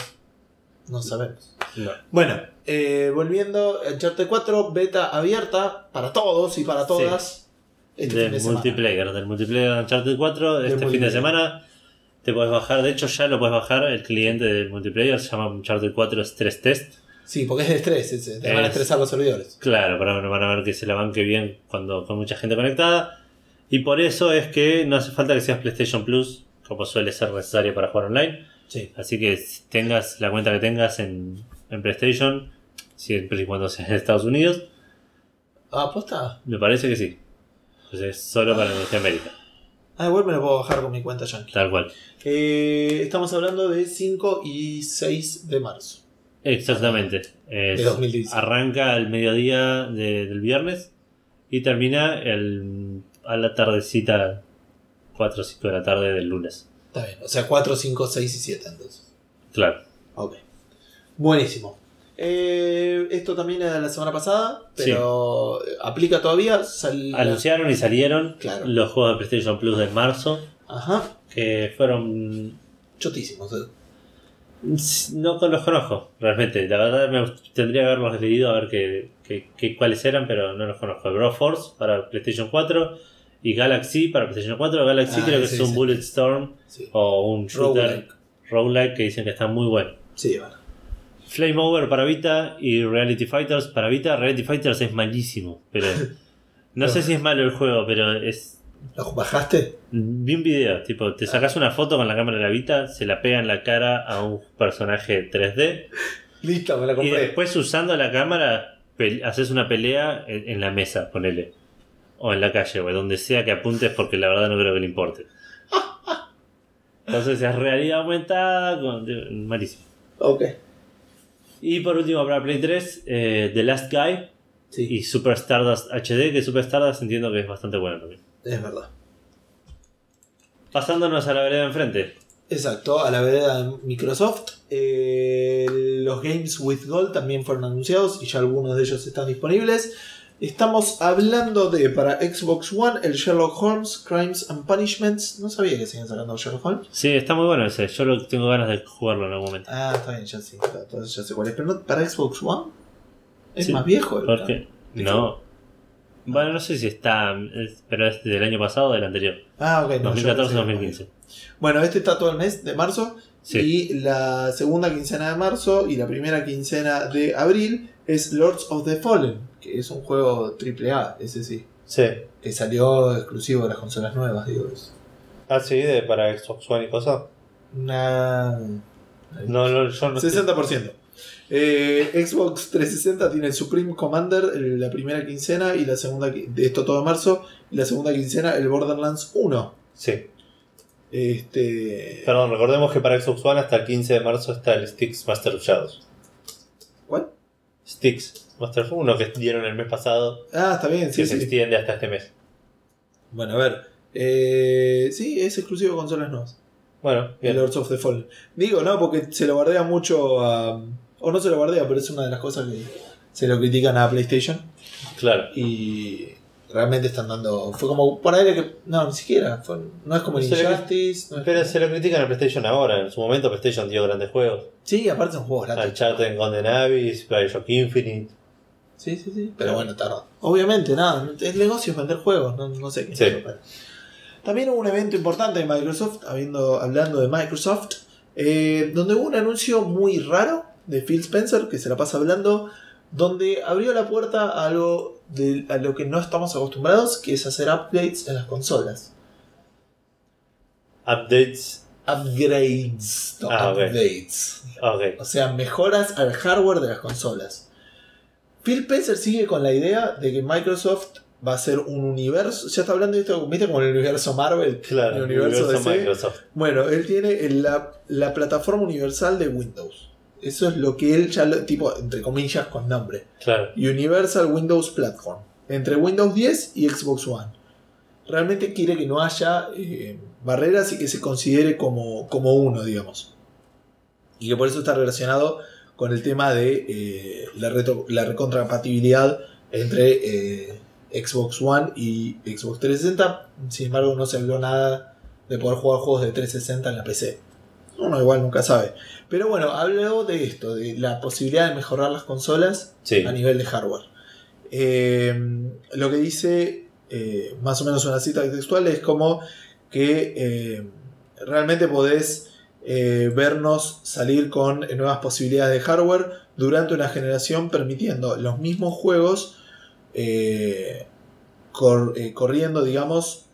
no sabemos. No. Bueno, eh, volviendo, Uncharted 4, beta abierta para todos y para todas. Este fin del de multiplayer, del multiplayer de Uncharted 4, Del este fin de semana. Te puedes bajar, de hecho ya lo puedes bajar, el cliente del multiplayer se llama Uncharted 4 Stress Test. Sí, porque es de estrés, es- te van a Es- estresar los servidores. Claro, para van a ver que se la banque bien cuando con mucha gente conectada. Y por eso es que no hace falta que seas PlayStation Plus, como suele ser necesario para jugar online. Sí. Así que tengas la cuenta que tengas en, en PlayStation, siempre y cuando sea en Estados Unidos, Ah, me parece que sí. Pues es solo para Norteamérica, Ah, igual me lo puedo bajar con mi cuenta Yankee. tal cual. Eh, estamos hablando de 5 y 6 de marzo. Exactamente. Es- De 2016. arranca al mediodía de- del viernes y termina el, a la tardecita, 4 o 5 de la tarde del lunes. Está bien, o sea 4, 5, 6 y 7 entonces. Claro. Ok. Buenísimo. Eh, esto también era de la semana pasada, pero aplica todavía. Sal- Anunciaron y salieron Claro. los juegos de PlayStation Plus de marzo, Ajá. que fueron... Chotísimos. eh. No con- los conozco, realmente. La verdad me tendría que haberlos leído a ver qué, qué- qué- cuáles eran, pero no los conozco. Broforce para PlayStation 4 y Galaxy para PlayStation 4. Galaxy Ah, creo que sí, es un sí. Bulletstorm Sí. o un shooter Roguelike. que dicen que está muy bueno. Sí, bueno. Flame Over para Vita y Reality Fighters para Vita. Reality Fighters es malísimo, pero (laughs) no sé si es malo el juego, pero es ¿Lo bajaste? vi un video, tipo, te sacas una foto con la cámara de la Vita, se la pega en la cara a un personaje 3D (laughs) Listo, me la y compré. después usando la cámara haces una pelea en, en la mesa, ponele. O en la calle, o donde sea que apuntes porque la verdad no creo que le importe. Entonces es realidad aumentada, con, malísimo. Ok. Y por último para Play 3, eh, The Last Guy Sí, y Super Stardust HD, que Super Stardust entiendo que es bastante bueno también. es verdad. Pasándonos a la vereda de enfrente. Exacto, a la vereda de Microsoft. Eh, los Games with Gold también fueron anunciados y ya algunos de ellos están disponibles. Estamos hablando de para Xbox One el Sherlock Holmes Crimes and Punishments. No sabía que seguían sacando Sherlock Holmes. Sí, está muy bueno ese. Yo lo, tengo ganas de jugarlo en algún momento. Ah, está bien, ya sí. Entonces ya sé cuál es. Pero no, para Xbox One es Sí, más viejo. el- ¿Por qué? No. Bueno, no sé si está, es- pero es del año pasado o del anterior. Ah, ok. no, yo pensé que era más 2014-2015. Bueno, este está todo el mes de marzo. Sí. Y la segunda quincena de marzo y la primera quincena de abril es Lords of the Fallen, que es un juego AAA, ese sí. Sí. Que salió exclusivo de las consolas nuevas, digo. Es Ah, sí, de, para Xbox One y cosas. una. No, no, yo no. 60%. Eh, Xbox 360 tiene el Supreme Commander la primera quincena y la segunda. De esto todo marzo. Y la segunda quincena el Borderlands 1. Sí. Este. Perdón, recordemos que para Xbox One hasta el 15 de marzo está el Styx Master of Shadows. ¿Cuál? Styx Master uno que dieron el mes pasado, Ah, está bien, sí, que se sí. extiende hasta este mes. Bueno, a ver. Eh, sí, es exclusivo de consolas nuevas. Bueno, bien. Lords of the Fallen. Digo, no, porque se lo bardea mucho a. O no se lo bardea, pero es una de las cosas que se lo critican a PlayStation. Claro. Y realmente están dando. Fue como. Por ahí que. No, ni siquiera. fue- no es como el Se Injustice. no es- Pero se lo critican a PlayStation ahora. En su momento PlayStation dio grandes juegos. Sí, aparte son juegos gratis. Uncharted, Golden Abyss, Bioshock Infinite. Sí, sí, sí. Pero bueno, tarda. Obviamente, nada. El negocio es vender juegos. No, no sé qué. Sí. También hubo un evento importante de Microsoft, habiendo, hablando de Microsoft, eh, donde hubo un anuncio muy raro de Phil Spencer, que se la pasa hablando, donde abrió la puerta a algo de, a lo que no estamos acostumbrados, que es hacer updates en las consolas. Updates. Upgrades, no Ah, updates. O sea, mejoras al hardware de las consolas. Phil Spencer sigue con la idea de que Microsoft va a ser un universo. Ya está hablando de esto, ¿viste? Como el universo Marvel. Claro, el universo, universo DC. Microsoft. Bueno, él tiene la plataforma universal de Windows. Eso es lo que él ya, lo- tipo, entre comillas, con nombre. Claro. Universal Windows Platform. Entre Windows 10 y Xbox One. Realmente quiere que no haya eh, barreras y que se considere como, como uno, digamos. Y que por eso está relacionado con el tema de eh, la, retro- la recontracompatibilidad entre eh, Xbox One y Xbox 360. Sin embargo, no se habló nada de poder jugar juegos de 360 en la PC. Uno igual nunca sabe. Pero bueno, habló de esto, de la posibilidad de mejorar las consolas Sí. a nivel de hardware. Eh, lo que dice, más o menos una cita textual, es como que realmente podés eh, vernos salir con eh, nuevas posibilidades de hardware durante una generación, permitiendo los mismos juegos eh, cor- eh, corriendo, digamos,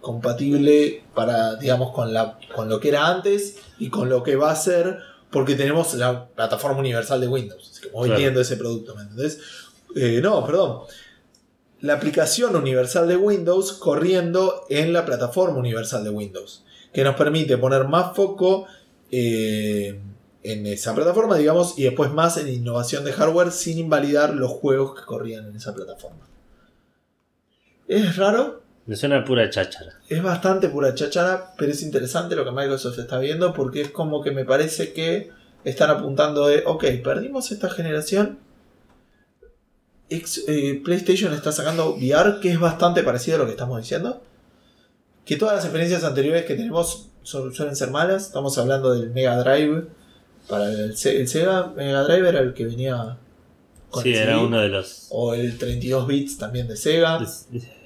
compatible para, digamos, con, la, con lo que era antes y con lo que va a ser, porque tenemos la plataforma universal de Windows. Así que voy Claro. viendo ese producto, ¿me entendés? No, perdón. La aplicación universal de Windows corriendo en la plataforma universal de Windows, que nos permite poner más foco eh, en esa plataforma, digamos, y después más en innovación de hardware sin invalidar los juegos que corrían en esa plataforma. Es raro, Me suena pura cháchara. es bastante pura chachara, pero es interesante lo que Microsoft está viendo porque es como que me parece que están apuntando de, ok, perdimos esta generación. Eh, PlayStation está sacando VR que es bastante parecido a lo que estamos diciendo. Que todas las experiencias anteriores que tenemos suelen ser malas. Estamos hablando del Mega Drive. Para el, Se- el Sega Mega Drive era el que venía con Sí, el era CD, uno de los. O el 32 bits también de Sega.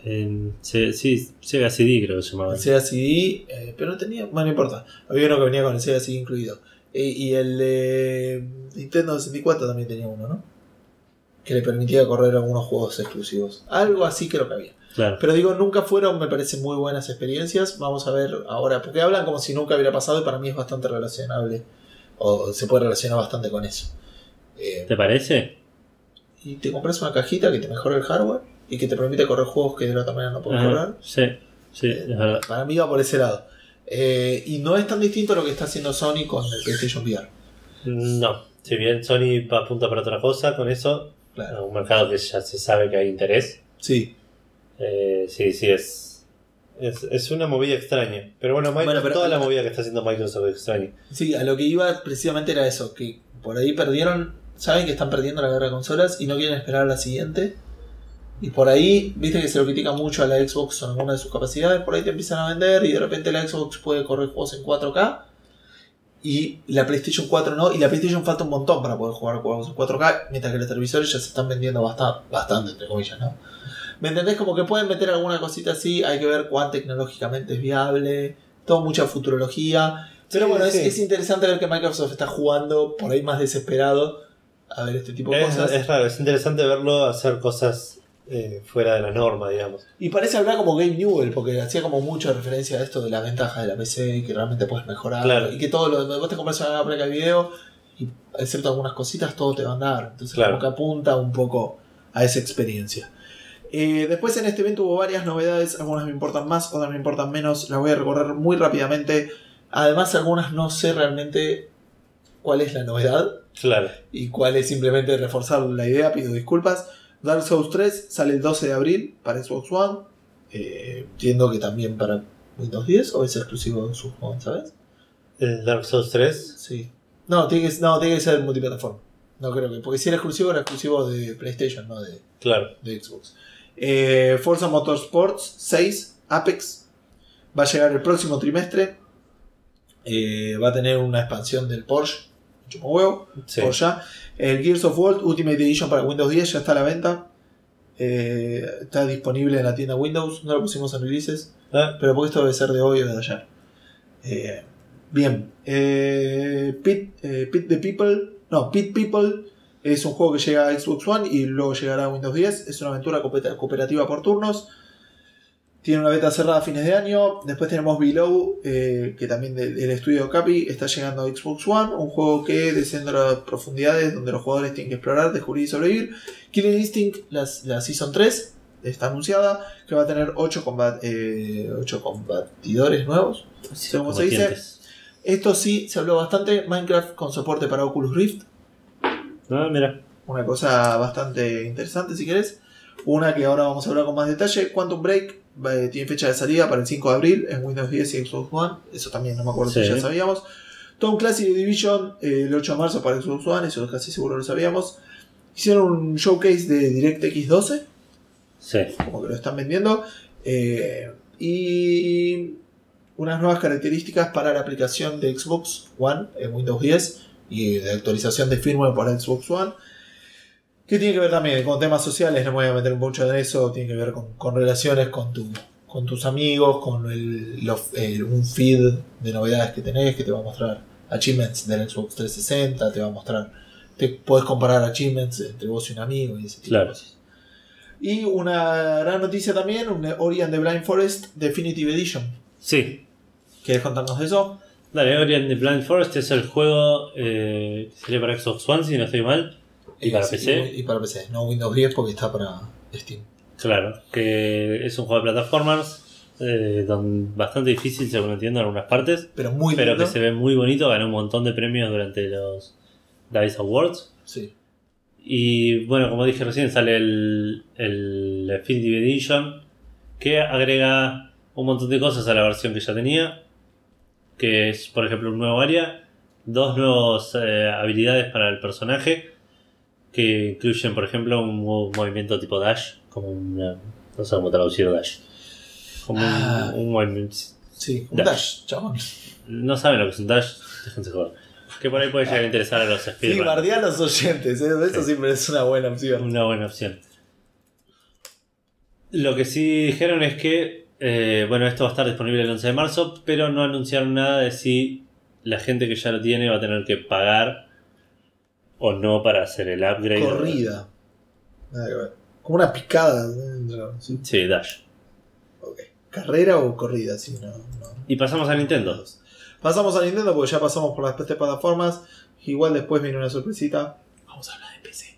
en- sí, Sega CD creo que se llamaba. El Sega CD, eh, pero no tenía, bueno, no importa. Había uno que venía con el Sega CD incluido. Eh, y el eh, Nintendo 64 también tenía uno, ¿no? Que le permitía correr algunos juegos exclusivos. Algo así creo que había. Claro. Pero digo, nunca fueron, me parece, muy buenas experiencias. Vamos a ver ahora, porque hablan como si nunca hubiera pasado y para mí es bastante relacionable. O se puede relacionar bastante con eso. Eh, ¿Te parece? y te compras una cajita que te mejora el hardware y que te permite correr juegos que de la otra manera no puedes correr. Ajá, Sí, sí, Eh, es verdad. Para mí va por ese lado. Eh, y no es tan distinto a lo que está haciendo Sony con el PlayStation VR. No. Si bien Sony apunta para otra cosa con eso, Claro. un mercado que ya se sabe que hay interés. Sí. Eh, sí, sí, es, es. es una movida extraña. Pero bueno, Microsoft- Bueno, pero- toda la movida que está haciendo Microsoft es extraña. Sí, a lo que iba precisamente era eso, que por ahí perdieron, saben que están perdiendo la guerra de consolas y no quieren esperar a la siguiente. Y por ahí, viste que se lo critica mucho a la Xbox en alguna de sus capacidades, por ahí te empiezan a vender y de repente la Xbox puede correr juegos en 4K y la PlayStation 4 no, y la PlayStation falta un montón para poder jugar juegos en 4K, mientras que los televisores ya se están vendiendo bastante, bastante entre comillas, ¿no? ¿Me entendés? Como que pueden meter alguna cosita así, hay que ver cuán tecnológicamente es viable, todo mucha futurología. Pero Sí, bueno, es, sí. es interesante ver que Microsoft está jugando por ahí más desesperado a ver este tipo de Es, cosas. es raro, es interesante verlo hacer cosas eh, fuera de la norma, digamos. Y parece hablar como Game Newell, porque hacía como mucha referencia a esto de las ventajas de la PC, que realmente puedes mejorar. Claro. Y que todo lo demás, vos te compras una placa de video y excepto algunas cositas, todo te va a andar. Entonces Claro. como que apunta un poco a esa experiencia. Eh, después en este evento hubo varias novedades, algunas me importan más, otras me importan menos, las voy a recorrer muy rápidamente. Además algunas no sé realmente cuál es la novedad Claro. y cuál es simplemente reforzar la idea, pido disculpas. Dark Souls 3 sale el 12 de abril para Xbox One. Eh, entiendo que también para Windows 10 o es exclusivo de Xbox One, ¿sabes? El Dark Souls 3. Sí. No, tiene que, no, tiene que ser multiplataforma. No creo que. Porque si era exclusivo, era exclusivo de PlayStation, no de, Claro. de Xbox. Eh, Forza Motorsports 6, Apex. Va a llegar el próximo trimestre. Eh, va a tener una expansión del Porsche. Chupa huevo. Sí. por ya. El Gears of War Ultimate Edition para Windows 10 ya está a la venta. Eh, está disponible en la tienda Windows. No lo pusimos en releases. Ah, Pero porque esto debe ser de hoy o de ayer. Bien. Pit, Pit the People. No, Pit People es un juego que llega a Xbox One y luego llegará a Windows 10. Es una aventura coopera- cooperativa por turnos. Tiene una beta cerrada a fines de año. Después tenemos Below, eh, que también del del estudio Capi está llegando a Xbox One. Un juego que desciende a las profundidades donde los jugadores tienen que explorar, descubrir y sobrevivir. Killing Instinct, las- la Season 3, está anunciada, que va a tener 8, combatidores nuevos. Sí, ¿Cómo se dice? Esto sí se habló bastante, Minecraft con soporte para Oculus Rift, Ah, mira. una cosa bastante interesante si querés. Una que ahora vamos a hablar con más detalle, Quantum Break eh, tiene fecha de salida para el 5 de abril en Windows 10 y Xbox One, eso también no me acuerdo si ya sabíamos. Tom Classic Division eh, el 8 de marzo para Xbox One, eso casi seguro lo sabíamos. Hicieron un showcase de DirectX 12, Sí. como que lo están vendiendo. eh, y unas nuevas características para la aplicación de Xbox One en Windows 10 y de actualización de firmware para Xbox One. Que tiene que ver también con temas sociales, no me voy a meter mucho en eso, tiene que ver con, con relaciones con, tu, con tus amigos, con el, los- el- un feed de novedades que tenés, que te va a mostrar achievements del Xbox 360, te va a mostrar, te puedes comparar achievements entre vos y un amigo y ese tipo Claro. de cosas. Y una gran noticia también, un Ori and the Blind Forest Definitive Edition. Sí. ¿Quieres contarnos de eso? Dale, Ori and the Blind Forest es el juego eh, que sería para Xbox One, si no estoy mal. ¿Y para Eh, PC? Y, y para PC, no Windows 10 porque está para Steam. Claro, que es un juego de plataformas eh, bastante difícil, según entiendo, en algunas partes, Pero muy pero lindo. que se ve muy bonito. Ganó un montón de premios durante los DICE Awards. Sí. Y bueno, como dije recién, sale el, el Definitive Edition que agrega un montón de cosas a la versión que ya tenía. Que es, por ejemplo, un nuevo área, dos nuevas eh, habilidades para el personaje que incluyen, por ejemplo, un mo- movimiento tipo dash, como una, no sé cómo traducir dash. Como un- Ah. un, movimiento. Sí, un Dash. dash, chabón. No saben lo que es un dash, déjense joder. Que por ahí puede llegar a interesar a los Sí, speedrunners. bardear a los oyentes, ¿eh? eso Sí. siempre es una buena opción. Una buena opción. Lo que sí dijeron es que, eh, bueno, esto va a estar disponible el 11 de marzo, pero no anunciaron nada de si la gente que ya lo tiene va a tener que pagar o no para hacer el upgrade. Corrida. Nada que ver. Como una picada. dentro, ¿sí? Sí, Dash. Ok. ¿Carrera o corrida? Sí, no, no. Y pasamos a Nintendo. Pasamos a Nintendo porque ya pasamos por las tres plataformas. Igual después viene una sorpresita. Vamos a hablar de PC.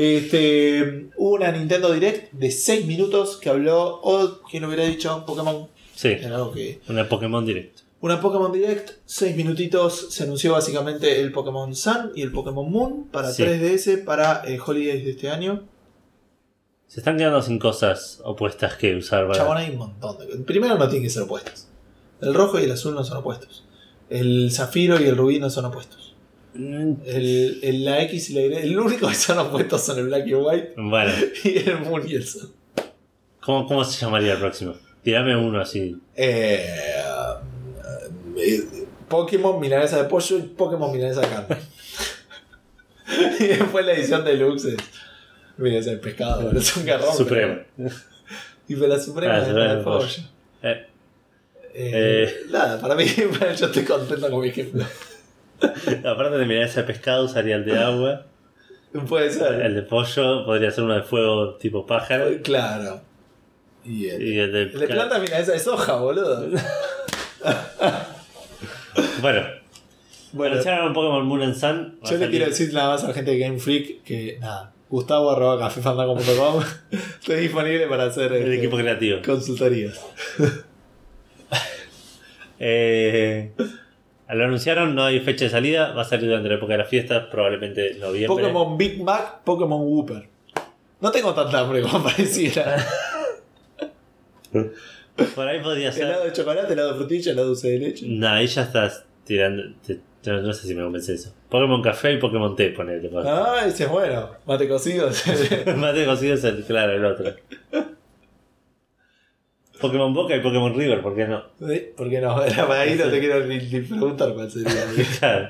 Este, hubo una Nintendo Direct de 6 minutos que habló, o quien hubiera dicho, Pokémon. Sí, Era algo que una Pokémon Direct. Una Pokémon Direct, 6 minutitos, se anunció básicamente el Pokémon Sun y el Pokémon Moon para Sí. 3DS para eh, Holidays de este año. Se están quedando sin cosas opuestas que usar para. Chabón, hay un montón de Primero no tienen que ser opuestos. El rojo y el azul no son opuestos. El zafiro y el rubí no son opuestos. El, el- la X y la Y, el único que son opuestos son el Black y el White Bueno, (laughs) y el Moon y el Sun. ¿cómo, ¿cómo se llamaría el próximo? Tirame uno así. Eh, eh, Pokémon milanesa de pollo y Pokémon milanesa de carne. (laughs) y después la edición deluxe es milanesa de pescado, es un garrón. Supremo. pero- Y fue la suprema Ah, de, de pollo. Eh, Eh, Eh. Nada, para mí, (laughs) yo estoy contento con mi ejemplo. (laughs) aparte de mirar ese pescado, usaría el de agua. Puede ser. El de pollo podría ser uno de fuego tipo pájaro. Claro. Y el, Y el de, el de planta milanesa de soja, boludo. (laughs) (laughs) Bueno, Bueno, anunciaron un Pokémon Moon and Sun. Yo le quiero decir nada más a la gente de Game Freak que nada, Gustavo arroba cafefandango.com estoy disponible para hacer El este, equipo creativo. consultorías. Eh, lo anunciaron, no hay fecha de salida. Va a salir durante la época de las fiestas, probablemente en noviembre. Pokémon Big Mac, Pokémon Whooper. No tengo tanta hambre como (laughs) pareciera. Por ahí podría helado ser. de chocolate, helado de frutilla, helado de dulce de leche. No, ahí ya estás tirando. te- no, no sé si me convence eso. Pokémon Café y Pokémon Té, ponele. Ah, ese es bueno. Mate cocido. (laughs) Mate cocido es el, claro, el otro. Pokémon Boca y Pokémon River, ¿por qué no? ¿Eh? ¿Por qué no? (laughs) Era para ahí no te quiero ni, ni preguntar cuál sería. (laughs) Claro.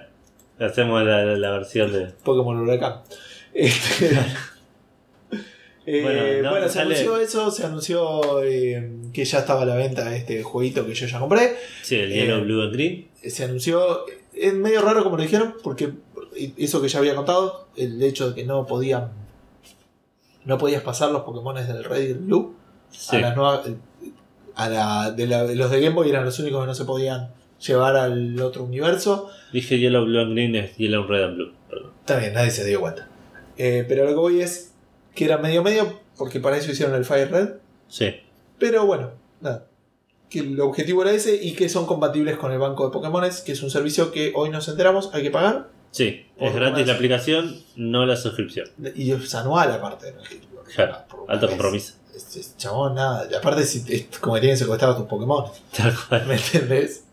Hacemos la, la versión de. Pokémon Huracán. (laughs) Este, eh, Bueno, bueno, no, se sale- anunció eso, se anunció eh, que ya estaba a la venta este jueguito que yo ya compré. Sí, el Eh, Yellow, Blue and Green. Se anunció, es medio raro como lo dijeron, porque eso que ya había contado, el hecho de que no podían, no podías pasar los Pokémon del Red y Blue Sí. a las nuevas, a la, de la- los de Game Boy eran los únicos que no se podían llevar al otro universo. Dije Yellow, Blue and Green es Yellow, Red and Blue. Perdón. Está bien, nadie se dio cuenta. Eh, pero lo que voy es que era medio medio. porque para eso hicieron el Fire Red. Sí. Pero bueno, nada. Que el objetivo era ese y que son compatibles con el banco de Pokémones, que es un servicio que hoy nos enteramos, hay que pagar. Sí, es gratis la aplicación, no la suscripción. Y es anual aparte. Claro, alto compromiso. Es, es chabón, nada. Y aparte, si, es como que tienen secuestrados tus Pokémon. (laughs) Tal cual. ¿Me entendés?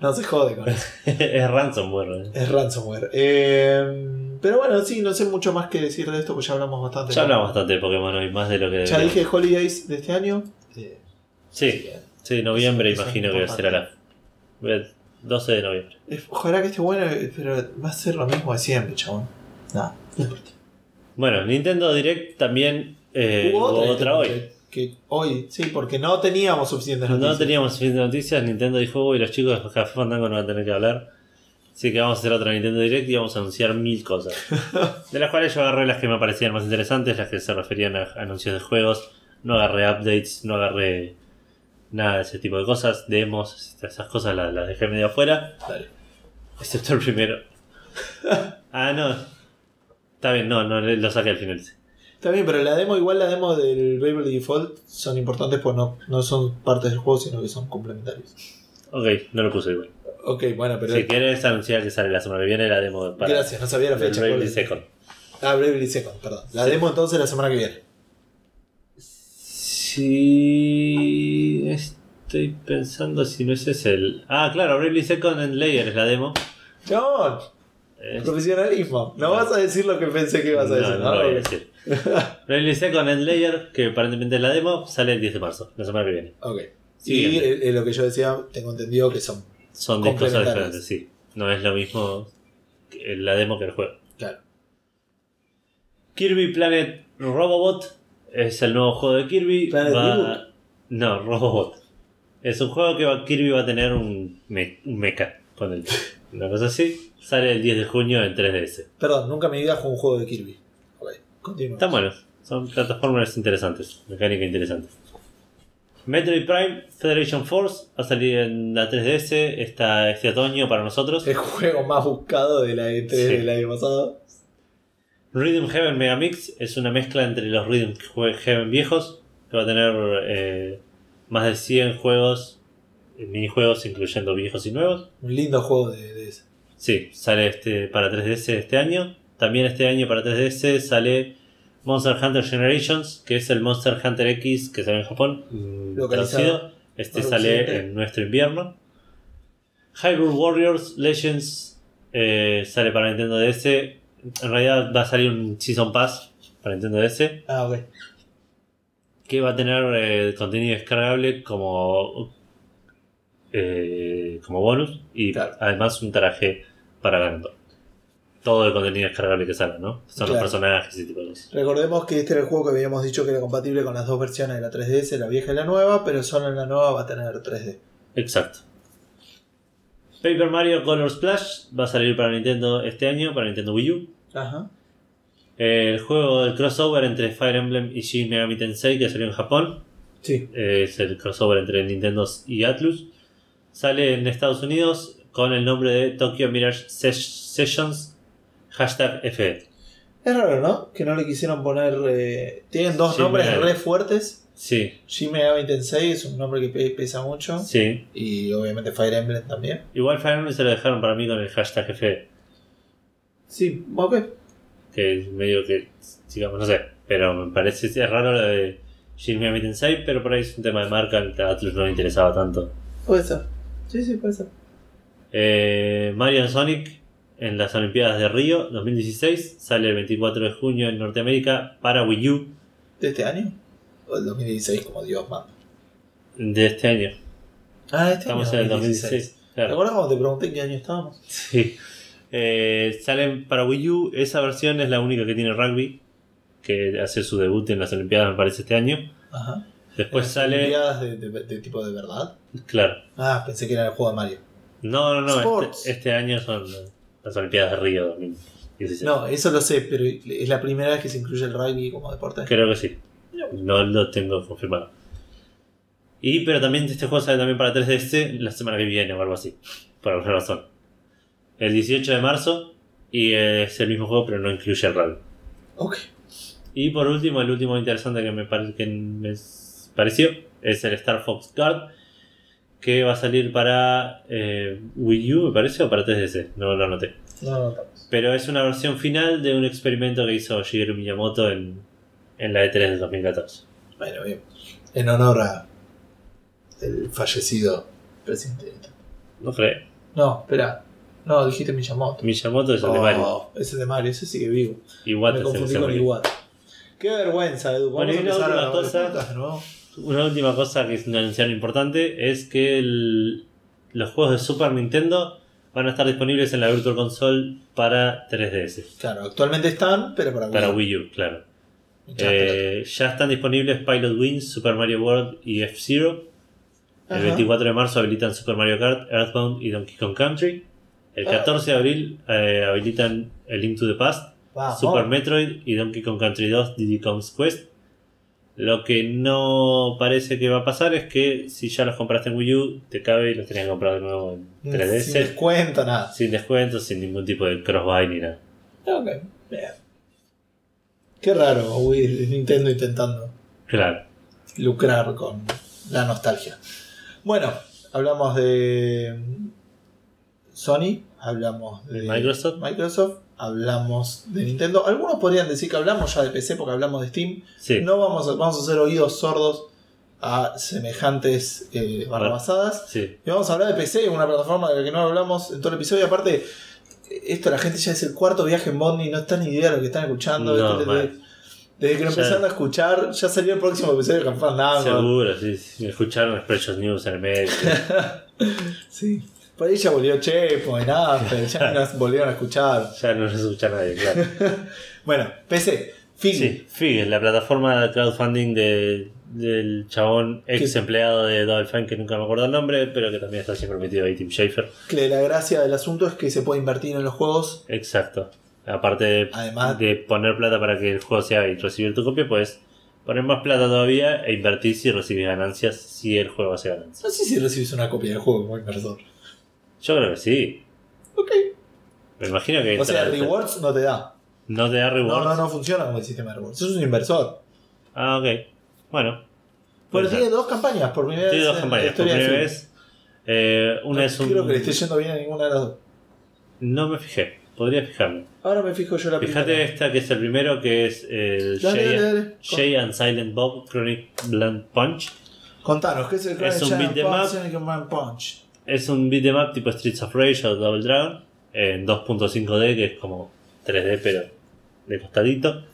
No se jode con eso. (laughs) es ransomware. ¿eh? Es ransomware. Eh, pero bueno, sí, no sé mucho más que decir de esto, pues ya hablamos bastante. Ya hablamos bastante de Pokémon hoy, más de lo que Ya dije Holidays de este año. Eh, Sí, eh, sí, noviembre Eso- eso imagino es que será la. el 12 de noviembre. eh, Ojalá que esté bueno, eh, pero va a ser lo mismo de siempre, chabón. Nada, no importa. Bueno, Nintendo Direct también eh, Hubo hubo otra hoy. que- Que hoy, sí, porque no teníamos suficientes No noticias. teníamos suficientes noticias, Nintendo dijo, uy, los chicos de Café Fandango no van a tener que hablar. Así que vamos a hacer otra Nintendo Direct y vamos a anunciar mil cosas. (laughs) De las cuales yo agarré las que me parecían más interesantes, las que se referían a anuncios de juegos. No agarré updates, no agarré nada de ese tipo de cosas, demos, esas cosas las, las dejé medio afuera. Dale. Excepto el primero. (laughs) ah, no. Está bien, no, no, lo saqué al final. Está bien, pero la demo, igual la demo del Bravely Default son importantes pues no, no son partes del juego, sino que son complementarios. Ok, no lo puse igual. Ok, bueno, pero. Si quieres anunciar que sale la semana que viene la demo para Gracias, no sabía la fecha. Bravely. Second. Ah, Bravely Second, perdón. La Sí. demo entonces la semana que viene. Sí, estoy pensando si no ese es el. Ah, claro, Bravely Second and Layer es la demo. John, Es- profesionalismo. No vas a decir lo que pensé que ibas a decir. no, no lo voy a decir. (laughs) Bravely Second and Layer, que aparentemente es la demo, sale el 10 de marzo, la semana que viene. Ok. Sí, y eh, lo que yo decía, tengo entendido que son. Son de cosas diferentes, sí. No es lo mismo que la demo que el juego. Claro. Kirby Planet Robobot es el nuevo juego de Kirby. Planet Va-. No, Robobot. Es un juego que va- Kirby va a tener un, me- un mecha con él. (laughs) Una cosa así. Sale el 10 de junio en 3DS. Perdón, nunca me digas con un juego de Kirby. Continúa. Están buenos. Son plataformas interesantes. Mecánica interesante. Metroid Prime Federation Force va a salir en la 3DS esta, este otoño para nosotros. El juego más buscado de la E3 Sí. del año pasado. Rhythm Heaven Megamix es una mezcla entre los Rhythm Heaven viejos, que va a tener eh, más de 100 juegos, eh, minijuegos incluyendo viejos y nuevos. Un lindo juego de, ese. Sí, sale este para 3DS este año. También este año para 3DS sale Monster Hunter Generations, que es el Monster Hunter X que sale en Japón, mm, Localizado traducido. Este sale en nuestro invierno. Hyrule Warriors Legends eh, sale para Nintendo DS. En realidad va a salir un Season Pass para Nintendo DS Ah, ok. que va a tener eh, contenido descargable como eh, como bonus y Claro. además un traje para Ganondorf. Todo el contenido descargable que salga, ¿no? Son Claro. los personajes y tipo de cosas. Recordemos que este era el juego que habíamos dicho que era compatible con las dos versiones de la 3DS, la vieja y la nueva, pero solo en la nueva va a tener 3D. Exacto. Paper Mario Color Splash va a salir para Nintendo este año, para Nintendo Wii U. Ajá. El juego del crossover entre Fire Emblem y Shin Megami Tensei que salió en Japón. Sí. es el crossover entre Nintendo y Atlus. Sale en Estados Unidos con el nombre de Tokyo Mirage Ses- Sessions hashtag FE. Es raro, ¿no? Que no le quisieron poner. eh, Tienen dos nombres re fuertes. Sí, Megami Tensei es un nombre que pe- pesa mucho. sí. Y obviamente Fire Emblem también. Igual Fire Emblem se lo dejaron para mí con el hashtag FE. Sí, ok. Que es medio que, digamos, no sé. Pero me parece es raro lo de Megami Tensei, pero por ahí es un tema de marca. A Atlus no le interesaba tanto. Puede ser. Sí, sí, puede ser. Eh, Mario Sonic en las Olimpiadas de Río 2016 sale el 24 de junio en Norteamérica para Wii U ¿De este año? O del 2016, como Dios manda. de este año. Ah, este Estamos año. en el 2016. ¿Te Claro. acuerdas cuando te pregunté en qué año estábamos? Sí. Eh, salen para Wii U. Esa versión es la única que tiene rugby. Que hace su debut en las Olimpiadas, me parece, este año. Ajá. Después ¿Las sale. Olimpiadas de, de- de tipo de verdad? Claro. Ah, pensé que era el juego de Mario. No, no, no. Este, este año son las Olimpiadas de Río 2016. No, eso lo sé, pero es la primera vez que se incluye el rugby como deporte. Creo que sí. No lo tengo confirmado. Y pero también este juego sale también para 3DS la semana que viene o algo así. Por alguna razón. El 18 de marzo. Y es el mismo juego pero no incluye el rugby. Ok. Y por último, el último interesante que me, pare- que me pareció es el Star Fox Guard, que va a salir para eh, Wii U, me parece, o para 3DS, no lo anoté. No, no, no. Pero es una versión final de un experimento que hizo Shigeru Miyamoto en, en la E3 de 2014. Bueno, bien. En honor a el fallecido presidente. No creo. No, espera. No, dijiste Miyamoto. Miyamoto es el de Mario. Oh, ese de Mario, ese sigue vivo. Iwata Me es confundí con Mario. Iwata. Qué vergüenza, Edu. Bueno, Vamos a y una empezar a última grabar cosa. Una última cosa que es una anunciación importante es que el- los juegos de Super Nintendo van a estar disponibles en la Virtual Console para 3DS. Claro, actualmente están, pero para Wii. Para Wii U, claro. Eh, ya están disponibles Pilot Wings, Super Mario World y F-Zero. El Ajá. 24 de marzo habilitan Super Mario Kart, Earthbound y Donkey Kong Country. El Ah. 14 de abril eh, habilitan el Link to the Past. Super Metroid y Donkey Kong Country 2 Diddy Kong's Quest. Lo que no parece que va a pasar es que si ya los compraste en Wii U, te cabe y los tenías que comprar de nuevo en 3DS. Sin descuento, nada. Sin descuento, sin ningún tipo de cross-buy ni nada. Ok, bien. Qué raro, Wii, Nintendo intentando Claro. lucrar con la nostalgia. Bueno, hablamos de Sony, hablamos de Microsoft. Microsoft, hablamos de Nintendo. Algunos podrían decir que hablamos ya de PC porque hablamos de Steam. Sí. No vamos a, vamos a hacer oídos sordos a semejantes eh, barrabasadas. Sí. Y vamos a hablar de PC, una plataforma de la que no hablamos en todo el episodio. Y aparte, esto la gente ya es el cuarto viaje en Bondi, no está ni idea de lo que están escuchando. No, Desde- que lo Ya- empezaron a escuchar, ya salió el próximo episodio de Fandango. Seguro, sí. sí. Escucharon Spreadshot News en el medio. (laughs) Sí. Por ahí ya volvió Chepo nada, (laughs) pero ya no nos volvieron a escuchar. ya no nos escucha nadie, claro. (laughs) Bueno, PC, Fig. Sí, Fig la plataforma de crowdfunding de, del chabón ex empleado de Double Fine, que nunca me acuerdo el nombre, pero que también está siempre metido ahí, Tim Schafer. Que la gracia del asunto es que se puede invertir en los juegos. Exacto. Aparte de, Además- de poner plata para que el juego se haga y recibir tu copia, puedes poner más plata todavía e invertir si recibes ganancias, si el juego hace ganancias. No sé si recibes una copia del juego como inversor. Yo creo que sí. Ok. Me imagino que O sea, rewards no te da. no te da No, rewards. no, no funciona como el sistema de rewards. Es un inversor. Ah, ok. Bueno. Ser. tiene dos campañas por primera Tiene vez. dos en campañas. Por primera vez. eh, una No es un. creo que le esté yendo bien a ninguna de las dos. No me fijé. Podría fijarme. Ahora me fijo yo la Fíjate primera. esta que es el primero, que es el Dale, Jay, dale, dale. Jay and Silent Bob Chronic Blunt Punch. Contanos, ¿qué es el Es un beat Punch, Es un beat'em tipo Streets of Rage o Double Dragon en 2.5D, que es como 3D pero de costadito.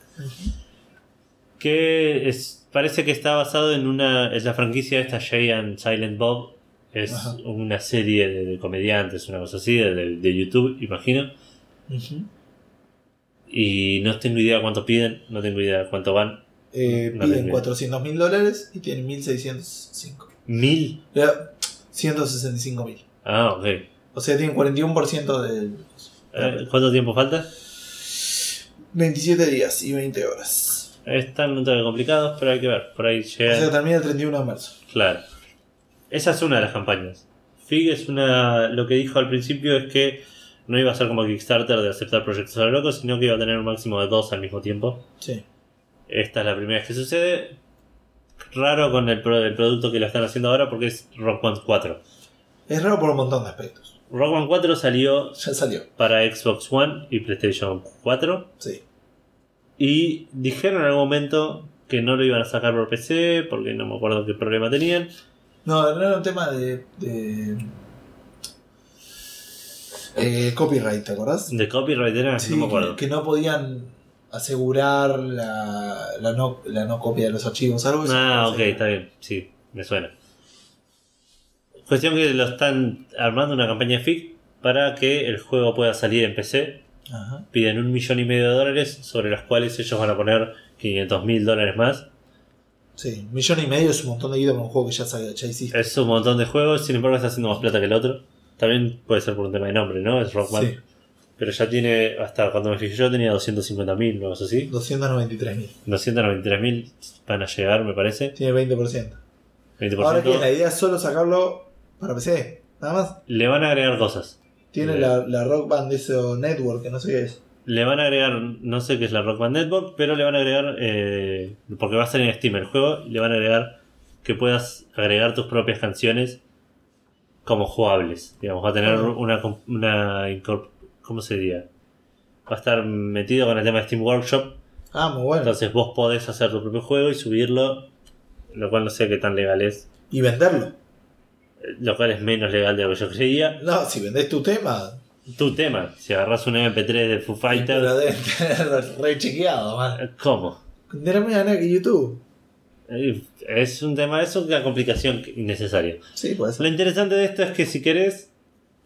Que es, parece que está basado en una. Es la franquicia esta Jay and Silent Bob. Es una serie de, de comediantes, una cosa así, de, de- YouTube, imagino. Y no tengo idea cuánto piden, no tengo idea cuánto van. Eh, No piden tengo 400 mil dólares y tienen 1605. ¿Mil? Ya, 165 mil. Ah, ok. O sea, tienen 41% del. Eh, ¿Cuánto tiempo falta? 27 días y 20 horas. Están un tanto complicados, pero hay que ver. Por ahí O llega. sea, termina el 31 de marzo. Claro. Esa es una de las campañas. Fig es una. Lo que dijo al principio es que no iba a ser como Kickstarter de aceptar proyectos a lo loco, sino que iba a tener un máximo de dos al mismo tiempo. Sí. Esta es la primera vez que sucede. Raro con el, pro- el producto que lo están haciendo ahora porque es Rock Band 4. Es raro por un montón de aspectos. Rock Band 4 salió Ya salió. para Xbox One y PlayStation 4. Sí. Y dijeron en algún momento que no lo iban a sacar por PC porque no me acuerdo qué problema tenían. No, no era un tema de. de eh, copyright, ¿te acordás? De copyright era, Sí, no me acuerdo. que, que no podían asegurar la, la, no, la no copia de los archivos, algo así. Ah, ok, está bien. Sí, me suena. Cuestión que lo están armando una campaña FIC para que el juego pueda salir en PC. Ajá. Piden un millón y medio de dólares, sobre los cuales ellos van a poner 500 mil dólares más. Sí, un millón y medio es un montón de guita para un juego que ya, sabía, ya hiciste. Es un montón de juegos, sin embargo está haciendo más plata que el otro. También puede ser por un tema de nombre, ¿no? Es Rockman. Sí, Pero ya tiene, hasta cuando me fijé yo, tenía 250 mil, no sé así. 293 mil. 293 mil van a llegar, me parece. Tiene 20%. 20%. Ahora que la idea es solo sacarlo para PC, nada más. Le van a agregar cosas. Tiene la, la Rock Band Network, que no sé qué es. le van a agregar, no sé qué es la Rock Band Network, pero le van a agregar, eh, porque va a estar en Steam el juego, le van a agregar que puedas agregar tus propias canciones como jugables. Digamos, va a tener Ah. una, com- una incor- ¿cómo se diría? Va a estar metido con el tema de Steam Workshop, Ah, muy bueno. entonces vos podés hacer tu propio juego y subirlo, lo cual no sé qué tan legal es, Y venderlo. eh, lo cual es menos legal de lo que yo creía. No, si vendés tu tema, Tu tema, si agarras un MP3 de Foo lo Fighters, deben (laughs) tener re chequeado, man. eh, ¿cómo? De la misma manera que YouTube. Eh, Es un tema, es una complicación innecesaria. Sí, puede Lo interesante de esto es que si querés,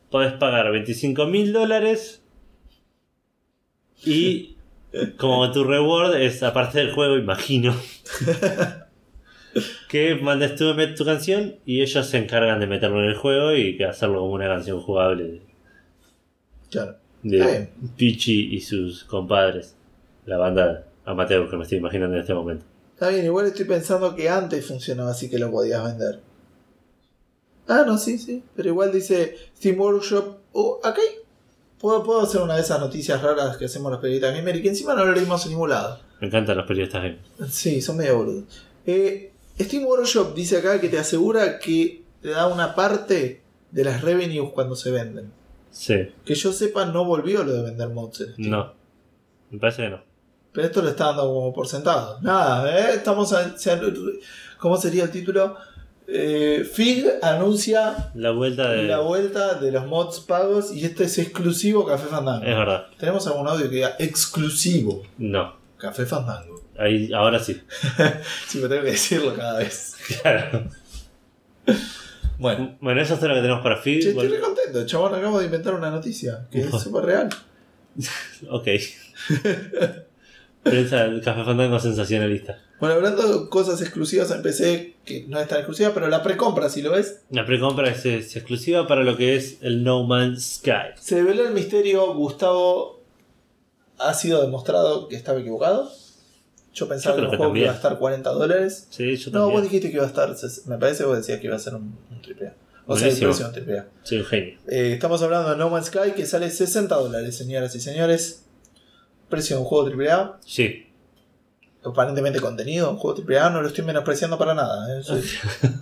podés pagar 25 mil dólares y como tu reward es, aparte del juego, imagino, (laughs) que mandes tu, tu canción y ellos se encargan de meterlo en el juego y hacerlo como una canción jugable Claro. de. Pichi y sus compadres, la banda amateur que me estoy imaginando en este momento. Está bien, igual estoy pensando que antes funcionaba así que lo podías vender. Ah, no, sí, sí. Pero igual dice Steam Workshop. Oh, acá hay- ¿Puedo, puedo hacer una de esas noticias raras que hacemos los periodistas gamer y que encima no lo leímos en ningún lado. Me encantan los periodistas gamers. Sí, son medio boludos. Eh, Steam Workshop dice acá que te asegura que te da una parte de las revenues cuando se venden. Sí, Que yo sepa, no volvió lo de vender mods. en no. Me parece que no. Pero esto lo está dando como por sentado. Nada, ¿eh? Estamos. a- se- ¿Cómo sería el título? Eh, Fig anuncia La vuelta de. la vuelta de los mods pagos y este es exclusivo Café Fandango. Es verdad. Tenemos algún audio que diga exclusivo No. Café Fandango. Ahí, ahora sí. (laughs) Sí, me tengo que decirlo cada vez. Claro. Bueno. Bueno, eso es lo que tenemos para Fig. Che, estoy re contento, chabón. Acabo de inventar una noticia que es súper real. (laughs) Ok. (laughs) Prensa Café Fandango sensacionalista. Bueno, hablando de cosas exclusivas en PC, que no es tan exclusiva, pero la precompra, si lo ves, La precompra es, es exclusiva para lo que es el No Man's Sky. se develó el misterio. Gustavo ha sido demostrado que estaba equivocado. Yo pensaba Yo que el que juego también. iba a estar 40 dólares. Sí, yo No, vos también. dijiste que iba a estar. Me parece que vos decías que iba a ser un, un triple A. O sea, el Buenísimo. precio de un triple A. Soy un genio. Eh, estamos hablando de No Man's Sky que sale 60 dólares, señoras y señores. Precio de un juego AAA. Sí. Aparentemente contenido, un juego AAA. No lo estoy menospreciando para nada. ¿eh? (laughs)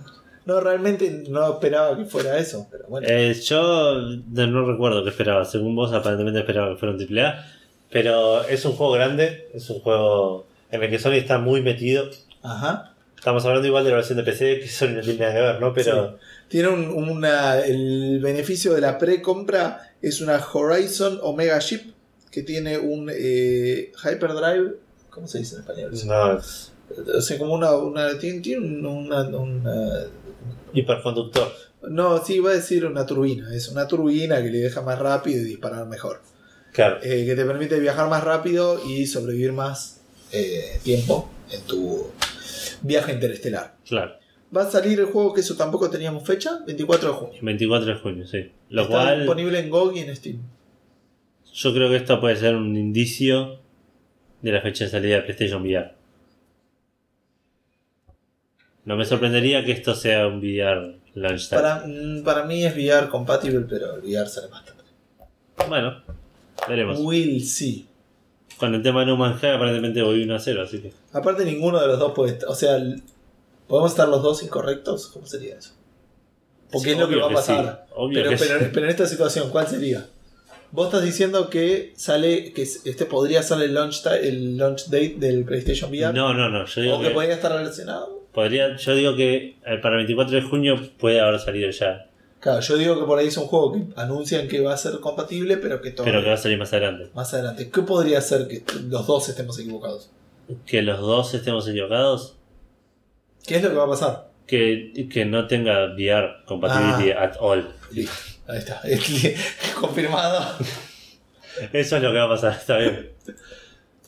No, realmente no esperaba que fuera eso. Pero bueno. Eh, yo no, recuerdo qué esperaba. Según vos, aparentemente esperaba que fuera un AAA. Pero es un juego grande. Es un juego en el que Sony está muy metido. Ajá. Estamos hablando igual de la versión de PC, que Sony no tiene nada que ver, ¿no? Pero. Tiene un, una. El beneficio de la pre-compra es una Horizon Omega Chip que tiene un eh, Hyperdrive. ¿Cómo se dice en español? No, O sea, como una. una tiene, tiene un- una, una- hiperconductor. No, sí, iba a decir una turbina. Es una turbina que le deja más rápido y disparar mejor. Claro. Eh, que te permite viajar más rápido y sobrevivir más eh, tiempo en tu viaje interestelar. Claro. Va a salir el juego que eso tampoco teníamos fecha, 24 de junio. 24 de junio, sí. Lo Está cual. disponible en GOG y en Steam. Yo creo que esto puede ser un indicio de la fecha de salida de PlayStation VR. No me sorprendería que esto sea un VR launch. Para, mm, para mí es VR compatible, pero el VR sale más tarde. Bueno, veremos. Will see. Con el tema de No Man's Sky aparentemente voy 1 a 0, así que. Aparte, ninguno de los dos puede estar. O sea, ¿podemos estar los dos incorrectos? ¿Cómo sería eso? Porque Sí, es lo que va a pasar. sí, obvio pero, pero- sí. pero en esta situación, ¿cuál sería? Vos estás diciendo que sale que este podría ser el launch, ta- el launch date del PlayStation VR. No, no, no. Yo digo o que que. podría estar relacionado. Podría, yo digo que eh, para el 24 de junio puede haber salido ya. Claro, yo digo que por ahí es un juego que anuncian que va a ser compatible, pero que todo Pero que va a salir más adelante. más adelante. ¿Qué podría ser que los dos estemos equivocados? Que los dos estemos equivocados. ¿Qué es lo que va a pasar? Que, que no tenga VR compatibility Ah. at all. Listo, ahí está. (laughs) Confirmado. Eso es lo que va a pasar, está bien.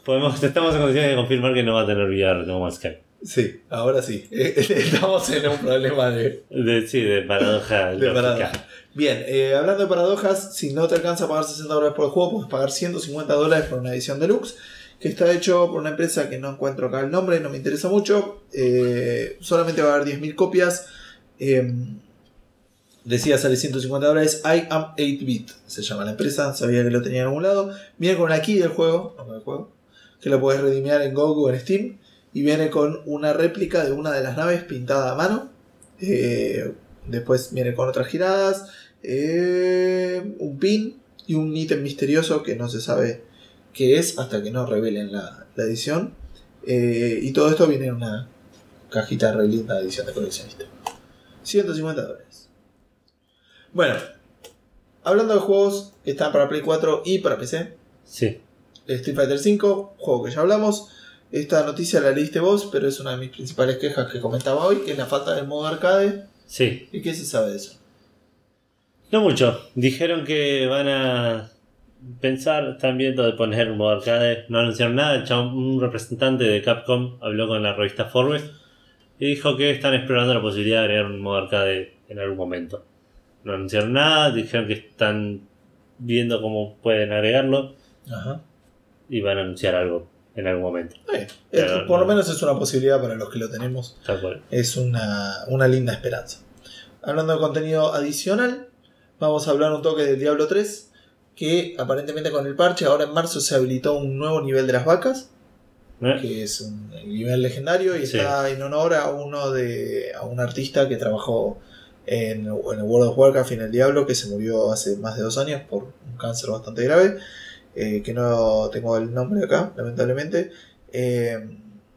Podemos, estamos en condiciones de confirmar que no va a tener VR No Man's Sky. Sí, ahora sí. (laughs) Estamos en un problema de, De, sí, de paradoja de paradoja. Bien, eh, hablando de paradojas, si no te alcanza a pagar 60 dólares por el juego, puedes pagar 150 dólares por una edición deluxe, que está hecho por una empresa que no encuentro acá el nombre, no me interesa mucho. Eh, solamente va a haber 10.000 copias. Eh, Decía, sale 150 dólares. I am 8-bit. Se llama la empresa. Sabía que lo tenía en algún lado. Viene con key del juego. juego, que lo puedes redimiar en GOG o en Steam. Y viene con una réplica de una de las naves pintada a mano. Eh, después viene con otras giradas. eh, un pin y un ítem misterioso que no se sabe qué es hasta que no revelen la, la edición. Eh, y todo esto viene en una cajita re linda de edición de coleccionista. 150 dólares. Bueno, hablando de juegos que están para Play 4 y para PC, Sí. Street Fighter V, juego que ya hablamos. Esta noticia la leíste vos, pero es una de mis principales quejas que comentaba hoy, que es la falta del modo arcade. Sí. ¿Y qué se sabe de eso? No mucho. Dijeron que van a pensar, están viendo de poner un modo arcade. No anunciaron nada. Un representante de Capcom habló con la revista Forbes y dijo que están explorando la posibilidad de agregar un modo arcade en algún momento. No anunciaron nada, dijeron que están viendo cómo pueden agregarlo Ajá. y van a anunciar algo en algún momento. Eh, Pero es- por lo no. menos es una posibilidad para los que lo tenemos. Tal cual. Es una, una linda esperanza. Hablando de contenido adicional, vamos a hablar un toque de Diablo 3. Que aparentemente con el parche, ahora en marzo se habilitó un nuevo nivel de las vacas. ¿Eh? que es un nivel legendario y Sí. está en honor a uno de a un artista que trabajó en, en el World of Warcraft y en el Diablo que se murió hace más de dos años por un cáncer bastante grave eh, que no tengo el nombre acá lamentablemente. Eh,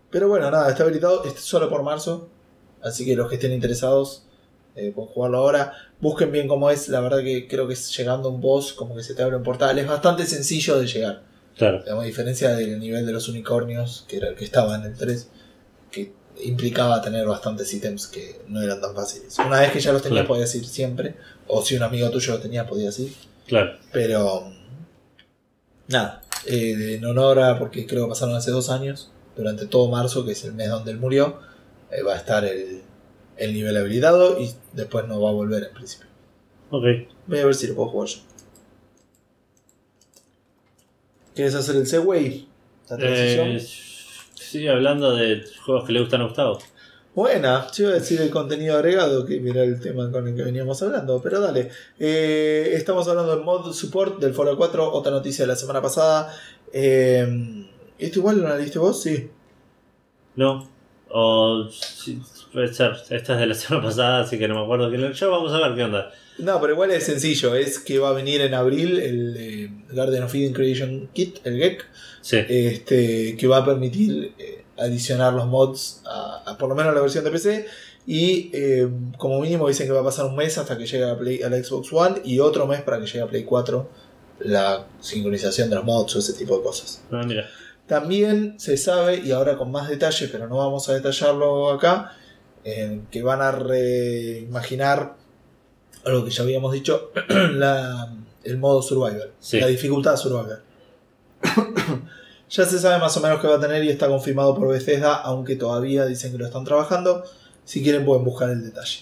pero bueno nada está habilitado es solo por marzo así que los que estén interesados eh, pueden jugarlo ahora. Busquen bien cómo es la verdad que creo que es llegando a un boss como que se te abre un portal es bastante sencillo de llegar. Claro. A diferencia del nivel de los unicornios, que era el que estaba en el 3, que implicaba tener bastantes ítems que no eran tan fáciles. Una vez que ya los tenías Claro. podías ir siempre, o si un amigo tuyo los tenía podías ir, Claro. pero nada, eh, en honor a, porque creo que pasaron hace dos años, durante todo marzo, que es el mes donde él murió, eh, va a estar el, el nivel habilitado y después no va a volver en principio. Ok. Voy a ver si lo puedo jugar yo. ¿Quieres hacer el Segway? La transición. Eh, sí, hablando de juegos que le gustan a Gustavo. Buena, yo iba a decir el contenido agregado, que era el tema con el que veníamos hablando, pero dale. Eh, estamos hablando del mod support del Foro 4, otra noticia de la semana pasada. Eh, ¿Esto igual lo leíste vos? Sí. No. O sí, ser. Esta es de la (laughs) semana pasada, así que no me acuerdo quién lo vamos a ver qué onda. No, pero igual es sencillo, es que va a venir en abril el eh, Garden of Eden Creation Kit, el GEC, Sí. este, que va a permitir eh, adicionar los mods a, a por lo menos la versión de PC. Y eh, como mínimo dicen que va a pasar un mes hasta que llegue a, Play, a la Xbox One y otro mes para que llegue a Play 4 la sincronización de los mods o ese tipo de cosas. Ah, mira. También se sabe, y ahora con más detalle, pero no vamos a detallarlo acá, eh, que van a reimaginar algo que ya habíamos dicho, (clears throat) la- el modo survival, Sí. la dificultad survival. (coughs) ya se sabe más o menos qué va a tener y está confirmado por Bethesda, aunque todavía dicen que lo están trabajando. Si quieren pueden buscar el detalle.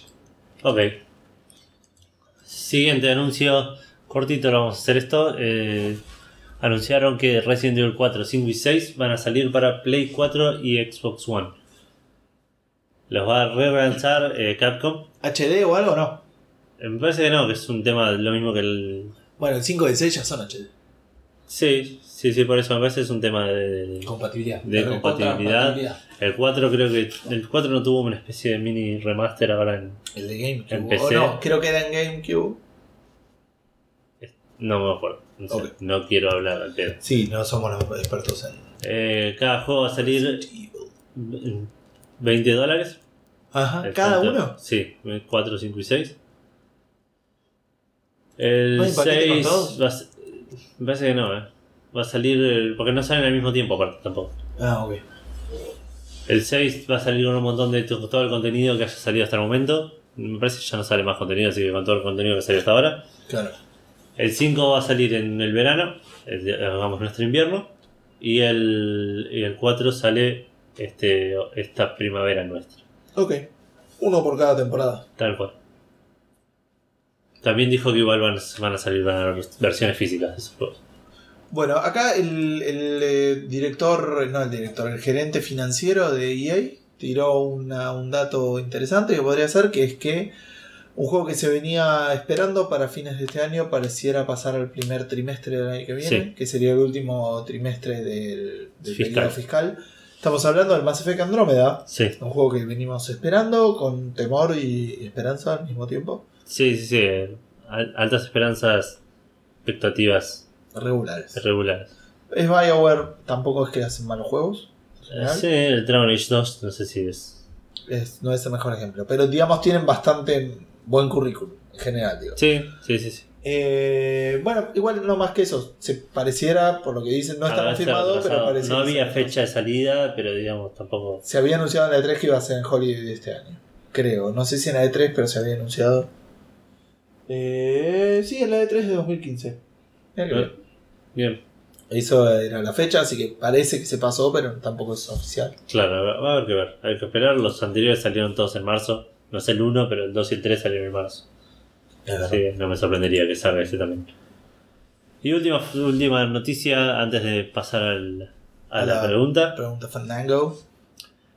Ok. Siguiente anuncio. Cortito lo vamos a hacer esto. Eh, anunciaron que Resident Evil 4, 5 y 6 van a salir para Play 4 y Xbox One. Los va a re-lanzar eh, Capcom. ¿HD o algo no? Eh, Me parece que no, que es un tema lo mismo que el. Bueno, el 5 y el 6 ya son HD. Sí, sí, sí, por eso me parece que es un tema de. Compatibilidad. De compatibilidad. El 4 creo que. El 4 no tuvo una especie de mini remaster ahora en. El de GameCube. En o PC. no, creo que era en GameCube. No me acuerdo. No, sé, Ok. no quiero hablar al pedo. Sí, no somos los expertos en Eh, cada juego va a salir. 20 dólares. Ajá, ¿cada uno? Sí, 4, 5 y 6. El ¿No hay paquete con 6 todos? va a Me parece que no, eh. Va a salir. el- Porque no salen al mismo tiempo, aparte tampoco. Ah, ok. El 6 va a salir con un montón de to- todo el contenido que haya salido hasta el momento. Me parece que ya no sale más contenido, así que con todo el contenido que salió hasta ahora. Claro. El 5 va a salir en el verano, el hagamos nuestro invierno. Y el, y el 4 sale este, esta primavera nuestra. Ok. Uno por cada temporada. Tal cual. También dijo que igual van, van a salir van a haber versiones físicas de esos juegos. Bueno, acá el, el, eh, director, no el director, el gerente financiero de EA tiró una- un dato interesante que podría ser que es que Un juego que se venía esperando para fines de este año pareciera pasar al primer trimestre del año que viene, Sí. que sería el último trimestre del, del Fiscal. periodo fiscal. Estamos hablando del Mass Effect Andrómeda, Sí, un juego que venimos esperando con temor y esperanza al mismo tiempo, sí, sí. sí. Al- Altas esperanzas, expectativas regulares. regulares. Es BioWare, tampoco es que hacen malos juegos. general. Sí, el Dragon Age 2, no sé si es. Es- no es el mejor ejemplo, pero digamos tienen bastante buen currículum en general. Digo. Sí, sí, sí. sí. Eh, bueno, igual no más que eso. Se pareciera, por lo que dicen, no está Habrá confirmado, pero parece No había fecha de salida, pero digamos tampoco. Se había anunciado en la E3 que iba a ser en Holiday de este año. Creo. No sé si en la E3, pero se había anunciado. Eh, sí, en la E3 de 2015. Mirá que bien. Bien, Eso era la fecha, así que parece que se pasó, pero tampoco es oficial. claro, va a haber que ver. Hay que esperar. Los anteriores salieron todos en marzo. No sé el 1, pero el 2 y el 3 salieron en marzo. Que no me sorprendería que salga ese también. Y última, última noticia antes de pasar al- a, A la, la- pregunta. Pregunta Fandango.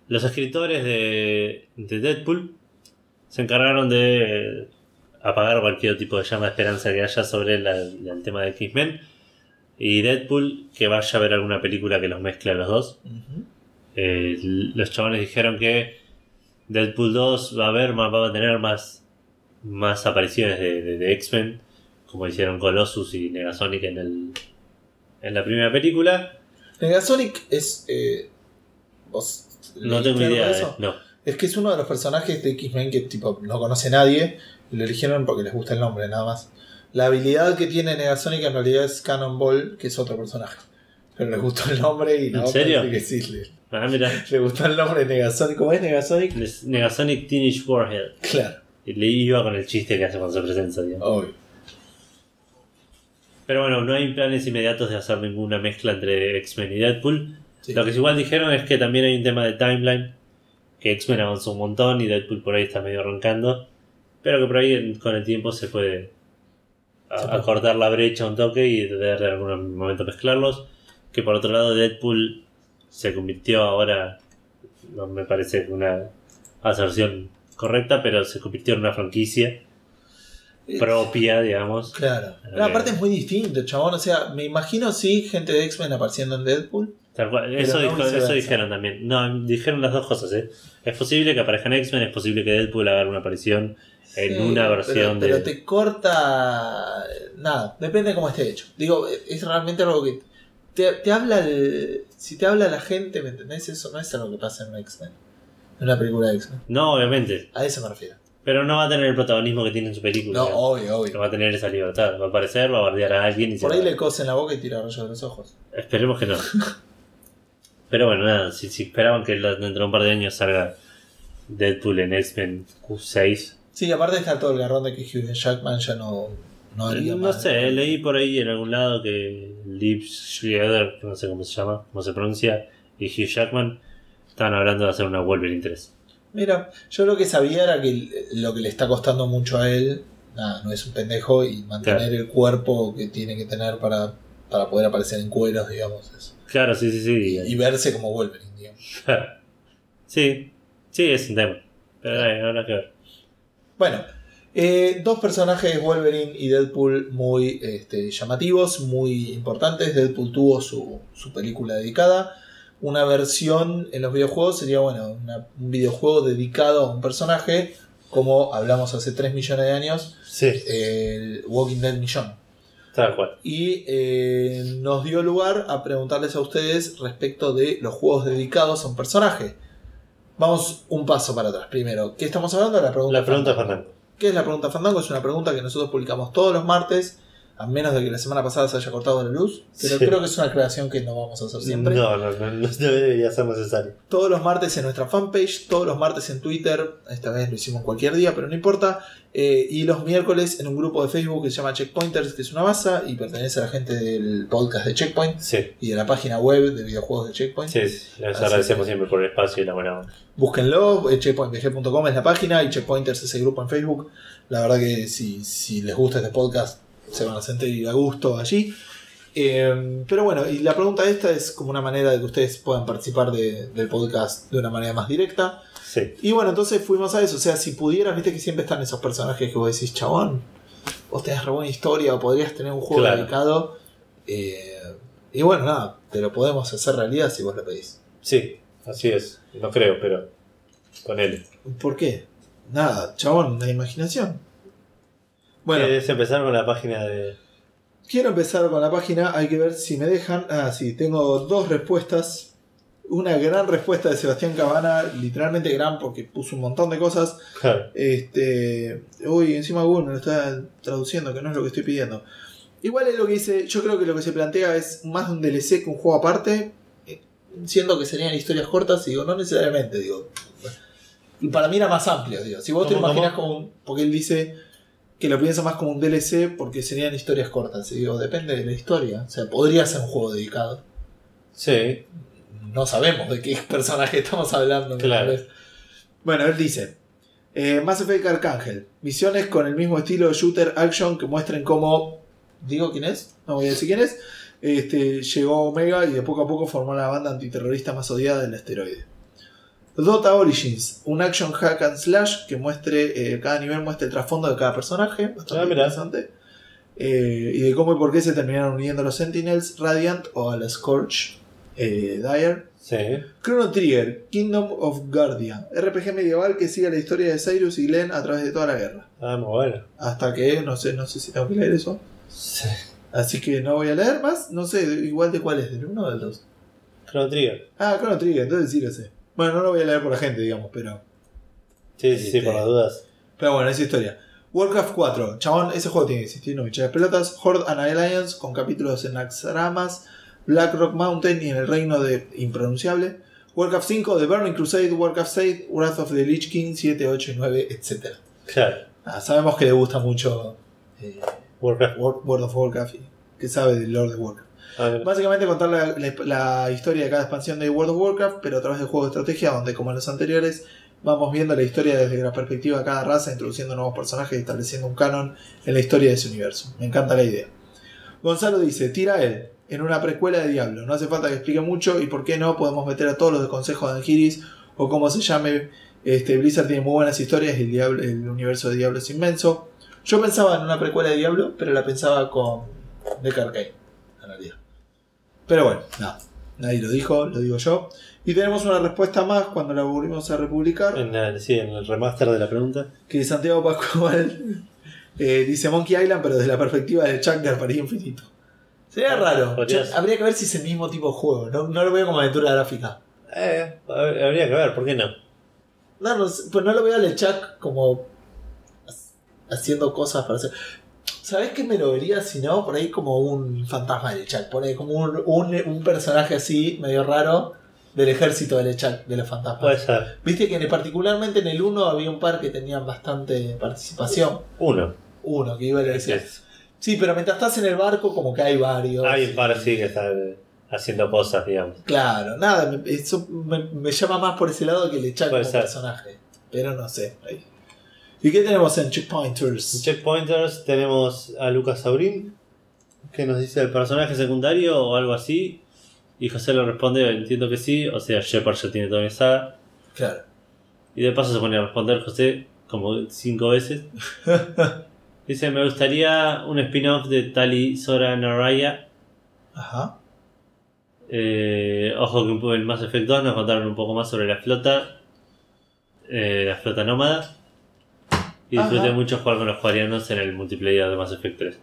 Los escritores de, de Deadpool se encargaron de apagar cualquier tipo de llama de esperanza que haya sobre la- la- el tema de X-Men. Y Deadpool, que vaya a ver alguna película que los mezcle a los dos. Eh, los chavales dijeron que Deadpool 2 va a haber más, va a tener más, más apariciones de, de- de X-Men, como hicieron Colossus y Negasonic en, el, en la primera película. Negasonic es. eh, ¿Vos No tengo idea. de de- eso? no. Es que es uno de los personajes de X-Men que tipo no conoce nadie. Y lo eligieron porque les gusta el nombre, nada más. La habilidad que tiene Negasonic en realidad es Cannonball, que es otro personaje. Pero les gustó el nombre y ¿En no serio? parece que sí. Le, Ah, mira. le gustó el nombre Negasonic. ¿Cómo es Negasonic? Negasonic Teenage Warhead. Claro, le iba con el chiste que hace cuando se presenta. digamos. obvio. Pero bueno, no hay planes inmediatos de hacer ninguna mezcla entre X-Men y Deadpool. Sí. Lo que igual dijeron es que también hay un tema de timeline. Que X-Men avanzó un montón y Deadpool por ahí está medio arrancando. Pero que por ahí con el tiempo se puede acortar la brecha un toque y de algún momento mezclarlos. Que por otro lado Deadpool se convirtió ahora, no me parece una aserción correcta, pero se convirtió en una franquicia propia, digamos. Claro. Ok. aparte es muy distinto, chabón. O sea, me imagino sí gente de X-Men apareciendo en Deadpool. Tal cual. Pero Eso, dijo- dijeron también. No, dijeron las dos cosas, ¿eh? Es posible que aparezcan X-Men, es posible que Deadpool haga una aparición en Sí, una pero- versión pero, de. te corta. Nada, depende de cómo esté hecho. Digo, es realmente algo que. Te, te habla el- Si te habla la gente, ¿me entendés? Eso no es algo que pasa en X-Men. En una película de X-Men. No, obviamente. A eso me refiero. Pero no va a tener el protagonismo que tiene en su película. No, digamos. obvio, No obvio. va a tener esa libertad. Va a aparecer, va a bardear a alguien y se Por ahí va- le cosen la boca y tira rayos de los ojos. Esperemos que no. (laughs) Pero bueno, nada. Si, si esperaban que dentro de un par de años salga Deadpool en X-Men Q6. Sí, aparte está todo el garrón de que Hugh Jackman ya no, no No más. sé, leí por ahí en algún lado que Liv Schreider, no sé cómo se llama, cómo se pronuncia, y Hugh Jackman estaban hablando de hacer una Wolverine 3. Mira, yo lo que sabía era que lo que le está costando mucho a él, nada, no es un pendejo y mantener Claro. el cuerpo que tiene que tener para, para poder aparecer en cueros, digamos. es- Claro, sí, sí, sí. Y verse como Wolverine, digamos. (laughs) sí, sí, es un tema. Pero eh, habrá que ver. Bueno, eh, dos personajes, Wolverine y Deadpool, muy este, llamativos, muy importantes. Deadpool tuvo su, su película dedicada. Una versión en los videojuegos sería, bueno, una- un videojuego dedicado a un personaje, como hablamos hace 3 millones de años, Sí, el Walking Dead Millón. Tal cual. Y eh, nos dio lugar a preguntarles a ustedes respecto de los juegos dedicados a un personaje. Vamos un paso para atrás. Primero, ¿qué estamos hablando? La pregunta, La pregunta, Fandango. Fernando. ¿Qué es la pregunta Fandango? Es una pregunta que nosotros publicamos todos los martes, a menos de que la semana pasada se haya cortado la luz. Pero Sí. creo que es una aclaración que no vamos a hacer siempre. No, no, no, no debería ser necesario. Todos los martes en nuestra fanpage, todos los martes en Twitter, esta vez lo hicimos cualquier día, pero no importa. eh, y los miércoles en un grupo de Facebook que se llama Checkpointers, que es una masa y pertenece a la gente del podcast de Checkpoint Sí, y de la página web de videojuegos de Checkpoint. sí, sí. Les Así agradecemos que- siempre por el espacio y la buena onda. Búsquenlo, eh, checkpointbg.com es la página y Checkpointers es el grupo en Facebook. La verdad que si, si les gusta este podcast se van a sentir a gusto allí. Eh, pero bueno, y la pregunta esta es como una manera de que ustedes puedan participar de- del podcast de una manera más directa. Sí. Y bueno, entonces fuimos a eso. O sea, si pudieras, viste que siempre están esos personajes que vos decís, chabón, vos tenés re buena historia o podrías tener un juego Claro. dedicado. Eh, y bueno, nada, te lo podemos hacer realidad si vos lo pedís. Sí, así es. No creo, pero con él. ¿Por qué? Nada, chabón, la imaginación. Bueno, ¿Quieres empezar con la página de. quiero empezar con la página, hay que ver si me dejan. Ah, sí, tengo dos respuestas. Una gran respuesta de Sebastián Cabana, literalmente gran porque puso un montón de cosas. Claro. Este. Uy, encima Google me lo está traduciendo, que no es lo que estoy pidiendo. Igual es lo que dice. Yo creo que lo que se plantea es más un DLC que un juego aparte. eh, Siendo que serían historias cortas, y digo, no necesariamente, digo. Y para mí era más amplio, digo. Si vos te lo ¿Cómo, imaginas como un. Porque él dice que lo piensa más como un DLC porque serían historias cortas. Y digo, depende de la historia. O sea, podría ser un juego dedicado. Sí. No sabemos de qué personaje estamos hablando. ¿me Claro. Bueno, él dice: eh, Mass Effect Arcángel. Misiones con el mismo estilo de shooter action que muestren cómo. ¿Digo quién es? No voy a decir quién es. Este, llegó Omega y de poco a poco formó la banda antiterrorista más odiada del asteroide. Dota Origins, un action hack and slash que muestre, eh, cada nivel muestre el trasfondo de cada personaje, bastante Ah, interesante. Eh, y de cómo y por qué se terminaron uniendo los Sentinels, Radiant o a la Scorch, eh, Dire. Sí. Chrono Trigger, Kingdom of Guardian, RPG medieval que sigue la historia de Cyrus y Glenn a través de toda la guerra. Ah, muy bueno. Hasta que, no sé, no sé si tengo que leer eso. Sí. Así que no voy a leer más, no sé, igual de cuál es, del 1 o del 2. Chrono Trigger. Ah, Chrono Trigger, entonces sí lo sé. Bueno, no lo voy a leer por la gente, digamos, pero. Sí, sí, sí, Este- por las dudas. Pero bueno, esa historia. Warcraft 4, chabón, ese juego tiene que existir, no me eches pelotas. Horde and Alliance con capítulos en Naxxramas, Black Rock Mountain y en el reino de Impronunciable. Warcraft 5, The Burning Crusade, Warcraft 6, Wrath of the Lich King 7, 8 y 9, etc. Claro. Ah, sabemos que le gusta mucho eh, Warcraft. Wor- World of Warcraft y que sabe del Lord de Warcraft. Básicamente contar la, historia de cada expansión de World of Warcraft, pero a través del juego de estrategia, donde como en los anteriores, vamos viendo la historia desde la perspectiva de cada raza, introduciendo nuevos personajes y estableciendo un canon en la historia de ese universo. Me encanta la idea. Gonzalo dice, tira él, en una precuela de Diablo. No hace falta que explique mucho y por qué no podemos meter a todos los de Consejo de Angiris o como se llame. Este, Blizzard tiene muy buenas historias y el, universo de Diablo es inmenso. Yo pensaba en una precuela de Diablo, pero la pensaba con Deck Arcane. Pero bueno, nada. Nadie lo dijo, lo digo yo. Y tenemos una respuesta más cuando la volvimos a republicar. en, la- sí, en el remaster de la pregunta. Que Santiago Pascual (laughs) eh, dice Monkey Island, pero desde la perspectiva de Chuck de Arparía Infinito. Sería raro. Podrías- Yo- habría que ver si es el mismo tipo de juego. No, no lo veo como aventura gráfica. Eh, hab- habría que ver, ¿por qué no? No, no, pues no lo veo al Chuck como ha- haciendo cosas para hacer. ¿Sabés qué me lo vería si no? Por ahí como un fantasma del Chuck. Por ahí como un, un, un personaje así, medio raro, del ejército del Chuck, de los fantasmas. Puede ser. Viste que en particularmente en el 1 había un par que tenían bastante participación. Uno. Uno, que iba a decir. Es- Sí, pero mientras estás en el barco, como que hay varios. Hay un par sí que están haciendo cosas, digamos. Claro, nada, eso me, me llama más por ese lado que Puede como ser. personaje. Pero no sé. ahí. ¿Y qué tenemos en Checkpointers? En Checkpointers tenemos a Lucas Saurín, que nos dice el personaje secundario o algo así. Y José le responde, entiendo que sí, o sea, Shepard ya tiene toda mi saga. Claro. Y de paso se pone a responder José como cinco veces. (laughs) Dice, me gustaría un spin-off de Tali Sora Naraya. Ajá. Eh, ojo que en Mass Effect 2 nos contaron un poco más sobre la flota. eh, la flota nómada. Y disfruté Ajá. mucho jugar con los juarianos en el multiplayer de Mass Effect 3.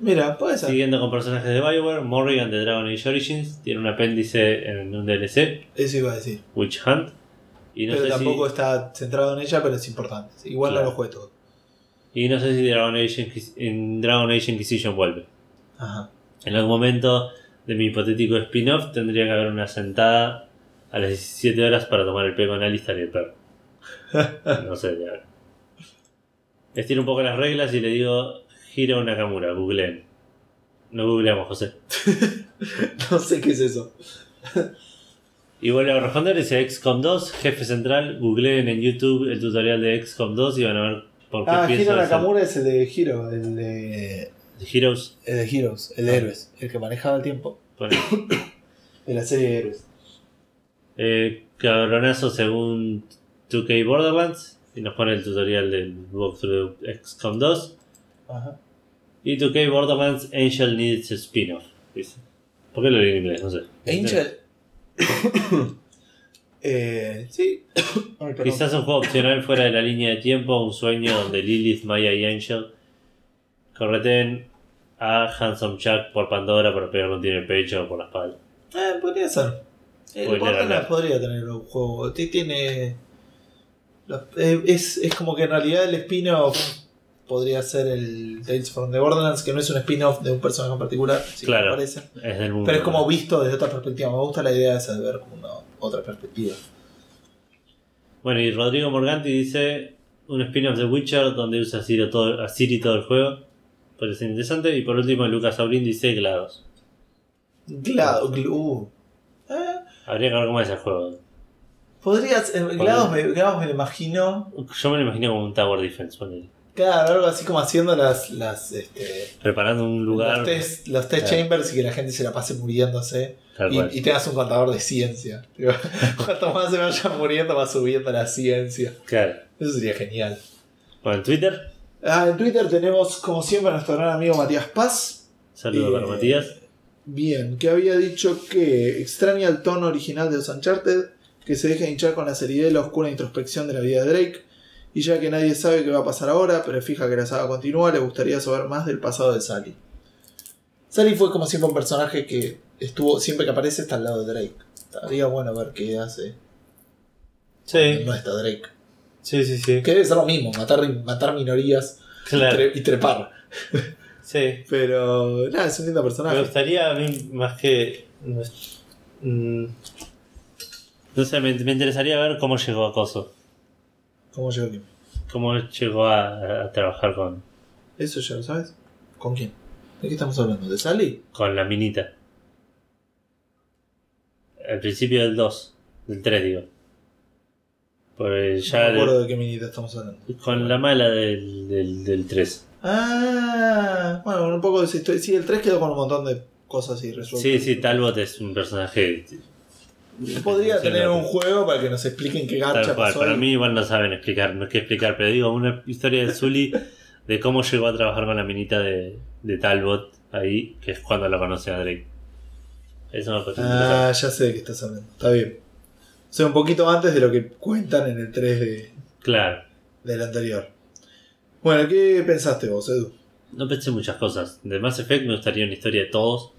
Mira, puede ser. Siguiendo con personajes de Bioware, Morrigan de Dragon Age Origins tiene un apéndice en un DLC, Eso iba a decir. Witch Hunt. Y no, pero sé tampoco si, está centrado en ella, pero es importante. Igual Claro. no lo jugué todo. y no sé si Dragon Age, Inquis- en Dragon Age Inquisition vuelve. Ajá. En algún momento de mi hipotético spin-off tendría que haber una sentada a las 17 horas para tomar el pego con Alistar y el perro. (laughs) No sé, ya. Estiro un poco las reglas y le digo Hiro Nakamura, googleen. No googleamos, José. (laughs) no sé qué es eso. (laughs) Y vuelve a responder, dice XCOM 2, jefe central, googleen en YouTube el tutorial de XCOM 2 y van a ver por qué Ah, Hiro Nakamura es el de Hiro, el de, de Heroes. el de Heroes, el de Héroes, el que manejaba el tiempo. Pone, (coughs) De la serie de Héroes. eh, cabronazo según 2K Borderlands y nos pone el tutorial del walkthrough XCOM 2. Ajá. Y 2K Borderlands Angel Needs a Spin-off. Dice. ¿Por qué lo leí en inglés? No sé. Angel. (coughs) eh, sí. (coughs) Ay. Quizás un juego opcional fuera de la línea de tiempo, un sueño donde Lilith, Maya y Angel correten a Handsome Jack por Pandora para pegarle un tiro en el pecho o por la espalda. Eh, podría ser. El Podría Borderlands ganar. podría tener un juego. Ti- Tiene. Eh, es, es como que en realidad el spin-off podría ser el Tales from the Borderlands, que no es un spin-off de un personaje en particular, si Claro. me parece. Es del mundo. Pero es como visto desde otra perspectiva. Me gusta la idea esa de ver como una otra perspectiva. Bueno, y Rodrigo Morganti dice un spin-off de Witcher donde usa a Siri todo, a Siri todo el juego. Parece interesante. Y por último, Lucas Aurín dice GLaDOS. Claro, uh. Eh, Habría que ver cómo es el juego. Podría ser. GLaDOS me, GLaDOS me lo imagino. Yo me lo imagino como un Tower Defense, ponele. Claro, algo así como haciendo las. las este, preparando un lugar. los test, los test Claro. chambers y que la gente se la pase muriéndose. Y, y tengas un contador de ciencia. (laughs) Cuanto más se vaya muriendo, va subiendo la ciencia. Claro. Eso sería genial. Bueno, en Twitter, Ah, en Twitter tenemos, como siempre, a nuestro gran amigo Matías Paz. saludo Eh, para Matías. Bien, que había dicho que extraña el tono original de los Uncharted, que se deja hinchar con la seriedad y la oscura introspección de la vida de Drake, y ya que nadie sabe qué va a pasar ahora, pero fija que la saga continúa, le gustaría saber más del pasado de Sally. Sally fue como siempre un personaje que estuvo, siempre que aparece está al lado de Drake. Estaría bueno ver qué hace. Sí, No está Drake. sí, sí, sí. Que debe ser lo mismo, matar, matar minorías y, Claro. tre- y trepar. Sí. Pero nada, es un lindo Me personaje. gustaría a mí más que. Mm, no sé, me, me interesaría ver cómo llegó a Coso. ¿Cómo llegó aquí? Cómo llegó a, a trabajar con, Eso ya lo sabes. ¿Con quién? ¿De qué estamos hablando? ¿De Sally? con la minita. Al principio del 2, del 3, digo. Pues no ya me acuerdo de qué minita estamos hablando. con la mala del, del, del 3. Ah, bueno, un poco de esa historia. Sí, el 3 quedó con un montón de cosas irresueltas. Sí, sí, Talbot es un personaje. Podría tener un juego para que nos expliquen qué garcha cual, pasó. para ahí. mí igual no saben explicar, no es que explicar, pero digo, una historia de Zully de cómo llegó a trabajar con la minita de, de Talbot ahí, que es cuando lo conoce a Drake. Eso me parece Ah, ya sé de qué estás hablando. Está bien. O sea, un poquito antes de lo que cuentan en el 3 de, Claro, del anterior. Bueno, ¿qué pensaste vos, Edu? no pensé muchas cosas. De Mass Effect me gustaría una historia de todos.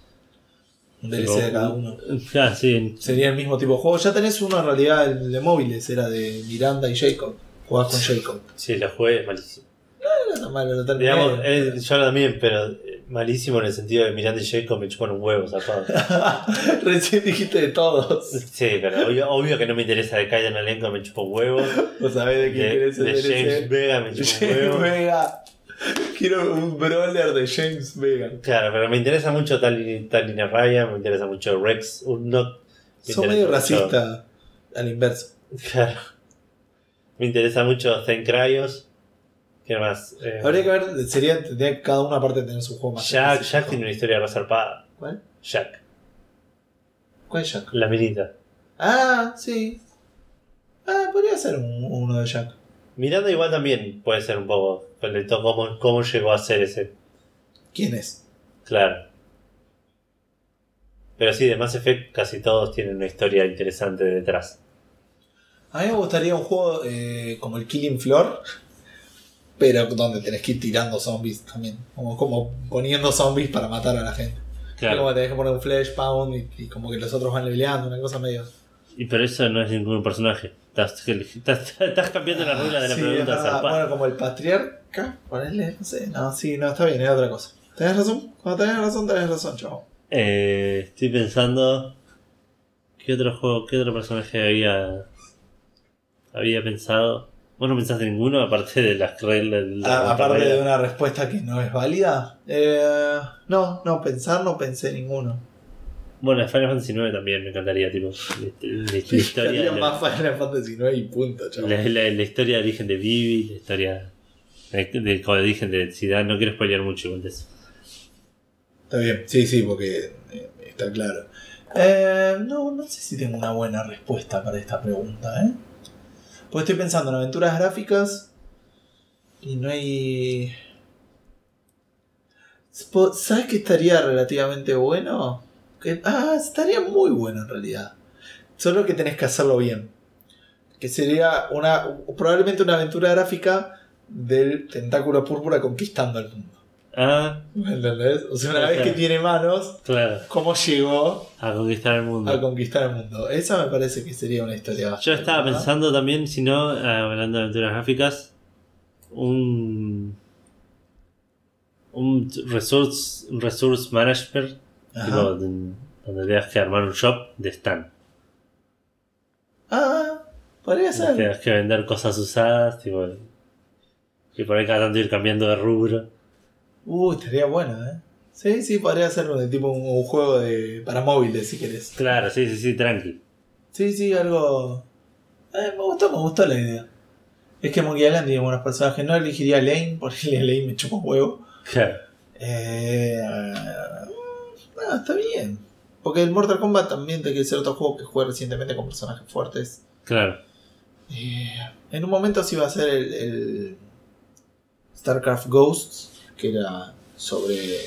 Un DLC de cada uno. Ah, sí, Sería el mismo tipo de juego. Ya tenés uno en realidad, el de móviles, era de Miranda y Jacob. Jugabas con Jacob. sí, lo jugué, es malísimo. No era tan malo, lo terminé. Digamos, eh, yo también, pero eh, malísimo en el sentido de Miranda y Jacob me chupan un huevo, zapado. (laughs) Recién dijiste de todos. Sí, pero obvio, obvio que no me interesa de Kaiden Alenko, me chupa un huevo. (laughs) No sabés de quién De, querés de. James Vega me chupa un (laughs) James huevo. Vega. (laughs) Quiero un brawler de James Vega. Claro, pero me interesa mucho Talin- Talina Ryan, me interesa mucho Rex me Son medio mucho- racista al inverso. Claro. Me interesa mucho Zen Cryos. ¿Qué más? Eh, Habría que ver, sería, tendría cada una aparte tener su juego más Jack. Jack tiene una historia reservada. ¿Cuál? Jack, ¿Cuál es Jack? la minita. Ah, sí. Ah, podría ser un- uno de Jack. Miranda igual también puede ser un poco. Pero to- ¿Cómo, cómo llegó a ser ese? ¿Quién es? Claro. Pero sí, de Mass Effect casi todos tienen una historia interesante detrás. A mí me gustaría un juego eh, como el Killing Floor, pero donde tenés que ir tirando zombies también. Como, como poniendo zombies para matar a la gente. Claro. Como tenés que poner un flash pound y, y como que los otros van leveleando, una cosa medio. Y pero eso no es ningún personaje. Estás, (laughs) estás, estás cambiando la regla de la Sí, pregunta. Bueno, como el patriarca, ponerle, no sé, no, sí, no, está bien, es otra cosa. Tenés razón, cuando tenés razón, tenés razón, chavo. Eh, estoy pensando. ¿Qué otro juego, qué otro personaje había. había pensado? ¿Vos no pensaste en ninguno aparte de las reglas? la A- aparte regla? de una respuesta que no es válida, eh, no, no, pensar no pensé ninguno. Bueno, Final Fantasy IX también me encantaría, tipo. La, la- la historia. De- más Final Fantasy 9 y punto. La, la- la historia de origen de Vivi, la historia de, de, origen de Zidane, no quiero spoilear mucho de eso. Está bien, sí, sí, porque eh, está claro. Eh, no, no sé si tengo una buena respuesta para esta pregunta, ¿eh? Pues estoy pensando en aventuras gráficas y no hay. ¿Sabes qué estaría relativamente bueno? Que- Ah, estaría muy bueno en realidad. Solo que tenés que hacerlo bien. Que sería una probablemente una aventura gráfica del tentáculo púrpura conquistando el mundo. Ah, ¿Me entendés? O sea, una Claro. vez que tiene manos, claro. ¿cómo llegó A conquistar el mundo. a conquistar el mundo? Esa me parece que sería una historia Yo estaba buena. pensando también, si no, ah, hablando de aventuras gráficas, un. Un resource, resource manager, Ajá. Tipo, donde tengas que armar un shop de stand. Ah, podría ser. Tengas que vender cosas usadas, tipo. Y por ahí cada tanto ir cambiando de rubro. Uh, estaría bueno, ¿eh? Sí, sí, podría ser de tipo un, un juego de para móviles, si querés. Claro, sí, sí, sí, tranqui. Sí, sí, algo... Eh, me gustó, me gustó la idea. Es que Monkey Island tiene buenos personajes. No elegiría a Lane, porque a (laughs) Lane me chupa un huevo. Claro. Eh, no, está bien. Porque el Mortal Kombat también tiene que ser otro juego que juegue recientemente con personajes fuertes. Claro. Eh, en un momento sí iba a ser el, el StarCraft Ghosts, que era sobre...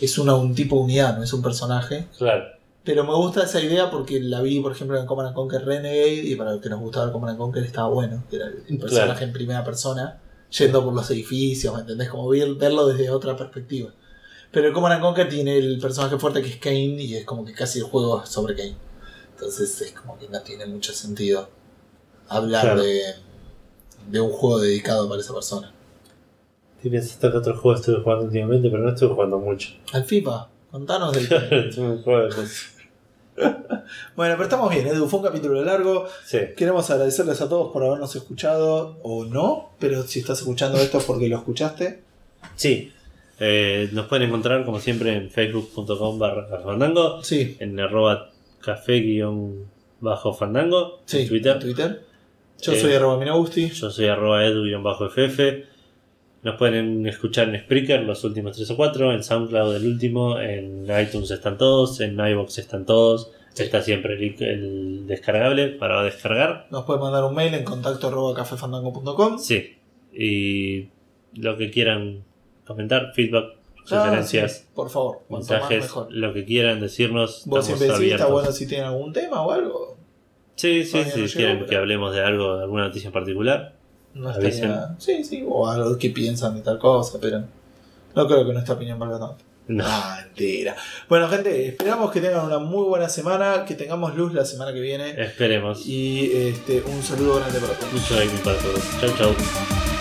Es una, un tipo de unidad, no es un personaje. Claro. Pero me gusta esa idea porque la vi, por ejemplo, en Command and Conquer Renegade y para el que nos gustaba el Command and Conquer estaba bueno, que era el el personaje Claro. en primera persona, yendo por los edificios, ¿me entendés? Como ver- verlo desde otra perspectiva. Pero el Command and Conquer tiene el personaje fuerte que es Kane y es como que casi el juego es sobre Kane. Entonces es como que no tiene mucho sentido hablar Claro. de, de un juego dedicado para esa persona. Estoy pensando que otro juego estuve jugando últimamente, pero no estuve jugando mucho. Al FIFA, contanos del (laughs) (laughs) Bueno, pero estamos bien, Edu, fue un capítulo largo. Sí. Queremos agradecerles a todos por habernos escuchado o no, pero si estás escuchando esto es porque lo escuchaste. Sí. Eh, nos pueden encontrar como siempre en facebook.com barra fandango, Sí, en arroba café guion bajo fandango, sí, en Twitter. en Twitter. Yo Eh, soy arroba Minagusti. Yo soy arroba edu guion bajo ff. Nos pueden escuchar en Spreaker los últimos 3 o 4, en SoundCloud el último, en iTunes están todos, en iBox están todos. Sí. Está siempre el, descargable para descargar. Nos pueden mandar un mail en contacto arroba cafefandango.com. Sí. Y lo que quieran comentar, feedback, Ah, sugerencias, sí, por favor, mensajes, mejor. lo que quieran decirnos. Vos siempre decís, está bueno si tienen algún tema o algo. Sí, sí, si no llegó, quieren pero- que hablemos de algo, de alguna noticia en particular. No estaría... Sí, sí, o algo que piensan de tal cosa, pero no creo que nuestra opinión valga tanto. No. Ah, mentira. Bueno, gente, esperamos que tengan una muy buena semana, que tengamos luz la semana que viene. Esperemos. Y este, un saludo grande para todos. Mucho éxito para todos. Chau, chau.